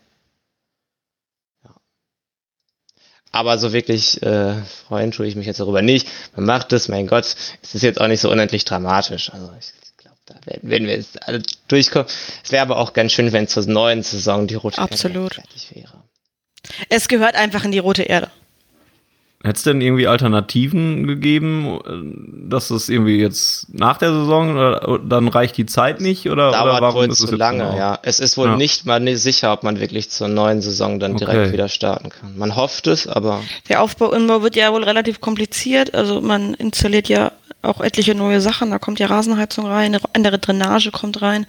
Aber so wirklich äh, freuen tue ich mich jetzt darüber nicht. Man macht es, mein Gott, es ist jetzt auch nicht so unendlich dramatisch. Also ich glaube, da werden, werden wir jetzt alle durchkommen. Es wäre aber auch ganz schön, wenn zur neuen Saison die rote. Erde fertig wäre. Es gehört einfach in die rote Erde. Hätte es denn irgendwie Alternativen gegeben, äh, dass es irgendwie jetzt nach der Saison oder dann reicht die Zeit nicht oder, Dauert oder warum wohl ist zu lange, genau? ja. Es ist wohl ja. nicht mal sicher, ob man wirklich zur neuen Saison dann direkt okay. wieder starten kann. Man hofft es, aber. Der Aufbau Umbau wird ja wohl relativ kompliziert. Also man installiert ja auch etliche neue Sachen. Da kommt ja Rasenheizung rein, eine andere Drainage kommt rein.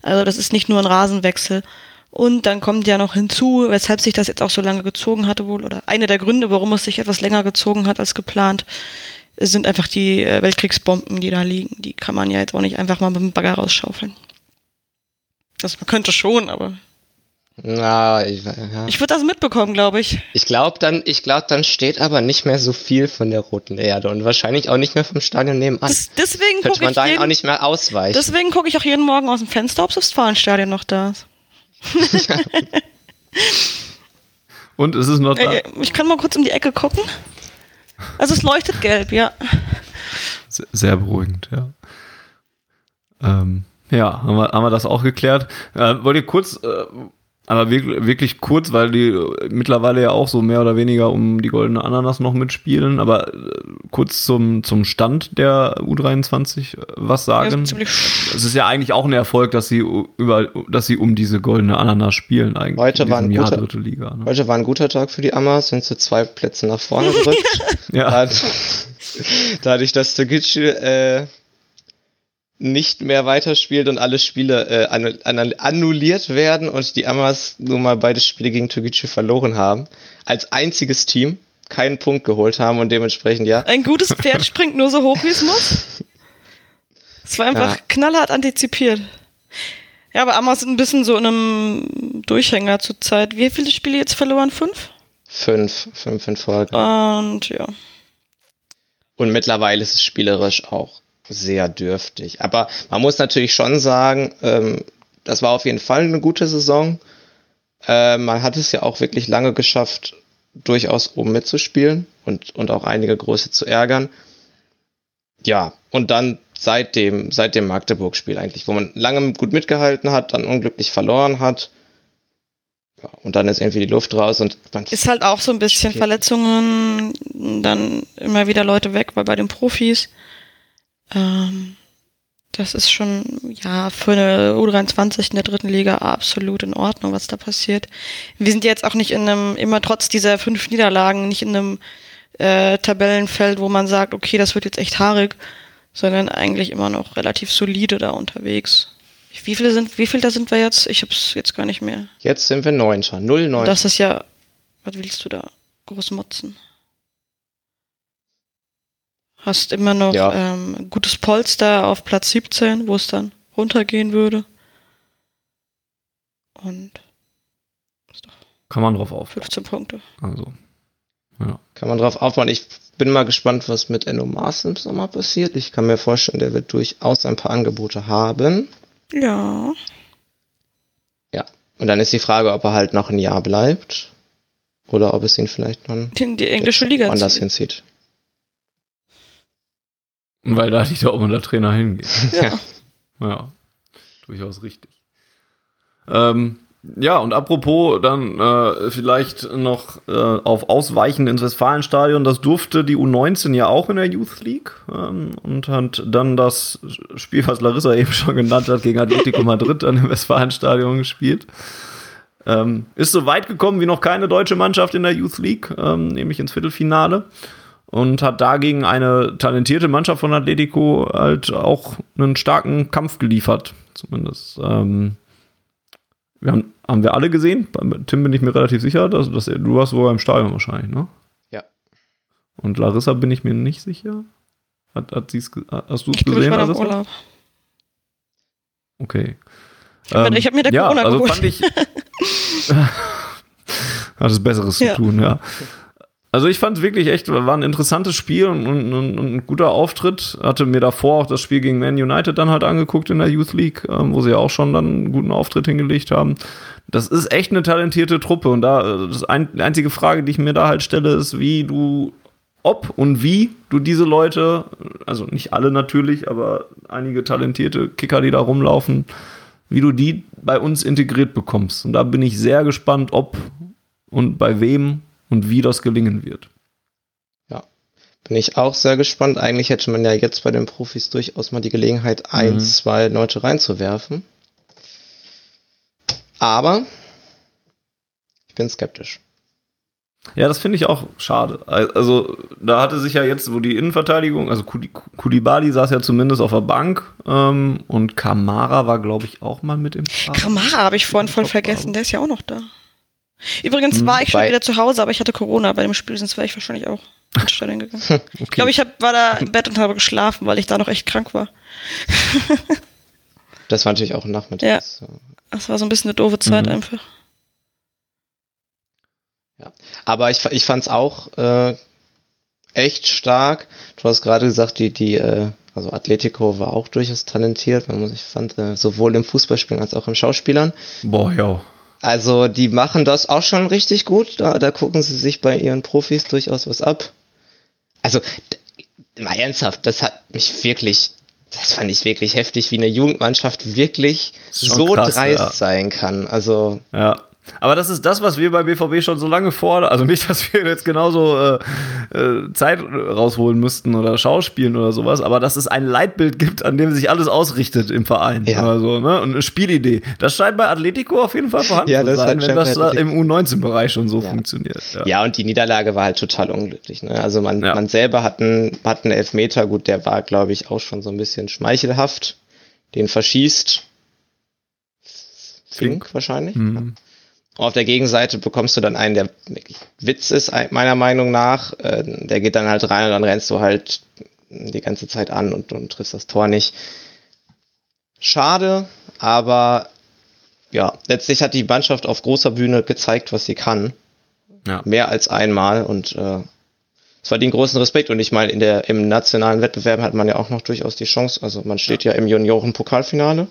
Also das ist nicht nur ein Rasenwechsel. Und dann kommt ja noch hinzu, weshalb sich das jetzt auch so lange gezogen hatte wohl, oder eine der Gründe, warum es sich etwas länger gezogen hat als geplant, sind einfach die äh, Weltkriegsbomben, die da liegen. Die kann man ja jetzt auch nicht einfach mal mit dem Bagger rausschaufeln. Das man könnte schon, aber. Na, ich, ja. ich würde das mitbekommen, glaube ich. Ich glaube dann, ich glaube dann steht aber nicht mehr so viel von der roten Erde und wahrscheinlich auch nicht mehr vom Stadion nebenan. Das, deswegen könnte man da auch nicht mehr ausweichen. Deswegen gucke ich auch jeden Morgen aus dem Fenster, ob das Westfalenstadion noch da ist. Und ist es noch da? Äh, ich kann mal kurz um die Ecke gucken. Also es leuchtet gelb, ja. Sehr beruhigend, ja. Ähm, ja, haben wir, haben wir das auch geklärt. Äh, wollt ihr kurz äh, aber wirklich, wirklich kurz, weil die mittlerweile ja auch so mehr oder weniger um die goldene Ananas noch mitspielen. Aber äh, kurz zum, zum Stand der U23 äh, was sagen. Ja, es ist ja eigentlich auch ein Erfolg, dass sie über, dass sie um diese goldene Ananas spielen eigentlich. Heute war ein Jahr guter, dritte Liga. Ne? Heute war ein guter Tag für die Amas, sind zu zwei Plätze nach vorne gerückt. ja. Dadurch, dass Togic äh, nicht mehr weiterspielt und alle Spiele äh, annulliert werden und die Amas nur mal beide Spiele gegen Togichi verloren haben, als einziges Team keinen Punkt geholt haben und dementsprechend ja. Ein gutes Pferd springt nur so hoch, wie es muss. Es war einfach ja. knallhart antizipiert. Ja, aber Amas sind ein bisschen so in einem Durchhänger zur Zeit. Wie viele Spiele jetzt verloren? Fünf? Fünf, fünf in Folge. Und ja. Und mittlerweile ist es spielerisch auch sehr dürftig. Aber man muss natürlich schon sagen, ähm, das war auf jeden Fall eine gute Saison. Äh, man hat es ja auch wirklich lange geschafft, durchaus oben mitzuspielen und, und auch einige Größe zu ärgern. Ja, und dann seit dem, seit dem Magdeburg-Spiel eigentlich, wo man lange gut mitgehalten hat, dann unglücklich verloren hat. Ja, und dann ist irgendwie die Luft raus und man ist halt auch so ein bisschen Verletzungen, dann immer wieder Leute weg, weil bei den Profis ähm, das ist schon, ja, für eine U23 in der dritten Liga absolut in Ordnung, was da passiert. Wir sind jetzt auch nicht in einem, immer trotz dieser fünf Niederlagen, nicht in einem äh, Tabellenfeld, wo man sagt, okay, das wird jetzt echt haarig, sondern eigentlich immer noch relativ solide da unterwegs. Wie viele sind, wie viel da sind wir jetzt? Ich hab's jetzt gar nicht mehr. Jetzt sind wir Neunter, null Neunter. Das ist ja, was willst du da groß motzen? Hast immer noch ja. ähm, gutes Polster auf Platz 17, wo es dann runtergehen würde. Und kann man drauf auf. 15 Punkte. Also. Ja. Kann man drauf aufbauen. Ich bin mal gespannt, was mit Enno Maas im Sommer passiert. Ich kann mir vorstellen, der wird durchaus ein paar Angebote haben. Ja. Ja. Und dann ist die Frage, ob er halt noch ein Jahr bleibt. Oder ob es ihn vielleicht dann in die englische Liga anders hinzieht. Weil da nicht der Obmann Trainer hingeht. Ja. ja, durchaus richtig. Ähm, ja, und apropos dann äh, vielleicht noch äh, auf Ausweichen ins Westfalenstadion, das durfte die U19 ja auch in der Youth League ähm, und hat dann das Spiel, was Larissa eben schon genannt hat, gegen Atletico Madrid an dem Westfalenstadion gespielt. Ähm, ist so weit gekommen wie noch keine deutsche Mannschaft in der Youth League, ähm, nämlich ins Viertelfinale. Und hat dagegen eine talentierte Mannschaft von Atletico halt auch einen starken Kampf geliefert. Zumindest. Ähm, wir haben, haben wir alle gesehen. Bei Tim bin ich mir relativ sicher, dass, dass er, du warst wohl im Stadion wahrscheinlich, ne? Ja. Und Larissa bin ich mir nicht sicher. Hat, hat sie's, hast du es Ich glaube, ich gesehen, war im Larissa? Urlaub. Okay. Ich habe mir, ich hab mir der ja, Corona also geholt. fand ich. Hat es Besseres Ja. zu tun, ja. Also ich fand es wirklich echt, war ein interessantes Spiel und, und, und ein guter Auftritt. Hatte mir davor auch das Spiel gegen Man United dann halt angeguckt in der Youth League, ähm, wo sie ja auch schon dann einen guten Auftritt hingelegt haben. Das ist echt eine talentierte Truppe und da äh, das ein, die einzige Frage, die ich mir da halt stelle, ist, wie du, ob und wie du diese Leute, also nicht alle natürlich, aber einige talentierte Kicker, die da rumlaufen, wie du die bei uns integriert bekommst. Und da bin ich sehr gespannt, ob und bei wem und wie das gelingen wird. Bin ich auch sehr gespannt. Eigentlich hätte man ja jetzt bei den Profis durchaus mal die Gelegenheit, ein, Mhm. zwei Leute reinzuwerfen. Aber ich bin skeptisch. Ja, das finde ich auch schade. Also, da hatte sich ja jetzt, wo die Innenverteidigung, also Kuli- Kulibali saß ja zumindest auf der Bank ähm, und Kamara war, glaube ich, auch mal mit im Kader. Kramara habe ich vorhin voll vergessen, der ist ja auch noch da. Übrigens war ich schon bei- wieder zu Hause, aber ich hatte Corona bei dem Spiel, sonst wäre ich wahrscheinlich auch ins Stadion gegangen. Okay. Ich glaube, ich hab, war da im Bett und habe geschlafen, weil ich da noch echt krank war. Das war natürlich auch nachmittags. Ja. Das war so ein bisschen eine doofe Zeit Mhm. einfach. Aber ich, ich fand es auch äh, echt stark. Du hast gerade gesagt, die, die, äh, also Atletico war auch durchaus talentiert. Man muss, ich fand, äh, sowohl im Fußballspielen als auch im Schauspielern. Boah, ja. Also die machen das auch schon richtig gut. Da, da gucken sie sich bei ihren Profis durchaus was ab. Also, mal ernsthaft, das hat mich wirklich, das fand ich wirklich heftig, wie eine Jugendmannschaft wirklich so krass, dreist ja. sein kann. Also, Ja. Aber das ist das, was wir bei BVB schon so lange fordern. Also nicht, dass wir jetzt genauso äh, äh, Zeit rausholen müssten oder Schauspielen oder sowas, aber dass es ein Leitbild gibt, an dem sich alles ausrichtet im Verein. Ja. Also, ne? Und eine Spielidee. Das scheint bei Atletico auf jeden Fall vorhanden Ja, zu sein, wenn das da im U19-Bereich schon so Ja. funktioniert. Ja. ja, und die Niederlage war halt total unglücklich. Ne? Also man, man selber hat einen, hat einen Elfmeter, gut, der war, glaube ich, auch schon so ein bisschen schmeichelhaft. Den verschießt Fink wahrscheinlich. Mhm. Auf der Gegenseite bekommst du dann einen, der wirklich Witz ist, ein- meiner Meinung nach. Äh, Der geht dann halt rein und dann rennst du halt die ganze Zeit an und, und triffst das Tor nicht. Schade, aber ja, letztlich hat die Mannschaft auf großer Bühne gezeigt, was sie kann. Ja. Mehr als einmal und äh, es verdient großen Respekt. Und ich meine, in der, im nationalen Wettbewerb hat man ja auch noch durchaus die Chance. Also man steht ja, im Junioren-Pokalfinale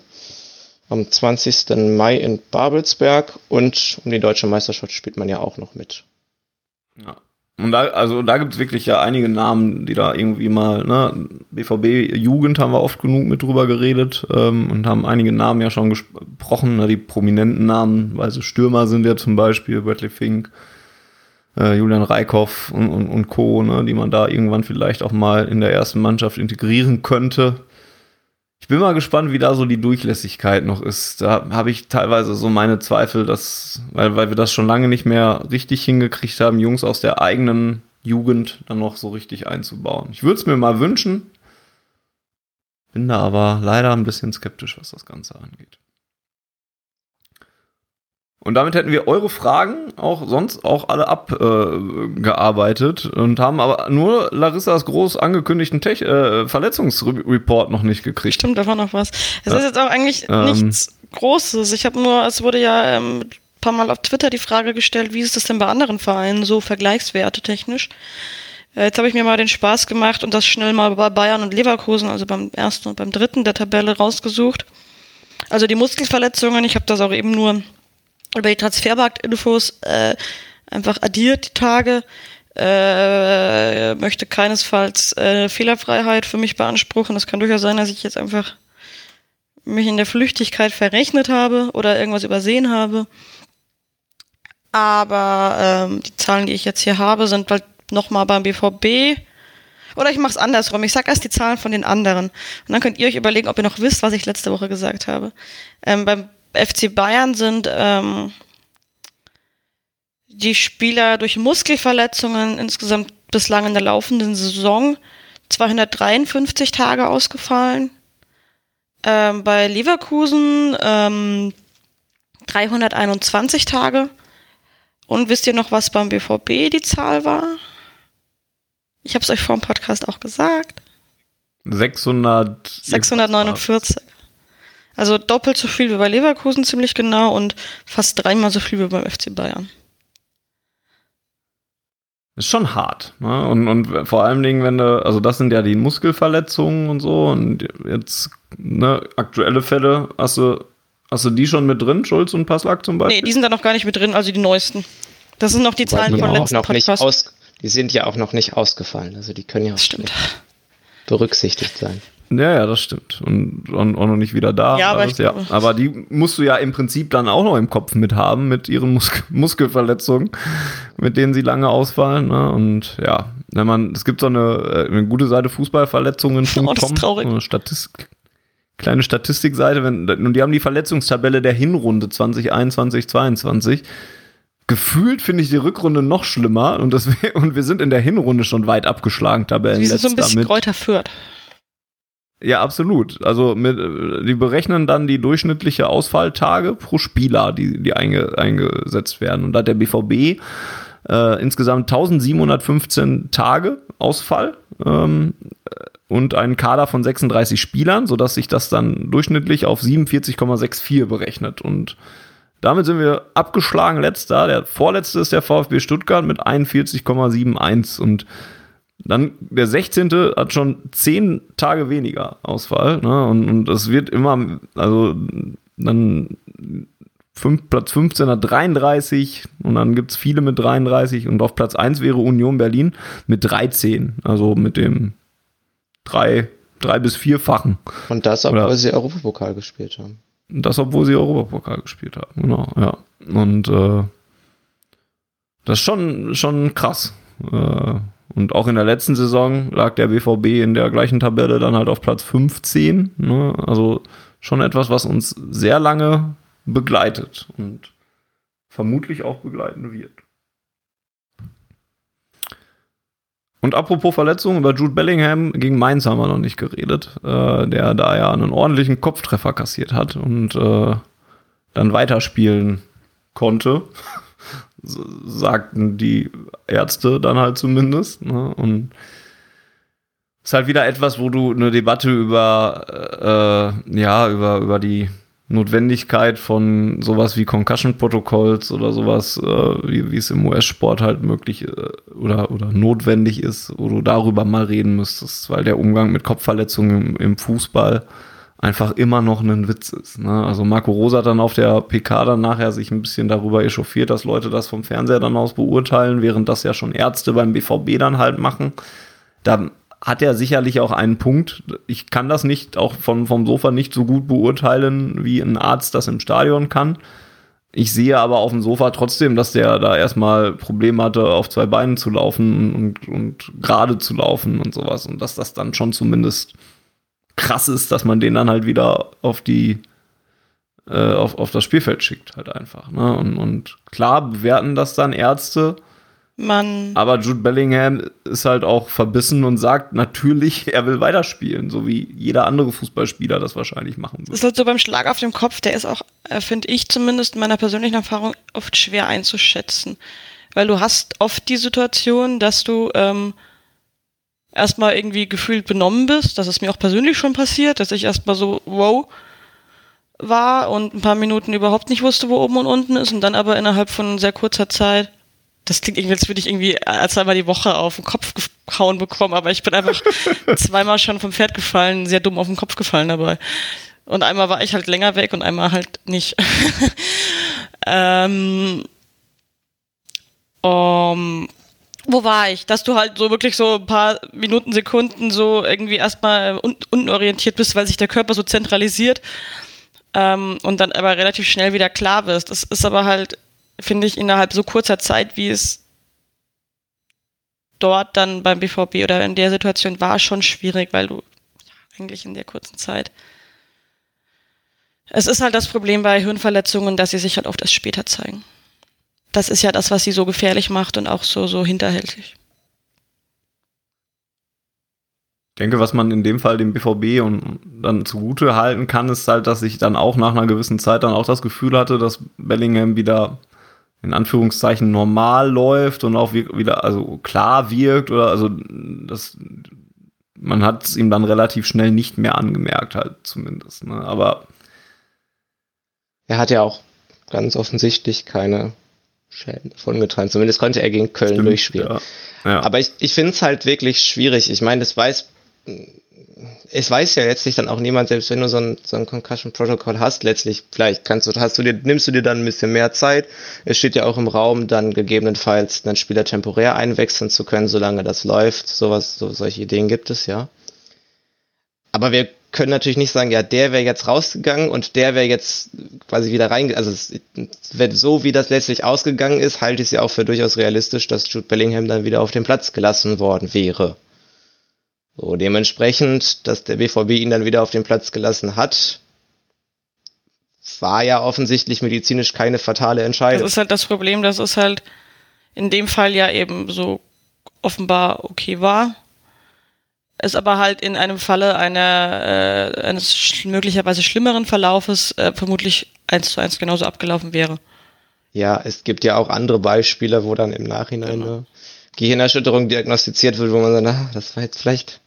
am 20. Mai in Babelsberg und um die deutsche Meisterschaft spielt man ja auch noch mit. Ja. Und da, also da gibt es wirklich ja einige Namen, die da irgendwie mal, ne, BVB Jugend haben wir oft genug mit drüber geredet ähm, und haben einige Namen ja schon gesprochen, ne, die prominenten Namen, weil sie Stürmer sind ja zum Beispiel, Bradley Fink, äh, Julian Reikhoff und, und, und Co., ne, die man da irgendwann vielleicht auch mal in der ersten Mannschaft integrieren könnte. Ich bin mal gespannt, wie da so die Durchlässigkeit noch ist. Da habe ich teilweise so meine Zweifel, dass, weil, weil wir das schon lange nicht mehr richtig hingekriegt haben, Jungs aus der eigenen Jugend dann noch so richtig einzubauen. Ich würde es mir mal wünschen, bin da aber leider ein bisschen skeptisch, was das Ganze angeht. Und damit hätten wir eure Fragen auch sonst auch alle abgearbeitet äh, und haben aber nur Larissas groß angekündigten Tech äh, Verletzungsreport noch nicht gekriegt. Stimmt, da war noch was. Es Ja. ist jetzt auch eigentlich Ähm. nichts Großes. Ich habe nur, es wurde ja ähm, ein paar Mal auf Twitter die Frage gestellt, wie ist das denn bei anderen Vereinen so Vergleichswerte technisch? Äh, Jetzt habe ich mir mal den Spaß gemacht und das schnell mal bei Bayern und Leverkusen, also beim ersten und beim dritten der Tabelle rausgesucht. Also die Muskelverletzungen, ich habe das auch eben nur über die Transfermarkt-Infos äh, einfach addiert die Tage. Äh, möchte keinesfalls äh, Fehlerfreiheit für mich beanspruchen. Es kann durchaus sein, dass ich jetzt einfach mich in der Flüchtigkeit verrechnet habe oder irgendwas übersehen habe. Aber ähm, die Zahlen, die ich jetzt hier habe, sind halt nochmal beim BVB. Oder ich mache es andersrum. Ich sag erst die Zahlen von den anderen. Und dann könnt ihr euch überlegen, ob ihr noch wisst, was ich letzte Woche gesagt habe. Ähm, beim FC Bayern sind ähm, die Spieler durch Muskelverletzungen insgesamt bislang in der laufenden Saison 253 Tage ausgefallen. Ähm, bei Leverkusen ähm, 321 Tage. Und wisst ihr noch, was beim BVB die Zahl war? Ich habe es euch vor dem Podcast auch gesagt. 600 649. Also doppelt so viel wie bei Leverkusen ziemlich genau und fast dreimal so viel wie beim FC Bayern. Ist schon hart. Ne? Und, und vor allen Dingen, wenn du, also das sind ja die Muskelverletzungen und so und jetzt ne, aktuelle Fälle, hast du, hast du die schon mit drin, Schulz und Passlack zum Beispiel? Nee, die sind da noch gar nicht mit drin, also die neuesten. Das sind noch die Zahlen von die auch letzten noch nicht aus, die sind ja auch noch nicht ausgefallen. Also die können ja auch berücksichtigt sein. Ja, ja, das stimmt. Und, und auch noch nicht wieder da. Ja, aber alles, glaube- aber die musst du ja im Prinzip dann auch noch im Kopf mit haben, mit ihren Mus Muskelverletzungen, mit denen sie lange ausfallen. Ne? Und ja, wenn man, es gibt so eine, äh, eine gute Seite Fußballverletzungen.com, Oh, das ist traurig. eine Statistik, kleine Statistikseite, wenn, und die haben die Verletzungstabelle der Hinrunde 2021, 22. Gefühlt finde ich die Rückrunde noch schlimmer und, das, und wir sind in der Hinrunde schon weit abgeschlagen, Tabellen. Die sind so ein bisschen Kräuter führt. Ja, absolut. Also mit, die berechnen dann die durchschnittliche Ausfalltage pro Spieler, die, die einge, eingesetzt werden. Und da hat der BVB äh, insgesamt 1715 Tage Ausfall ähm, und einen Kader von 36 Spielern, sodass sich das dann durchschnittlich auf 47,64 berechnet. Und damit sind wir abgeschlagen letzter. Der vorletzte ist der VfB Stuttgart mit 41,71 und dann der 16. hat schon 10 Tage weniger Ausfall. Ne? Und, und es wird immer, also dann fünf, Platz 15 hat 33 und dann gibt es viele mit 33 und auf Platz 1 wäre Union Berlin mit 13. Also mit dem drei, drei bis vierfachen. Und das, obwohl Oder- sie Europapokal gespielt haben. Das, obwohl sie Europapokal gespielt haben. Genau, ja. Und äh, das ist schon, schon krass. Äh, und auch in der letzten Saison lag der BVB in der gleichen Tabelle dann halt auf Platz 15. Ne? Also schon etwas, was uns sehr lange begleitet und vermutlich auch begleiten wird. Und apropos Verletzungen, über Jude Bellingham gegen Mainz haben wir noch nicht geredet, äh, der da ja einen ordentlichen Kopftreffer kassiert hat und äh, dann weiterspielen konnte, sagten die Ärzte dann halt zumindest. Ne? Und ist halt wieder etwas, wo du eine Debatte über, äh, ja, über, über die Notwendigkeit von sowas wie Concussion-Protokolls oder sowas, äh, wie, wie es im US-Sport halt möglich äh, oder, oder notwendig ist, wo du darüber mal reden müsstest, weil der Umgang mit Kopfverletzungen im, im Fußball einfach immer noch ein Witz ist. Ne? Also Marco Rosa hat dann auf der PK dann nachher sich ein bisschen darüber echauffiert, dass Leute das vom Fernseher dann aus beurteilen, während das ja schon Ärzte beim BVB dann halt machen. Da hat er sicherlich auch einen Punkt. Ich kann das nicht auch vom, vom Sofa nicht so gut beurteilen, wie ein Arzt das im Stadion kann. Ich sehe aber auf dem Sofa trotzdem, dass der da erstmal Probleme hatte, auf zwei Beinen zu laufen und, und gerade zu laufen und sowas. Und dass das dann schon zumindest krass ist, dass man den dann halt wieder auf die äh, auf, auf das Spielfeld schickt, halt einfach. Ne? Und, und klar bewerten das dann Ärzte, Man, aber Jude Bellingham ist halt auch verbissen und sagt natürlich, er will weiterspielen, so wie jeder andere Fußballspieler das wahrscheinlich machen das würde. ist halt so beim Schlag auf dem Kopf, der ist auch, äh, finde ich zumindest in meiner persönlichen Erfahrung, oft schwer einzuschätzen. Weil du hast oft die Situation, dass du ähm, erstmal irgendwie gefühlt benommen bist. Das ist mir auch persönlich schon passiert, dass ich erstmal so, wow, war und ein paar Minuten überhaupt nicht wusste, wo oben und unten ist und dann aber innerhalb von sehr kurzer Zeit, das klingt irgendwie, als würde ich irgendwie als einmal die Woche auf den Kopf gehauen bekommen, aber ich bin einfach zweimal schon vom Pferd gefallen, sehr dumm auf den Kopf gefallen dabei. Und einmal war ich halt länger weg und einmal halt nicht. ähm, um, wo war ich? Dass du halt so wirklich so ein paar Minuten, Sekunden so irgendwie erstmal un unorientiert bist, weil sich der Körper so zentralisiert ähm, und dann aber relativ schnell wieder klar wirst. Das ist aber halt, finde ich, innerhalb so kurzer Zeit, wie es dort dann beim BVB oder in der Situation war, schon schwierig, weil du eigentlich in der kurzen Zeit. Es ist halt das Problem bei Hirnverletzungen, dass sie sich halt oft erst später zeigen. Das ist ja das, was sie so gefährlich macht und auch so, so hinterhältig. denke, was man in dem Fall dem BVB und dann zugute halten kann, ist halt, dass ich dann auch nach einer gewissen Zeit dann auch das Gefühl hatte, dass Bellingham wieder in Anführungszeichen normal läuft und auch wieder also klar wirkt oder also das man hat es ihm dann relativ schnell nicht mehr angemerkt halt zumindest, ne? aber er hat ja auch ganz offensichtlich keine Schäden davongetragen. Zumindest konnte er gegen Köln Stimmt, durchspielen. Ja. Ja. Aber ich, ich finde es halt wirklich schwierig. Ich meine, das weiß es weiß ja letztlich dann auch niemand, selbst wenn du so ein, so ein Concussion Protocol hast, letztlich, vielleicht kannst du, hast du dir, nimmst du dir dann ein bisschen mehr Zeit. Es steht ja auch im Raum, dann gegebenenfalls einen Spieler temporär einwechseln zu können, solange das läuft. Sowas, so, solche Ideen gibt es, ja. Aber wir können natürlich nicht sagen, ja, der wäre jetzt rausgegangen und der wäre jetzt quasi wieder rein, also es, wenn so wie das letztlich ausgegangen ist, halte ich es ja auch für durchaus realistisch, dass Jude Bellingham dann wieder auf den Platz gelassen worden wäre. So, dementsprechend, dass der BVB ihn dann wieder auf den Platz gelassen hat, war ja offensichtlich medizinisch keine fatale Entscheidung. Das ist halt das Problem, dass es halt in dem Fall ja eben so offenbar okay war. Es aber halt in einem Falle einer, äh, eines sch möglicherweise schlimmeren Verlaufes äh, vermutlich eins zu eins genauso abgelaufen wäre. Ja, es gibt ja auch andere Beispiele, wo dann im Nachhinein genau. eine Gehirnerschütterung diagnostiziert wird, wo man sagt, na, das war jetzt vielleicht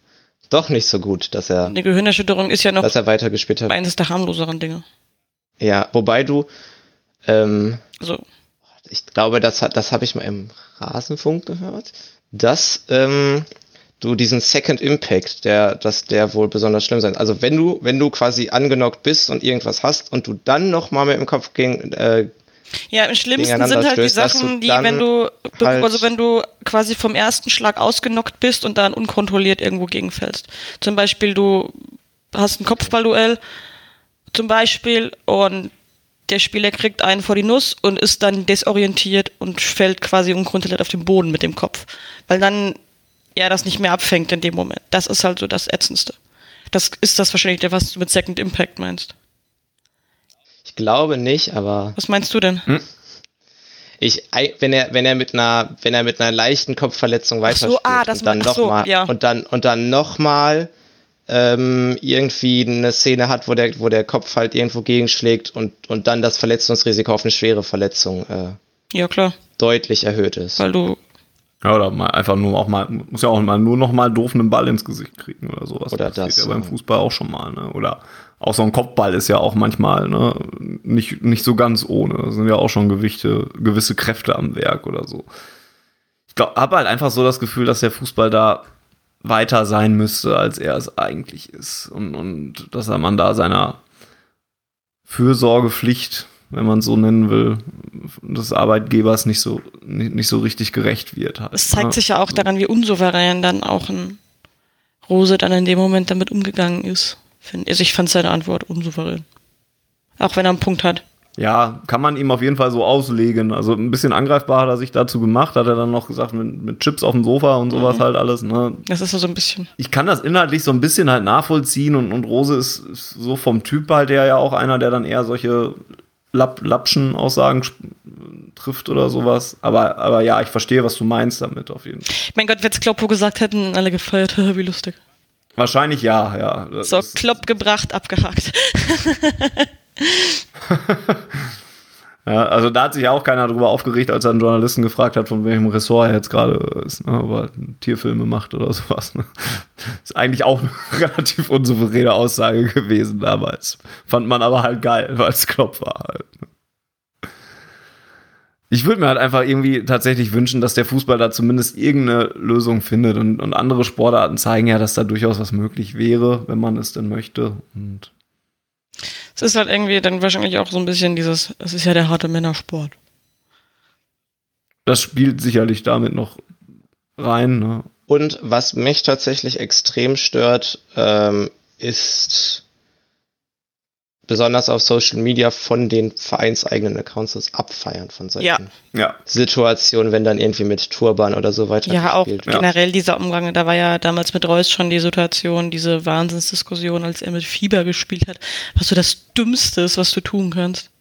doch nicht so gut, dass er. Eine Gehirnerschütterung ist ja noch dass er weitergespielt hat. eines der harmloseren Dinge. Ja, wobei du, ähm, so. ich glaube, das, das habe ich mal im Rasenfunk gehört, dass ähm, du diesen Second Impact, der, dass der wohl besonders schlimm sein. Also wenn du, wenn du quasi angenockt bist und irgendwas hast und du dann noch mal mit dem Kopf gegen, äh, ja, im schlimmsten sind halt die Sachen, die, wenn du, halt also wenn du quasi vom ersten Schlag ausgenockt bist und dann unkontrolliert irgendwo gegenfällst. Zum Beispiel, du hast ein Kopfballduell, zum Beispiel, und der Spieler kriegt einen vor die Nuss und ist dann desorientiert und fällt quasi unkontrolliert auf den Boden mit dem Kopf. Weil dann er das nicht mehr abfängt in dem Moment. Das ist halt so das Ätzendste. Das ist das wahrscheinlich, was du mit Second Impact meinst. Ich glaube nicht, aber. Was meinst du denn? Hm? Ich, wenn er, wenn er mit einer, wenn er mit einer leichten Kopfverletzung weiterspielt so, ah, das und dann nochmal so, ja. und dann und dann nochmal ähm, irgendwie eine Szene hat, wo der, wo der Kopf halt irgendwo gegenschlägt und und dann das Verletzungsrisiko auf eine schwere Verletzung äh, ja klar deutlich erhöht ist. Weil du ja, oder mal einfach nur auch mal, muss ja auch mal nur noch mal doof einen Ball ins Gesicht kriegen oder sowas. Oder das. Das geht ja beim Fußball auch schon mal, ne? Oder auch so ein Kopfball ist ja auch manchmal ne, nicht, nicht so ganz ohne. Da sind ja auch schon Gewichte, gewisse Kräfte am Werk oder so. Ich habe halt einfach so das Gefühl, dass der Fußball da weiter sein müsste, als er es eigentlich ist. Und, und dass man da seiner Fürsorgepflicht, wenn man es so nennen will, des Arbeitgebers nicht so, nicht, nicht so richtig gerecht wird. Halt, es zeigt ne? sich ja auch daran, wie unsouverän dann auch ein Rose dann in dem Moment damit umgegangen ist. Also ich fand seine Antwort unsouverän. Auch wenn er einen Punkt hat. Ja, kann man ihm auf jeden Fall so auslegen. Also ein bisschen angreifbar hat er sich dazu gemacht, hat er dann noch gesagt, mit, mit Chips auf dem Sofa und sowas mhm. halt alles. Ne? Das ist so ein bisschen. Ich kann das inhaltlich so ein bisschen halt nachvollziehen und, und Rose ist, ist so vom Typ halt der ja auch einer, der dann eher solche Lapp, Lappschen Aussagen trifft oder sowas. Aber, aber ja, ich verstehe, was du meinst damit auf jeden Fall. Mein Gott, wenn es Kloppo gesagt hätten, alle gefeiert, wie lustig. Wahrscheinlich ja, ja. Das so, Klopp gebracht, abgehakt. ja, also da hat sich auch keiner darüber aufgeregt, als er einen Journalisten gefragt hat, von welchem Ressort er jetzt gerade ist, ne, ob er Tierfilme macht oder sowas. Ne. Ist eigentlich auch eine relativ unsouveräne Aussage gewesen damals. Fand man aber halt geil, weil es Klopp war halt. Ne. Ich würde mir halt einfach irgendwie tatsächlich wünschen, dass der Fußball da zumindest irgendeine Lösung findet und, und andere Sportarten zeigen ja, dass da durchaus was möglich wäre, wenn man es denn möchte. Und es ist halt irgendwie dann wahrscheinlich auch so ein bisschen dieses, es ist ja der harte Männersport. Das spielt sicherlich damit noch rein. Ne? Und was mich tatsächlich extrem stört, ähm, ist besonders auf Social Media von den vereinseigenen Accounts das Abfeiern von solchen ja. Ja. Situationen, wenn dann irgendwie mit Turban oder so weiter Ja, auch wird. generell dieser Umgang, da war ja damals mit Reus schon die Situation, diese Wahnsinnsdiskussion, als er mit Fieber gespielt hat, was so das Dümmste ist, was du tun kannst.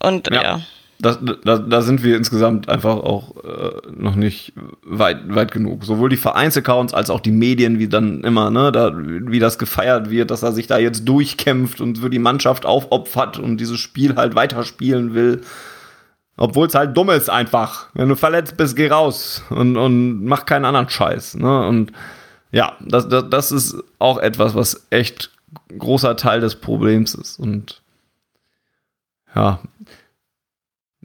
Und ja, ja da, da, da sind wir insgesamt einfach auch äh, noch nicht weit, weit genug. Sowohl die Vereinsaccounts als auch die Medien, wie dann immer, ne, da, wie das gefeiert wird, dass er sich da jetzt durchkämpft und für die Mannschaft aufopfert und dieses Spiel halt weiterspielen will. Obwohl es halt dumm ist einfach. Wenn du verletzt bist, geh raus und, und mach keinen anderen Scheiß. Ne? Und ja, das, das, das ist auch etwas, was echt großer Teil des Problems ist. Und ja,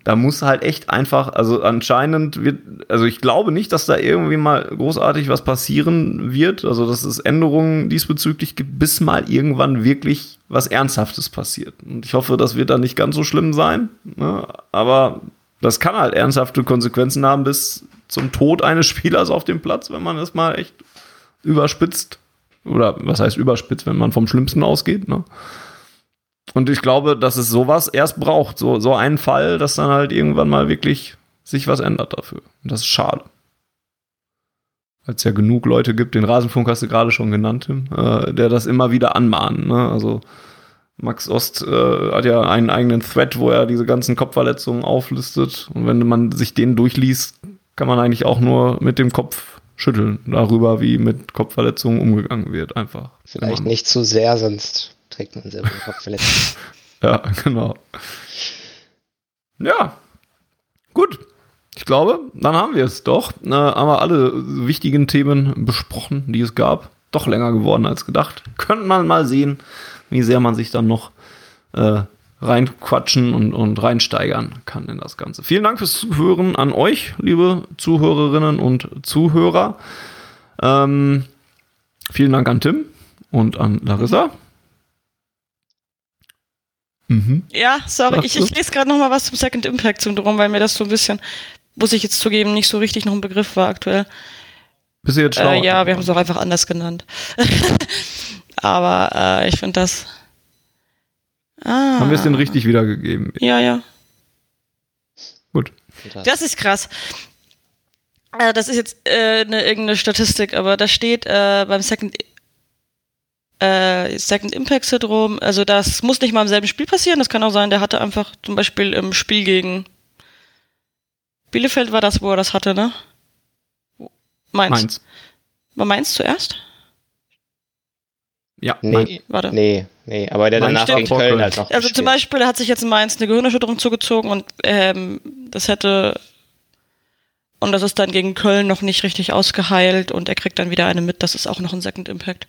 da muss halt echt einfach, also anscheinend wird, also ich glaube nicht, dass da irgendwie mal großartig was passieren wird, also dass es Änderungen diesbezüglich gibt, bis mal irgendwann wirklich was Ernsthaftes passiert. Und ich hoffe, das wird dann nicht ganz so schlimm sein, ne? aber das kann halt ernsthafte Konsequenzen haben bis zum Tod eines Spielers auf dem Platz, wenn man es mal echt überspitzt. Oder was heißt überspitzt, wenn man vom Schlimmsten ausgeht, ne? Und ich glaube, dass es sowas erst braucht, so, so einen Fall, dass dann halt irgendwann mal wirklich sich was ändert dafür. Und das ist schade. Weil es ja genug Leute gibt, den Rasenfunk hast du gerade schon genannt, Tim, äh, der das immer wieder anmahnen. Ne? Also Max Ost äh, hat ja einen eigenen Thread, wo er diese ganzen Kopfverletzungen auflistet. Und wenn man sich den durchliest, kann man eigentlich auch nur mit dem Kopf schütteln darüber, wie mit Kopfverletzungen umgegangen wird, einfach. Vielleicht nicht zu sehr, sonst trägt man selber den Kopf verletzt. ja, genau. Ja, gut. Ich glaube, dann haben wir es doch. Äh, haben wir alle wichtigen Themen besprochen, die es gab. Doch länger geworden als gedacht. Könnte man mal sehen, wie sehr man sich dann noch äh, reinquatschen und, und reinsteigern kann in das Ganze. Vielen Dank fürs Zuhören an euch, liebe Zuhörerinnen und Zuhörer. Ähm, vielen Dank an Tim und an Larissa. Mhm. Ja, sorry, ich, ich lese gerade noch mal was zum Second Impact Syndrom, weil mir das so ein bisschen, muss ich jetzt zugeben, nicht so richtig noch ein Begriff war aktuell. Bist du jetzt schlau? Äh, ja, wir haben es auch einfach anders genannt. Aber äh, ich finde das. Ah. Haben wir es denn richtig wiedergegeben? Ja, ja. Gut. Das ist krass. Äh, das ist jetzt äh, eine, irgendeine Statistik, aber da steht äh, beim Second äh, Second Impact Syndrom, also das muss nicht mal im selben Spiel passieren, das kann auch sein, der hatte einfach zum Beispiel im Spiel gegen Bielefeld war das, wo er das hatte, ne? Mainz. Mainz. War Mainz zuerst? Ja, nee, warte. Nee, nee, aber der danach gegen Köln halt noch. Also gespielt. zum Beispiel hat sich jetzt in Mainz eine Gehirnerschütterung zugezogen und ähm, das hätte und das ist dann gegen Köln noch nicht richtig ausgeheilt und er kriegt dann wieder eine mit, das ist auch noch ein Second Impact.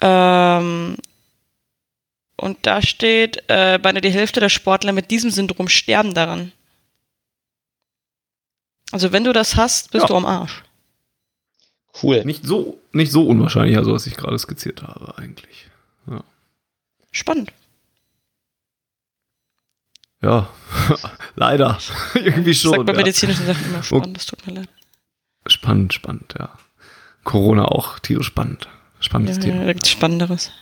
Ähm, und da steht, äh, beinahe die Hälfte der Sportler mit diesem Syndrom sterben daran. Also wenn du das hast, bist ja. du am Arsch. Cool. Nicht so, nicht so unwahrscheinlich, also was ich gerade skizziert habe, eigentlich. Ja. Spannend. Ja, leider. Irgendwie schon. Sagt bei ja. medizinischen Sachen immer spannend, das tut mir leid. Spannend, spannend, ja. Corona auch tierisch spannend. Spannendes ja, Thema. Ja, Spannenderes.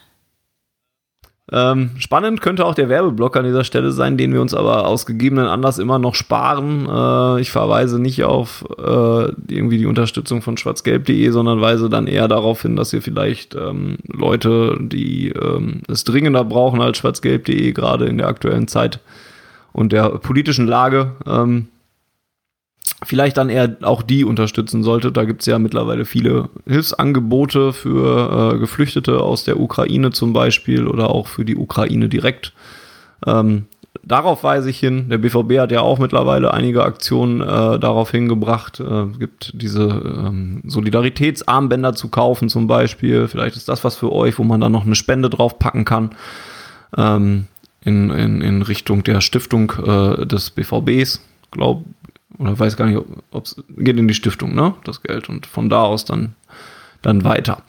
Ähm, spannend könnte auch der Werbeblock an dieser Stelle sein, den wir uns aber aus gegebenen Anlass immer noch sparen. Äh, ich verweise nicht auf äh, irgendwie die Unterstützung von schwarzgelb.de, sondern weise dann eher darauf hin, dass ihr vielleicht ähm, Leute, die ähm, es dringender brauchen als schwarzgelb.de, gerade in der aktuellen Zeit und der politischen Lage, ähm, vielleicht dann eher auch die unterstützen sollte. Da gibt es ja mittlerweile viele Hilfsangebote für äh, Geflüchtete aus der Ukraine zum Beispiel oder auch für die Ukraine direkt. Ähm, darauf weise ich hin. Der BVB hat ja auch mittlerweile einige Aktionen äh, darauf hingebracht. Es äh, gibt diese ähm, Solidaritätsarmbänder zu kaufen zum Beispiel. Vielleicht ist das was für euch, wo man dann noch eine Spende drauf packen kann. Ähm, in, in, in Richtung der Stiftung äh, des BVBs, glaube oder weiß gar nicht, ob es geht in die Stiftung, ne? Das Geld und von da aus dann, dann weiter.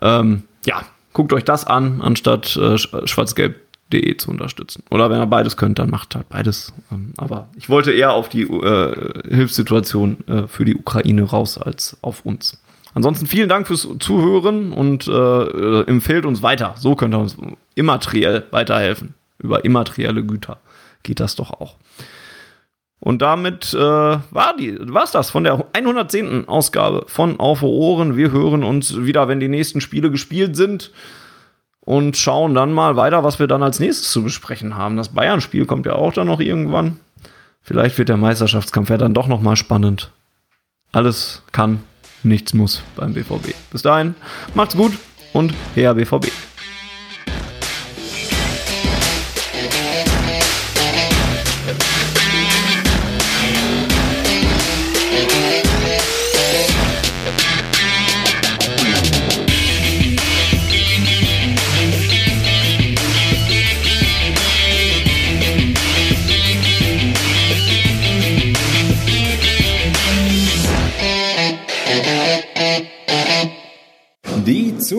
Ähm, ja, guckt euch das an, anstatt äh, schwarzgelb.de zu unterstützen. Oder wenn ihr beides könnt, dann macht halt beides. Ähm, aber ich wollte eher auf die äh, Hilfssituation äh, für die Ukraine raus als auf uns. Ansonsten vielen Dank fürs Zuhören und äh, äh empfehlt uns weiter. So könnt ihr uns immateriell weiterhelfen. Über immaterielle Güter geht das doch auch. Und damit äh, war war's das von der 110. Ausgabe von Auf Ohren. Wir hören uns wieder, wenn die nächsten Spiele gespielt sind und schauen dann mal weiter, was wir dann als nächstes zu besprechen haben. Das Bayern-Spiel kommt ja auch dann noch irgendwann. Vielleicht wird der Meisterschaftskampf ja dann doch nochmal spannend. Alles kann, nichts muss beim BVB. Bis dahin, macht's gut und her BVB.